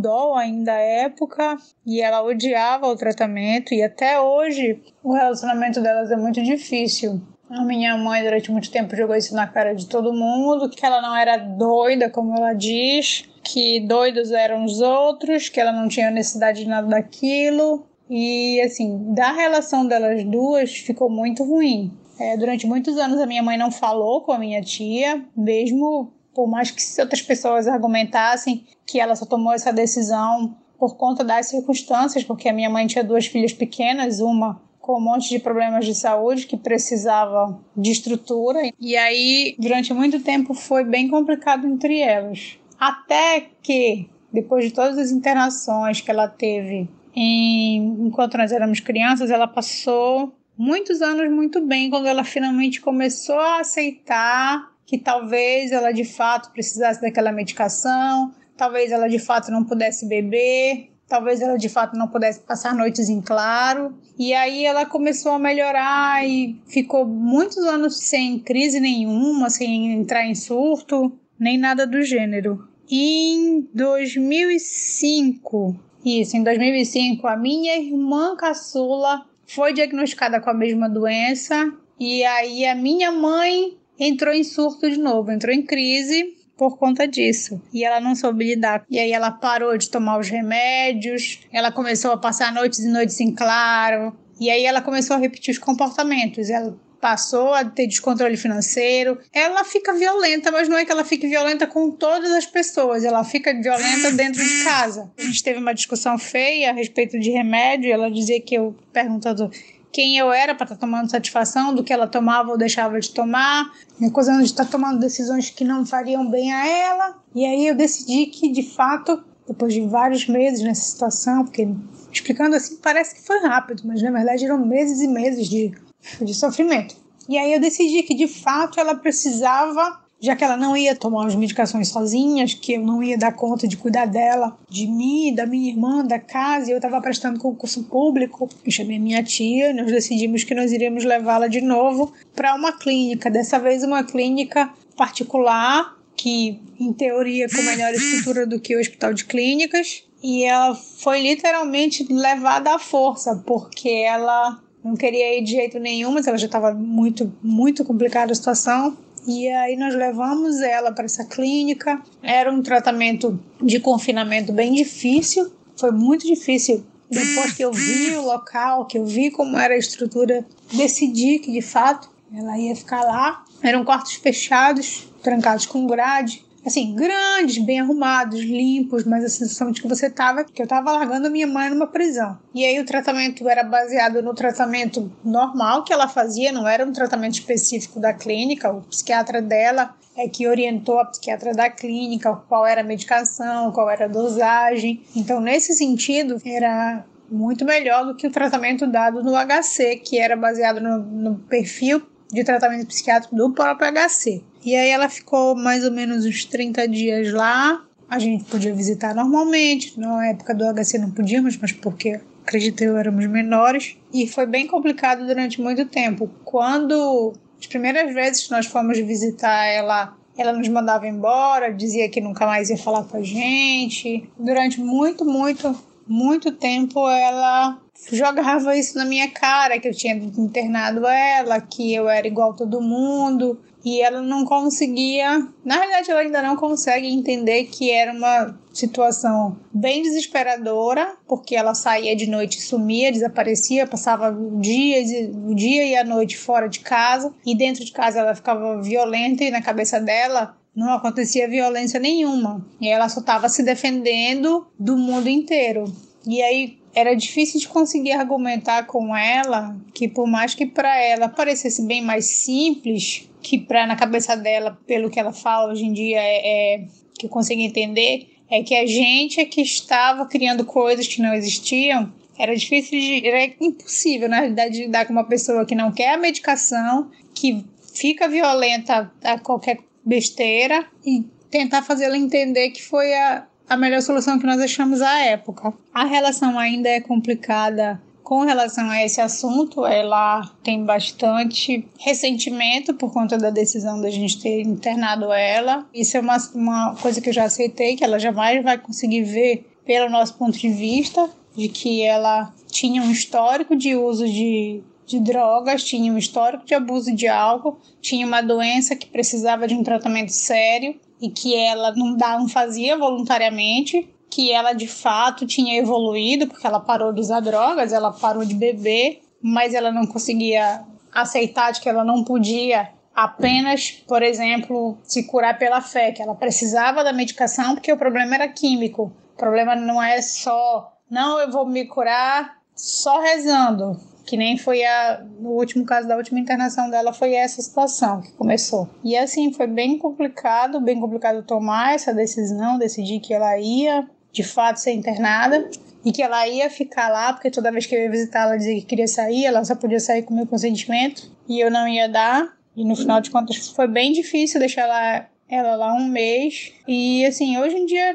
dó ainda à época e ela odiava o tratamento e até hoje o relacionamento delas é muito difícil. A minha mãe durante muito tempo jogou isso na cara de todo mundo, que ela não era doida, como ela diz, que doidos eram os outros, que ela não tinha necessidade de nada daquilo. E assim, da relação delas duas ficou muito ruim. É, durante muitos anos a minha mãe não falou com a minha tia, mesmo por mais que outras pessoas argumentassem que ela só tomou essa decisão por conta das circunstâncias, porque a minha mãe tinha duas filhas pequenas, uma com um monte de problemas de saúde que precisava de estrutura. E aí, durante muito tempo, foi bem complicado entre elas. Até que, depois de todas as internações que ela teve em, enquanto nós éramos crianças, ela passou muitos anos muito bem quando ela finalmente começou a aceitar que talvez ela de fato precisasse daquela medicação, talvez ela de fato não pudesse beber, talvez ela de fato não pudesse passar noites em claro. E aí ela começou a melhorar e ficou muitos anos sem crise nenhuma, sem entrar em surto, nem nada do gênero. Em 2005, isso, em 2005, a minha irmã caçula foi diagnosticada com a mesma doença e aí a minha mãe entrou em surto de novo, entrou em crise por conta disso. E ela não soube lidar. E aí ela parou de tomar os remédios, ela começou a passar noites e noites em claro. E aí ela começou a repetir os comportamentos. Ela passou a ter descontrole financeiro. Ela fica violenta, mas não é que ela fique violenta com todas as pessoas, ela fica violenta dentro de casa. A gente teve uma discussão feia a respeito de remédio, ela dizia que eu perguntando quem eu era para estar tá tomando satisfação do que ela tomava ou deixava de tomar, acusando de estar tá tomando decisões que não fariam bem a ela. E aí eu decidi que, de fato, depois de vários meses nessa situação, porque explicando assim parece que foi rápido, mas na verdade eram meses e meses de, de sofrimento. E aí eu decidi que, de fato, ela precisava já que ela não ia tomar as medicações sozinhas, que eu não ia dar conta de cuidar dela, de mim, da minha irmã, da casa, e eu estava prestando concurso público. Eu chamei minha tia, nós decidimos que nós iríamos levá-la de novo para uma clínica, dessa vez uma clínica particular, que em teoria com melhor estrutura do que o hospital de clínicas, e ela foi literalmente levada à força, porque ela não queria ir de jeito nenhum, mas ela já estava muito, muito complicada a situação. E aí nós levamos ela para essa clínica. Era um tratamento de confinamento bem difícil. Foi muito difícil. Depois que eu vi o local, que eu vi como era a estrutura, decidi que de fato ela ia ficar lá. Eram quartos fechados, trancados com grade assim, grandes, bem arrumados, limpos, mas a sensação de que você tava, que eu tava largando a minha mãe numa prisão. E aí o tratamento era baseado no tratamento normal que ela fazia, não era um tratamento específico da clínica, o psiquiatra dela é que orientou a psiquiatra da clínica qual era a medicação, qual era a dosagem. Então, nesse sentido, era muito melhor do que o tratamento dado no HC, que era baseado no, no perfil de tratamento psiquiátrico do próprio HC. E aí ela ficou mais ou menos uns 30 dias lá. A gente podia visitar normalmente. Na época do HC não podíamos, mas porque acredito eu éramos menores. E foi bem complicado durante muito tempo. Quando as primeiras vezes que nós fomos visitar ela, ela nos mandava embora, dizia que nunca mais ia falar com a gente. Durante muito, muito, muito tempo ela jogava isso na minha cara, que eu tinha internado ela, que eu era igual a todo mundo. E ela não conseguia, na verdade, ela ainda não consegue entender que era uma situação bem desesperadora, porque ela saía de noite, sumia, desaparecia, passava o dia, o dia e a noite fora de casa, e dentro de casa ela ficava violenta e na cabeça dela não acontecia violência nenhuma. E ela só estava se defendendo do mundo inteiro. E aí era difícil de conseguir argumentar com ela que por mais que para ela parecesse bem mais simples, que para na cabeça dela, pelo que ela fala hoje em dia é, é que eu consigo entender, é que a gente é que estava criando coisas que não existiam. Era difícil de, era impossível, na realidade, lidar com uma pessoa que não quer a medicação, que fica violenta a qualquer besteira e tentar fazê-la entender que foi a, a melhor solução que nós achamos à época. A relação ainda é complicada com relação a esse assunto, ela tem bastante ressentimento por conta da decisão da gente ter internado ela. Isso é uma, uma coisa que eu já aceitei, que ela jamais vai conseguir ver pelo nosso ponto de vista, de que ela tinha um histórico de uso de, de drogas, tinha um histórico de abuso de álcool, tinha uma doença que precisava de um tratamento sério e que ela não, dá, não fazia voluntariamente que ela de fato tinha evoluído, porque ela parou de usar drogas, ela parou de beber, mas ela não conseguia aceitar de que ela não podia apenas, por exemplo, se curar pela fé, que ela precisava da medicação porque o problema era químico. O problema não é só, não, eu vou me curar só rezando, que nem foi a, no último caso da última internação dela, foi essa situação que começou. E assim, foi bem complicado, bem complicado tomar essa decisão, decidir que ela ia de fato ser internada e que ela ia ficar lá, porque toda vez que eu ia visitar ela dizia que queria sair, ela só podia sair com meu consentimento e eu não ia dar. E no final de contas foi bem difícil deixar ela, ela lá um mês. E assim, hoje em dia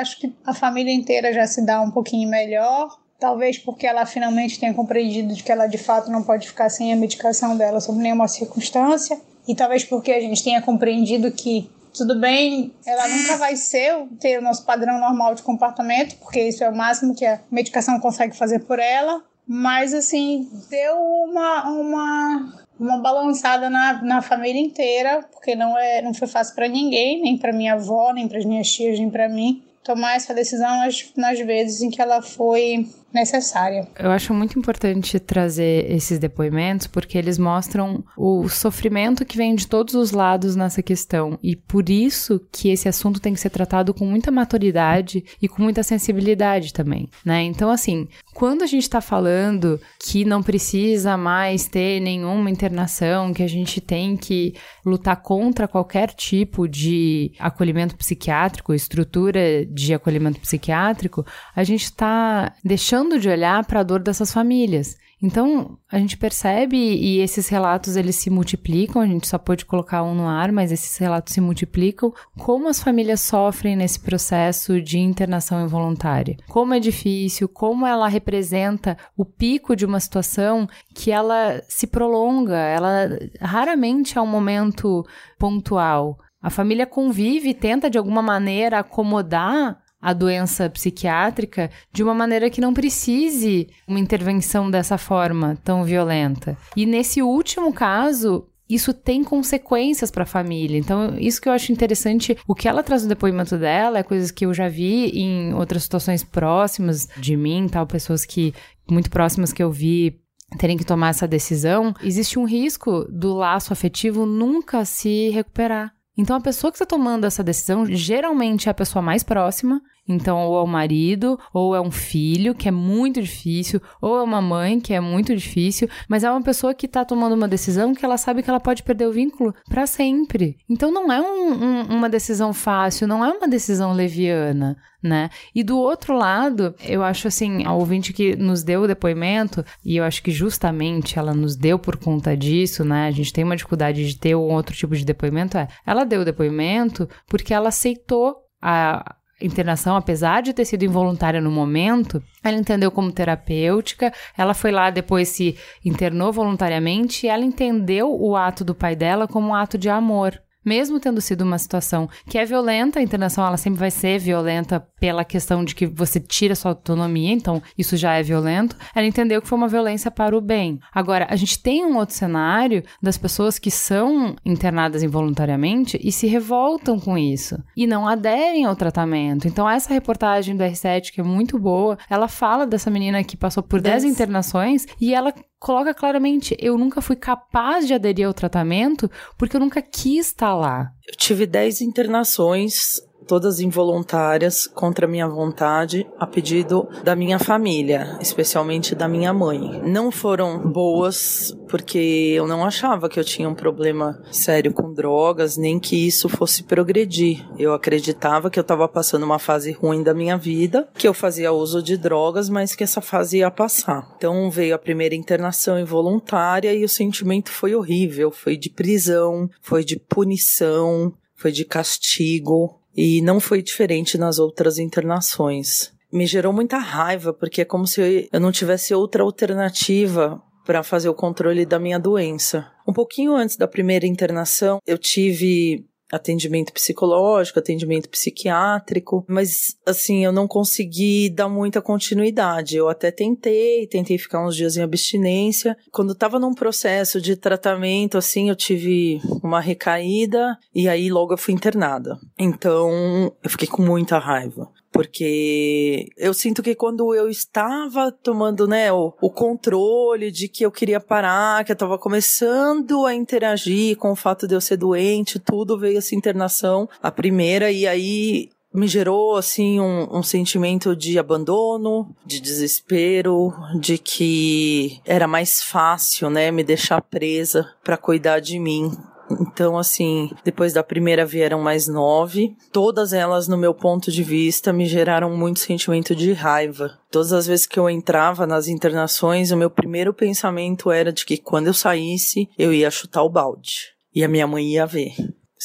acho que a família inteira já se dá um pouquinho melhor. Talvez porque ela finalmente tenha compreendido de que ela de fato não pode ficar sem a medicação dela sob nenhuma circunstância. E talvez porque a gente tenha compreendido que tudo bem, ela nunca vai ser ter o nosso padrão normal de comportamento, porque isso é o máximo que a medicação consegue fazer por ela. Mas assim, deu uma, uma, uma balançada na, na família inteira, porque não, é, não foi fácil para ninguém, nem para minha avó, nem para as minhas tias, nem para mim, tomar essa decisão nas, nas vezes em que ela foi necessária. Eu acho muito importante trazer esses depoimentos porque eles mostram o sofrimento que vem de todos os lados nessa questão e por isso que esse assunto tem que ser tratado com muita maturidade e com muita sensibilidade também, né? Então assim, quando a gente está falando que não precisa mais ter nenhuma internação, que a gente tem que lutar contra qualquer tipo de acolhimento psiquiátrico, estrutura de acolhimento psiquiátrico, a gente está deixando deixando de olhar para a dor dessas famílias. Então, a gente percebe e esses relatos eles se multiplicam, a gente só pode colocar um no ar, mas esses relatos se multiplicam, como as famílias sofrem nesse processo de internação involuntária. Como é difícil, como ela representa o pico de uma situação que ela se prolonga, ela raramente é um momento pontual. A família convive tenta de alguma maneira acomodar a doença psiquiátrica de uma maneira que não precise uma intervenção dessa forma tão violenta. E nesse último caso, isso tem consequências para a família. Então, isso que eu acho interessante, o que ela traz no depoimento dela é coisas que eu já vi em outras situações próximas de mim, tal, pessoas que muito próximas que eu vi terem que tomar essa decisão, existe um risco do laço afetivo nunca se recuperar. Então, a pessoa que está tomando essa decisão geralmente é a pessoa mais próxima então, ou é o marido, ou é um filho, que é muito difícil, ou é uma mãe, que é muito difícil, mas é uma pessoa que tá tomando uma decisão que ela sabe que ela pode perder o vínculo para sempre. Então, não é um, um, uma decisão fácil, não é uma decisão leviana. Né? E do outro lado, eu acho assim, a ouvinte que nos deu o depoimento, e eu acho que justamente ela nos deu por conta disso, né? A gente tem uma dificuldade de ter um outro tipo de depoimento, é, ela deu o depoimento porque ela aceitou a, internação, apesar de ter sido involuntária no momento, ela entendeu como terapêutica, ela foi lá depois se internou voluntariamente e ela entendeu o ato do pai dela como um ato de amor mesmo tendo sido uma situação que é violenta, a internação ela sempre vai ser violenta pela questão de que você tira sua autonomia, então isso já é violento. Ela entendeu que foi uma violência para o bem. Agora, a gente tem um outro cenário das pessoas que são internadas involuntariamente e se revoltam com isso e não aderem ao tratamento. Então, essa reportagem do R7, que é muito boa, ela fala dessa menina que passou por 10 internações e ela coloca claramente: eu nunca fui capaz de aderir ao tratamento porque eu nunca quis estar lá. Eu tive 10 internações todas involuntárias, contra minha vontade, a pedido da minha família, especialmente da minha mãe. Não foram boas porque eu não achava que eu tinha um problema sério com drogas, nem que isso fosse progredir. Eu acreditava que eu estava passando uma fase ruim da minha vida, que eu fazia uso de drogas, mas que essa fase ia passar. Então veio a primeira internação involuntária e o sentimento foi horrível, foi de prisão, foi de punição, foi de castigo, e não foi diferente nas outras internações. me gerou muita raiva, porque é como se eu não tivesse outra alternativa para fazer o controle da minha doença. Um pouquinho antes da primeira internação, eu tive atendimento psicológico, atendimento psiquiátrico, mas assim, eu não consegui dar muita continuidade. Eu até tentei, tentei ficar uns dias em abstinência. Quando estava num processo de tratamento, assim, eu tive uma recaída e aí logo eu fui internada. Então, eu fiquei com muita raiva porque eu sinto que quando eu estava tomando, né, o, o, controle de que eu queria parar, que eu estava começando a interagir com o fato de eu ser doente, tudo veio essa internação, a primeira, e aí me gerou assim um, um, sentimento de abandono, de desespero, de que era mais fácil, né, me deixar presa para cuidar de mim então, assim, depois da primeira vieram mais nove. Todas elas, no meu ponto de vista, me geraram muito sentimento de raiva. Todas as vezes que eu entrava nas internações, o meu primeiro pensamento era de que quando eu saísse, eu ia chutar o balde. E a minha mãe ia ver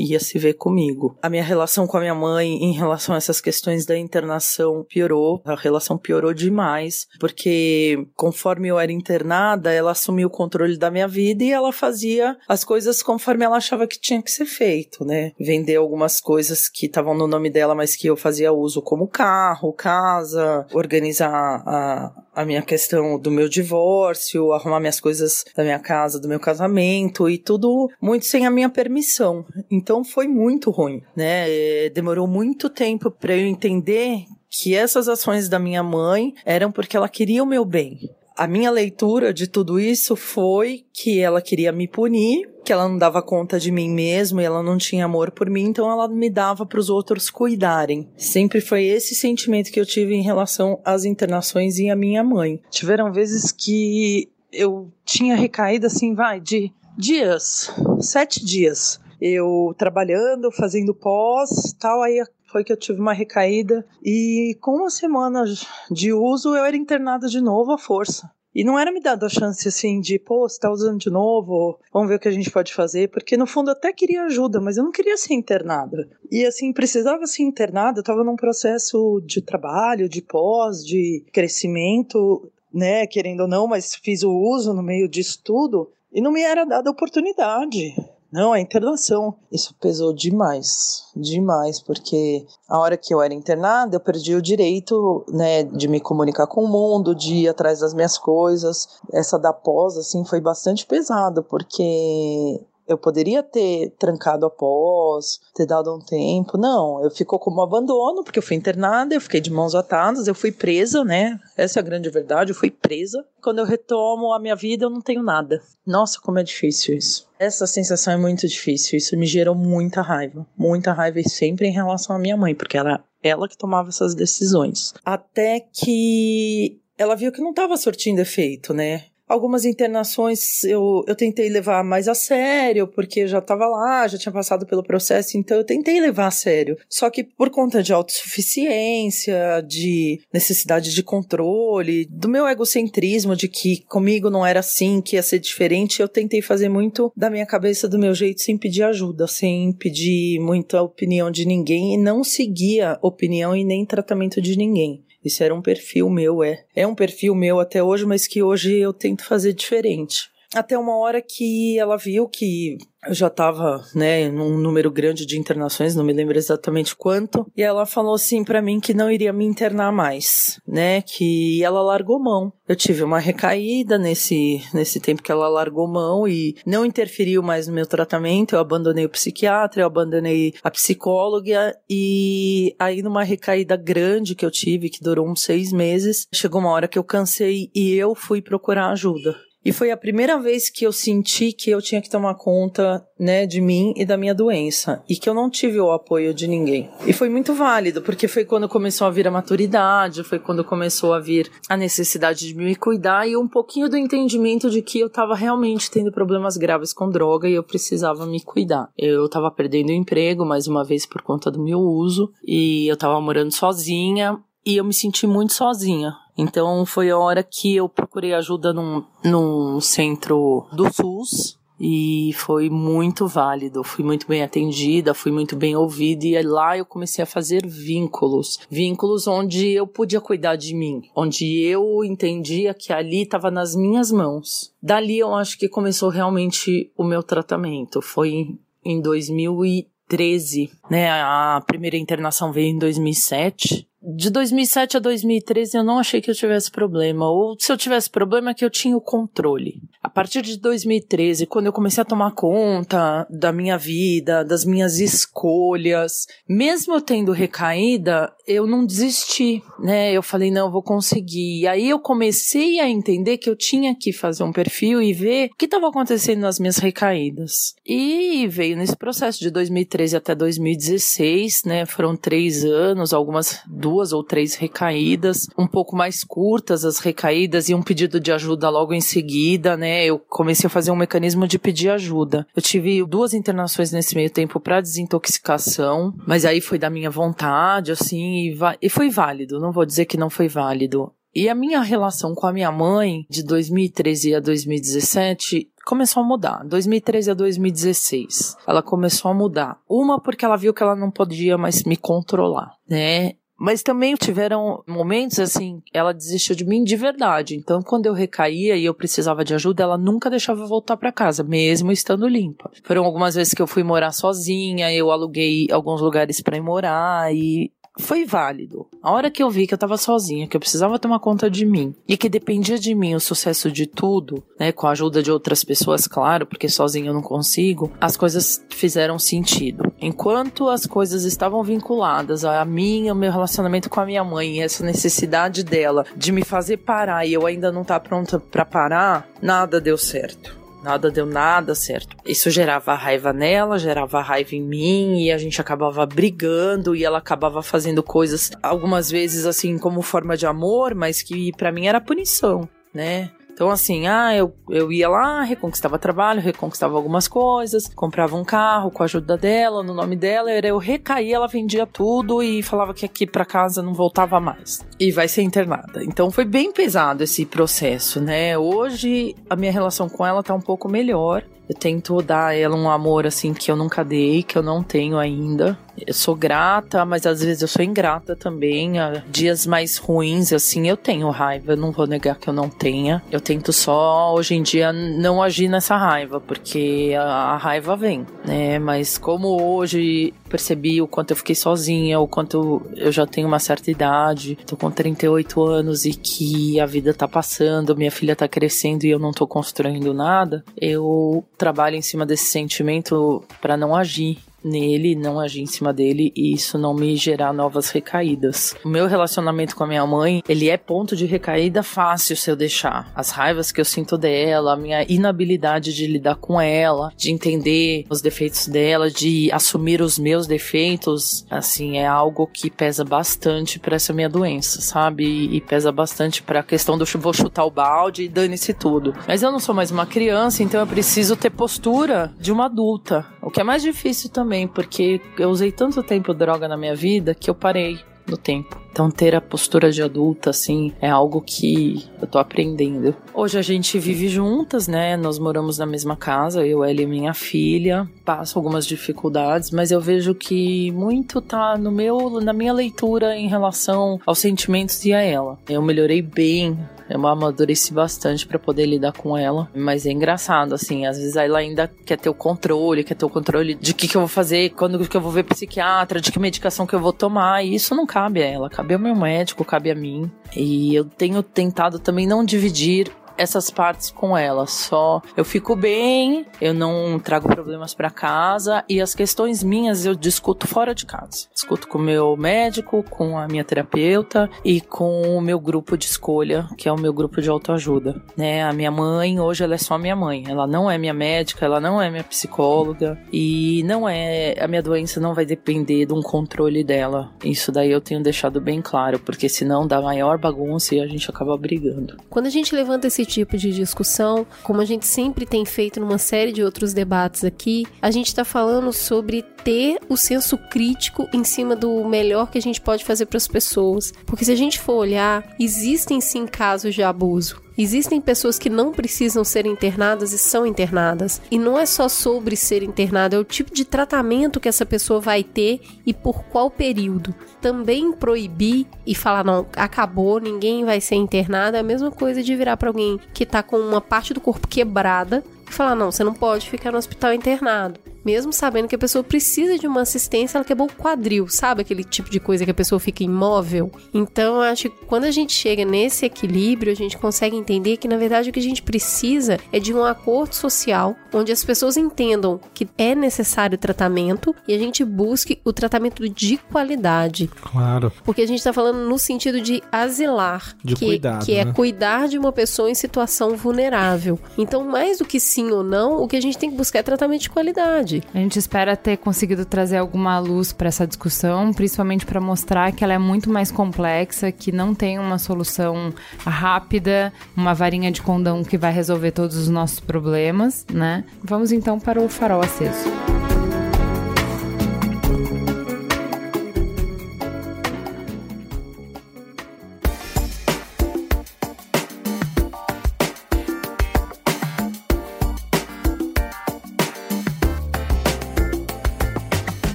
ia se ver comigo. A minha relação com a minha mãe em relação a essas questões da internação piorou. A relação piorou demais, porque conforme eu era internada, ela assumiu o controle da minha vida e ela fazia as coisas conforme ela achava que tinha que ser feito, né? Vender algumas coisas que estavam no nome dela, mas que eu fazia uso, como carro, casa, organizar a, a minha questão do meu divórcio, arrumar minhas coisas da minha casa, do meu casamento e tudo muito sem a minha permissão. Então foi muito ruim, né? É, demorou muito tempo para eu entender que essas ações da minha mãe eram porque ela queria o meu bem. A minha leitura de tudo isso foi que ela queria me punir, que ela não dava conta de mim mesma e ela não tinha amor por mim, então ela me dava para os outros cuidarem. Sempre foi esse sentimento que eu tive em relação às internações e à minha mãe. Tiveram vezes que eu tinha recaído assim, vai, de dias, sete dias. Eu trabalhando, fazendo pós, tal, aí foi que eu tive uma recaída e com uma semana de uso eu era internada de novo à força. E não era me dado a chance assim de, pô, você tá usando de novo, vamos ver o que a gente pode fazer, porque no fundo eu até queria ajuda, mas eu não queria ser internada. E assim, precisava ser internada, eu tava num processo de trabalho, de pós, de crescimento, né, querendo ou não, mas fiz o uso no meio disso tudo e não me era dada a oportunidade. Não, a internação. Isso pesou demais, demais, porque a hora que eu era internada, eu perdi o direito, né, de me comunicar com o mundo, de ir atrás das minhas coisas. Essa da pós, assim, foi bastante pesado, porque eu poderia ter trancado após, ter dado um tempo. Não, eu ficou como abandono, porque eu fui internada, eu fiquei de mãos atadas, eu fui presa, né? Essa é a grande verdade, eu fui presa. Quando eu retomo a minha vida, eu não tenho nada. Nossa, como é difícil isso. Essa sensação é muito difícil. Isso me gerou muita raiva. Muita raiva e sempre em relação à minha mãe, porque ela, ela que tomava essas decisões. Até que ela viu que não estava surtindo efeito, né? Algumas internações eu, eu tentei levar mais a sério, porque já estava lá, já tinha passado pelo processo, então eu tentei levar a sério. Só que por conta de autossuficiência, de necessidade de controle, do meu egocentrismo, de que comigo não era assim, que ia ser diferente, eu tentei fazer muito da minha cabeça, do meu jeito, sem pedir ajuda, sem pedir muita opinião de ninguém e não seguia opinião e nem tratamento de ninguém. Isso era um perfil meu, é. É um perfil meu até hoje, mas que hoje eu tento fazer diferente. Até uma hora que ela viu que eu já estava, né, num número grande de internações, não me lembro exatamente quanto, e ela falou assim para mim que não iria me internar mais, né, que ela largou mão. Eu tive uma recaída nesse nesse tempo que ela largou mão e não interferiu mais no meu tratamento. Eu abandonei o psiquiatra, eu abandonei a psicóloga e aí numa recaída grande que eu tive, que durou uns seis meses, chegou uma hora que eu cansei e eu fui procurar ajuda. E foi a primeira vez que eu senti que eu tinha que tomar conta, né, de mim e da minha doença. E que eu não tive o apoio de ninguém. E foi muito válido, porque foi quando começou a vir a maturidade, foi quando começou a vir a necessidade de me cuidar e um pouquinho do entendimento de que eu estava realmente tendo problemas graves com droga e eu precisava me cuidar. Eu estava perdendo o emprego, mais uma vez por conta do meu uso, e eu estava morando sozinha, e eu me senti muito sozinha. Então foi a hora que eu procurei ajuda num, num centro do SUS. e foi muito válido. Fui muito bem atendida, fui muito bem ouvida e lá eu comecei a fazer vínculos, vínculos onde eu podia cuidar de mim, onde eu entendia que ali estava nas minhas mãos. Dali eu acho que começou realmente o meu tratamento. Foi em 2013, né? A primeira internação veio em 2007 de 2007 a 2013 eu não achei que eu tivesse problema, ou se eu tivesse problema é que eu tinha o controle. A partir de 2013, quando eu comecei a tomar conta da minha vida, das minhas escolhas, mesmo tendo recaída, eu não desisti, né? Eu falei, não, eu vou conseguir. E aí eu comecei a entender que eu tinha que fazer um perfil e ver o que estava acontecendo nas minhas recaídas. E veio nesse processo de 2013 até 2016, né? Foram três anos, algumas duas ou três recaídas, um pouco mais curtas as recaídas e um pedido de ajuda logo em seguida, né? Eu comecei a fazer um mecanismo de pedir ajuda. Eu tive duas internações nesse meio tempo para desintoxicação, mas aí foi da minha vontade, assim, e, e foi válido. Não vou dizer que não foi válido. E a minha relação com a minha mãe de 2013 a 2017 começou a mudar. 2013 a 2016. Ela começou a mudar. Uma porque ela viu que ela não podia mais me controlar, né? Mas também tiveram momentos assim, ela desistiu de mim de verdade. Então, quando eu recaía e eu precisava de ajuda, ela nunca deixava eu voltar para casa, mesmo estando limpa. Foram algumas vezes que eu fui morar sozinha, eu aluguei alguns lugares para ir morar e foi válido. A hora que eu vi que eu tava sozinha, que eu precisava tomar conta de mim e que dependia de mim o sucesso de tudo, né, com a ajuda de outras pessoas, claro, porque sozinha eu não consigo, as coisas fizeram sentido. Enquanto as coisas estavam vinculadas a mim, ao meu relacionamento com a minha mãe e essa necessidade dela de me fazer parar e eu ainda não tá pronta para parar, nada deu certo. Nada deu nada certo. Isso gerava raiva nela, gerava raiva em mim e a gente acabava brigando e ela acabava fazendo coisas algumas vezes assim como forma de amor, mas que para mim era punição, né? Então, assim, ah, eu, eu ia lá, reconquistava trabalho, reconquistava algumas coisas, comprava um carro com a ajuda dela, no nome dela, eu recaía, ela vendia tudo e falava que aqui para casa não voltava mais. E vai ser internada. Então foi bem pesado esse processo, né? Hoje a minha relação com ela tá um pouco melhor. Eu tento dar a ela um amor assim que eu nunca dei, que eu não tenho ainda. Eu sou grata, mas às vezes eu sou ingrata também. Há dias mais ruins, assim, eu tenho raiva. Não vou negar que eu não tenha. Eu tento só, hoje em dia, não agir nessa raiva, porque a, a raiva vem, né? Mas como hoje percebi o quanto eu fiquei sozinha, o quanto eu já tenho uma certa idade, tô com 38 anos e que a vida tá passando, minha filha tá crescendo e eu não tô construindo nada, eu trabalho em cima desse sentimento para não agir nele, não agir em cima dele e isso não me gerar novas recaídas. O meu relacionamento com a minha mãe, ele é ponto de recaída fácil se eu deixar. As raivas que eu sinto dela, a minha inabilidade de lidar com ela, de entender os defeitos dela, de assumir os meus defeitos, assim, é algo que pesa bastante para essa minha doença, sabe? E, pesa bastante para a questão do vou chutar o balde e dane-se tudo. Mas eu não sou mais uma criança, então eu preciso ter postura de uma adulta, o que é mais difícil também também, porque eu usei tanto tempo droga na minha vida que eu parei no tempo. Então, ter a postura de adulta, assim, é algo que eu tô aprendendo. Hoje a gente vive juntas, né? Nós moramos na mesma casa, eu, ela e minha filha. Passo algumas dificuldades, mas eu vejo que muito tá no meu, na minha leitura em relação aos sentimentos e a ela. Eu melhorei bem eu amadureci bastante para poder lidar com ela. Mas é engraçado, assim, às vezes ela ainda quer ter o controle, quer ter o controle de que, que eu vou fazer, quando que eu vou ver psiquiatra, de que medicação que eu vou tomar. E isso não cabe a ela, cabe ao meu médico, cabe a mim. E eu tenho tentado também não dividir essas partes com ela. Só eu fico bem, eu não trago problemas para casa e as questões minhas eu discuto fora de casa. Discuto com o meu médico, com a minha terapeuta e com o meu grupo de escolha, que é o meu grupo de autoajuda. Né? A minha mãe, hoje ela é só minha mãe. Ela não é minha médica, ela não é minha psicóloga e não é a minha doença não vai depender de um controle dela. Isso daí eu tenho deixado bem claro, porque senão dá maior bagunça e a gente acaba brigando. Quando a gente levanta esse tipo de discussão, como a gente sempre tem feito numa série de outros debates aqui, a gente está falando sobre ter o senso crítico em cima do melhor que a gente pode fazer para as pessoas. Porque se a gente for olhar, existem sim casos de abuso. Existem pessoas que não precisam ser internadas e são internadas. E não é só sobre ser internado, é o tipo de tratamento que essa pessoa vai ter e por qual período. Também proibir e falar, não, acabou, ninguém vai ser internado, é a mesma coisa de virar para alguém que tá com uma parte do corpo quebrada e falar: não, você não pode ficar no hospital internado mesmo sabendo que a pessoa precisa de uma assistência, ela quebrou o quadril, sabe? Aquele tipo de coisa que a pessoa fica imóvel. Então, eu acho que quando a gente chega nesse equilíbrio, a gente consegue entender que, na verdade, o que a gente precisa é de um acordo social onde as pessoas entendam que é necessário tratamento e a gente busque o tratamento de qualidade. Claro. Porque a gente está falando no sentido de asilar, De que, cuidado, que é né? cuidar de uma pessoa em situação vulnerável. Então, mais do que sim ou não, o que a gente tem que buscar é tratamento de qualidade. A gente espera ter conseguido trazer alguma luz para essa discussão, principalmente para mostrar que ela é muito mais complexa, que não tem uma solução rápida, uma varinha de condão que vai resolver todos os nossos problemas, né? Vamos então para o farol aceso.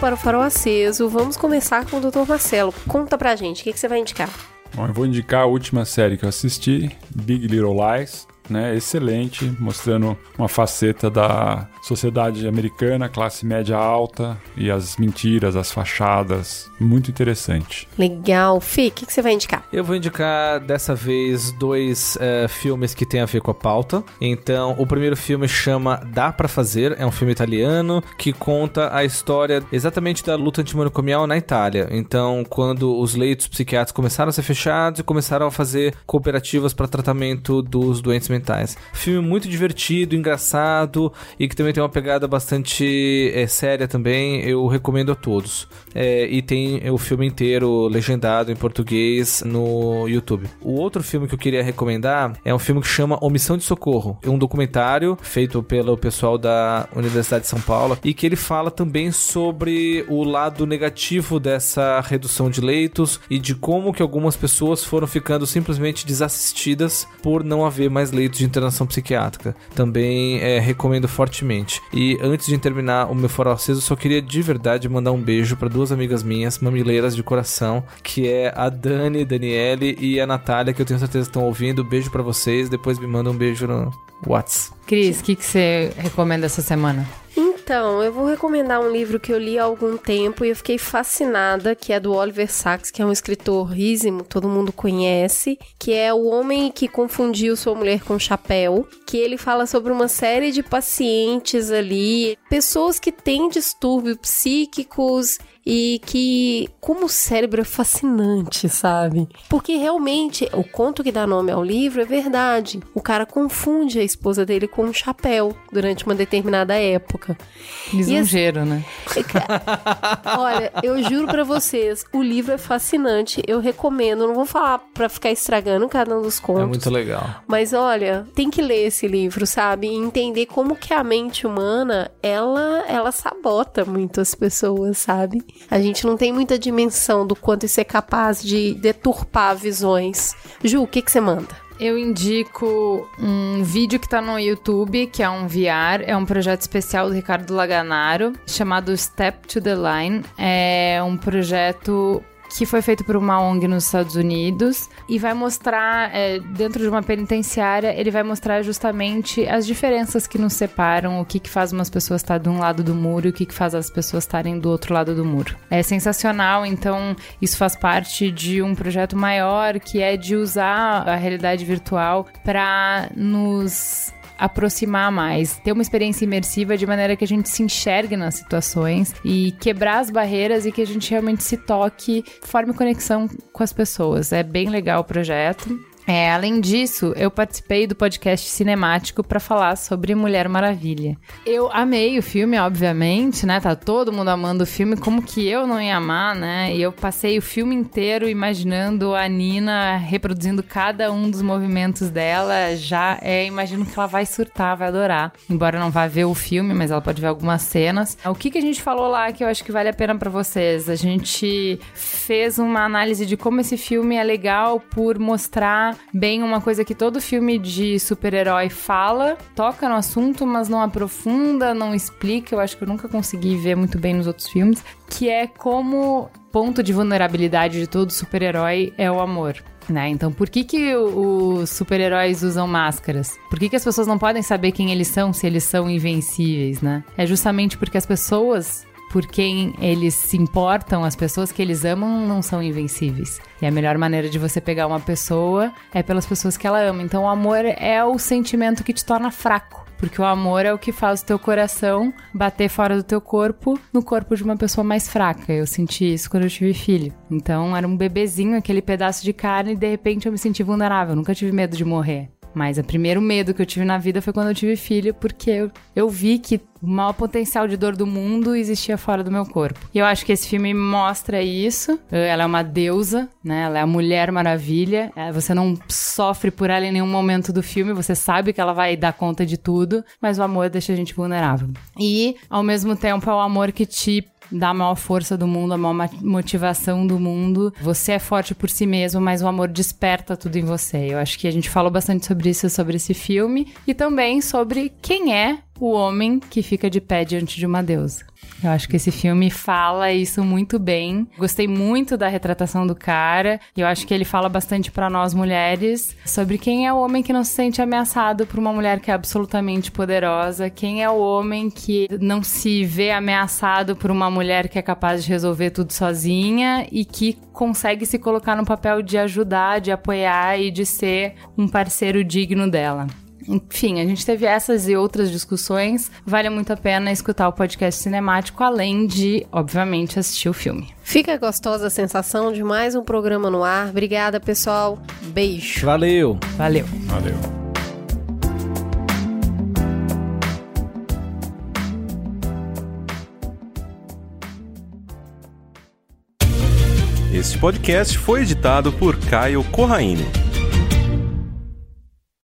Para o farol aceso. Vamos começar com o Dr. Marcelo. Conta pra gente, o que, que você vai indicar? Bom, eu vou indicar a última série que eu assisti, Big Little Lies, né? Excelente, mostrando uma faceta da sociedade americana, classe média alta e as mentiras, as fachadas. Muito interessante. Legal. Fih, o que, que você vai indicar? Eu vou indicar dessa vez dois eh, filmes que têm a ver com a pauta. Então, o primeiro filme chama Dá Pra Fazer, é um filme italiano que conta a história exatamente da luta antimanicomial na Itália. Então, quando os leitos psiquiátricos começaram a ser fechados e começaram a fazer cooperativas para tratamento dos doentes mentais. Filme muito divertido, engraçado e que também tem uma pegada bastante eh, séria também. Eu recomendo a todos. É, e tem o filme inteiro legendado em português no YouTube. O outro filme que eu queria recomendar é um filme que chama Omissão de Socorro. É um documentário feito pelo pessoal da Universidade de São Paulo e que ele fala também sobre o lado negativo dessa redução de leitos e de como que algumas pessoas foram ficando simplesmente desassistidas por não haver mais leitos de internação psiquiátrica. Também é, recomendo fortemente. E antes de terminar o meu foro aceso, eu só queria de verdade mandar um beijo para duas amigas minhas, mamileiras de coração, que é a Dani, Daniele e a Natália, que eu tenho certeza que estão ouvindo. Beijo para vocês, depois me manda um beijo no Whats. Cris, o que, que você recomenda essa semana? Então, eu vou recomendar um livro que eu li há algum tempo e eu fiquei fascinada, que é do Oliver Sacks, que é um escritor rísimo, todo mundo conhece, que é O Homem que Confundiu Sua Mulher com Chapéu, que ele fala sobre uma série de pacientes ali, pessoas que têm distúrbios psíquicos e que como o cérebro é fascinante, sabe? Porque realmente o conto que dá nome ao livro é verdade. O cara confunde a esposa dele com um chapéu durante uma determinada época. Lisonjeiro, né? Olha, eu juro pra vocês, o livro é fascinante. Eu recomendo. Não vou falar pra ficar estragando cada um dos contos. É muito legal. Mas olha, tem que ler esse livro, sabe? E entender como que a mente humana, ela, ela sabota muito as pessoas, sabe? A gente não tem muita dimensão do quanto isso é capaz de deturpar visões. Ju, o que que você manda? Eu indico um vídeo que tá no YouTube, que é um VR, é um projeto especial do Ricardo Laganaro, chamado Step to the Line. É um projeto que foi feito por uma ONG nos Estados Unidos e vai mostrar, é, dentro de uma penitenciária, ele vai mostrar justamente as diferenças que nos separam, o que, que faz umas pessoas estar de um lado do muro e o que, que faz as pessoas estarem do outro lado do muro. É sensacional, então isso faz parte de um projeto maior que é de usar a realidade virtual para nos aproximar mais, ter uma experiência imersiva de maneira que a gente se enxergue nas situações e quebrar as barreiras e que a gente realmente se toque, forme conexão com as pessoas. É bem legal o projeto. É, além disso, eu participei do podcast cinemático para falar sobre Mulher Maravilha. Eu amei o filme, obviamente, né? Tá todo mundo amando o filme, como que eu não ia amar, né? E eu passei o filme inteiro imaginando a Nina reproduzindo cada um dos movimentos dela. Já é, imagino que ela vai surtar, vai adorar. Embora não vá ver o filme, mas ela pode ver algumas cenas. O que, que a gente falou lá que eu acho que vale a pena para vocês? A gente fez uma análise de como esse filme é legal por mostrar bem uma coisa que todo filme de super-herói fala, toca no assunto, mas não aprofunda, não explica. Eu acho que eu nunca consegui ver muito bem nos outros filmes, que é como ponto de vulnerabilidade de todo super-herói é o amor. Né? Então, por que, que os super-heróis usam máscaras? Por que, que as pessoas não podem saber quem eles são se eles são invencíveis, né? É justamente porque as pessoas por quem eles se importam, as pessoas que eles amam não são invencíveis. E a melhor maneira de você pegar uma pessoa é pelas pessoas que ela ama. Então o amor é o sentimento que te torna fraco. Porque o amor é o que faz o teu coração bater fora do teu corpo no corpo de uma pessoa mais fraca. Eu senti isso quando eu tive filho. Então era um bebezinho, aquele pedaço de carne, e de repente eu me senti vulnerável. Eu nunca tive medo de morrer. Mas o primeiro medo que eu tive na vida foi quando eu tive filho, porque eu, eu vi que o maior potencial de dor do mundo existia fora do meu corpo. E eu acho que esse filme mostra isso. Ela é uma deusa, né? Ela é a Mulher Maravilha. É, você não sofre por ela em nenhum momento do filme, você sabe que ela vai dar conta de tudo, mas o amor deixa a gente vulnerável. E, ao mesmo tempo, é o amor que te dá a maior força do mundo, a maior motivação do mundo. Você é forte por si mesmo, mas o amor desperta tudo em você. Eu acho que a gente falou bastante sobre isso, sobre esse filme, e também sobre quem é o homem que fica de pé diante de uma deusa. Eu acho que esse filme fala isso muito bem. Gostei muito da retratação do cara. E eu acho que ele fala bastante para nós mulheres sobre quem é o homem que não se sente ameaçado por uma mulher que é absolutamente poderosa, quem é o homem que não se vê ameaçado por uma mulher que é capaz de resolver tudo sozinha e que consegue se colocar no papel de ajudar, de apoiar e de ser um parceiro digno dela. Enfim, a gente teve essas e outras discussões. Vale muito a pena escutar o podcast cinemático, além de, obviamente, assistir o filme. Fica gostosa a sensação de mais um programa no ar. Obrigada, pessoal. Beijo. Valeu. Valeu. Valeu. Este podcast foi editado por Caio Corraine.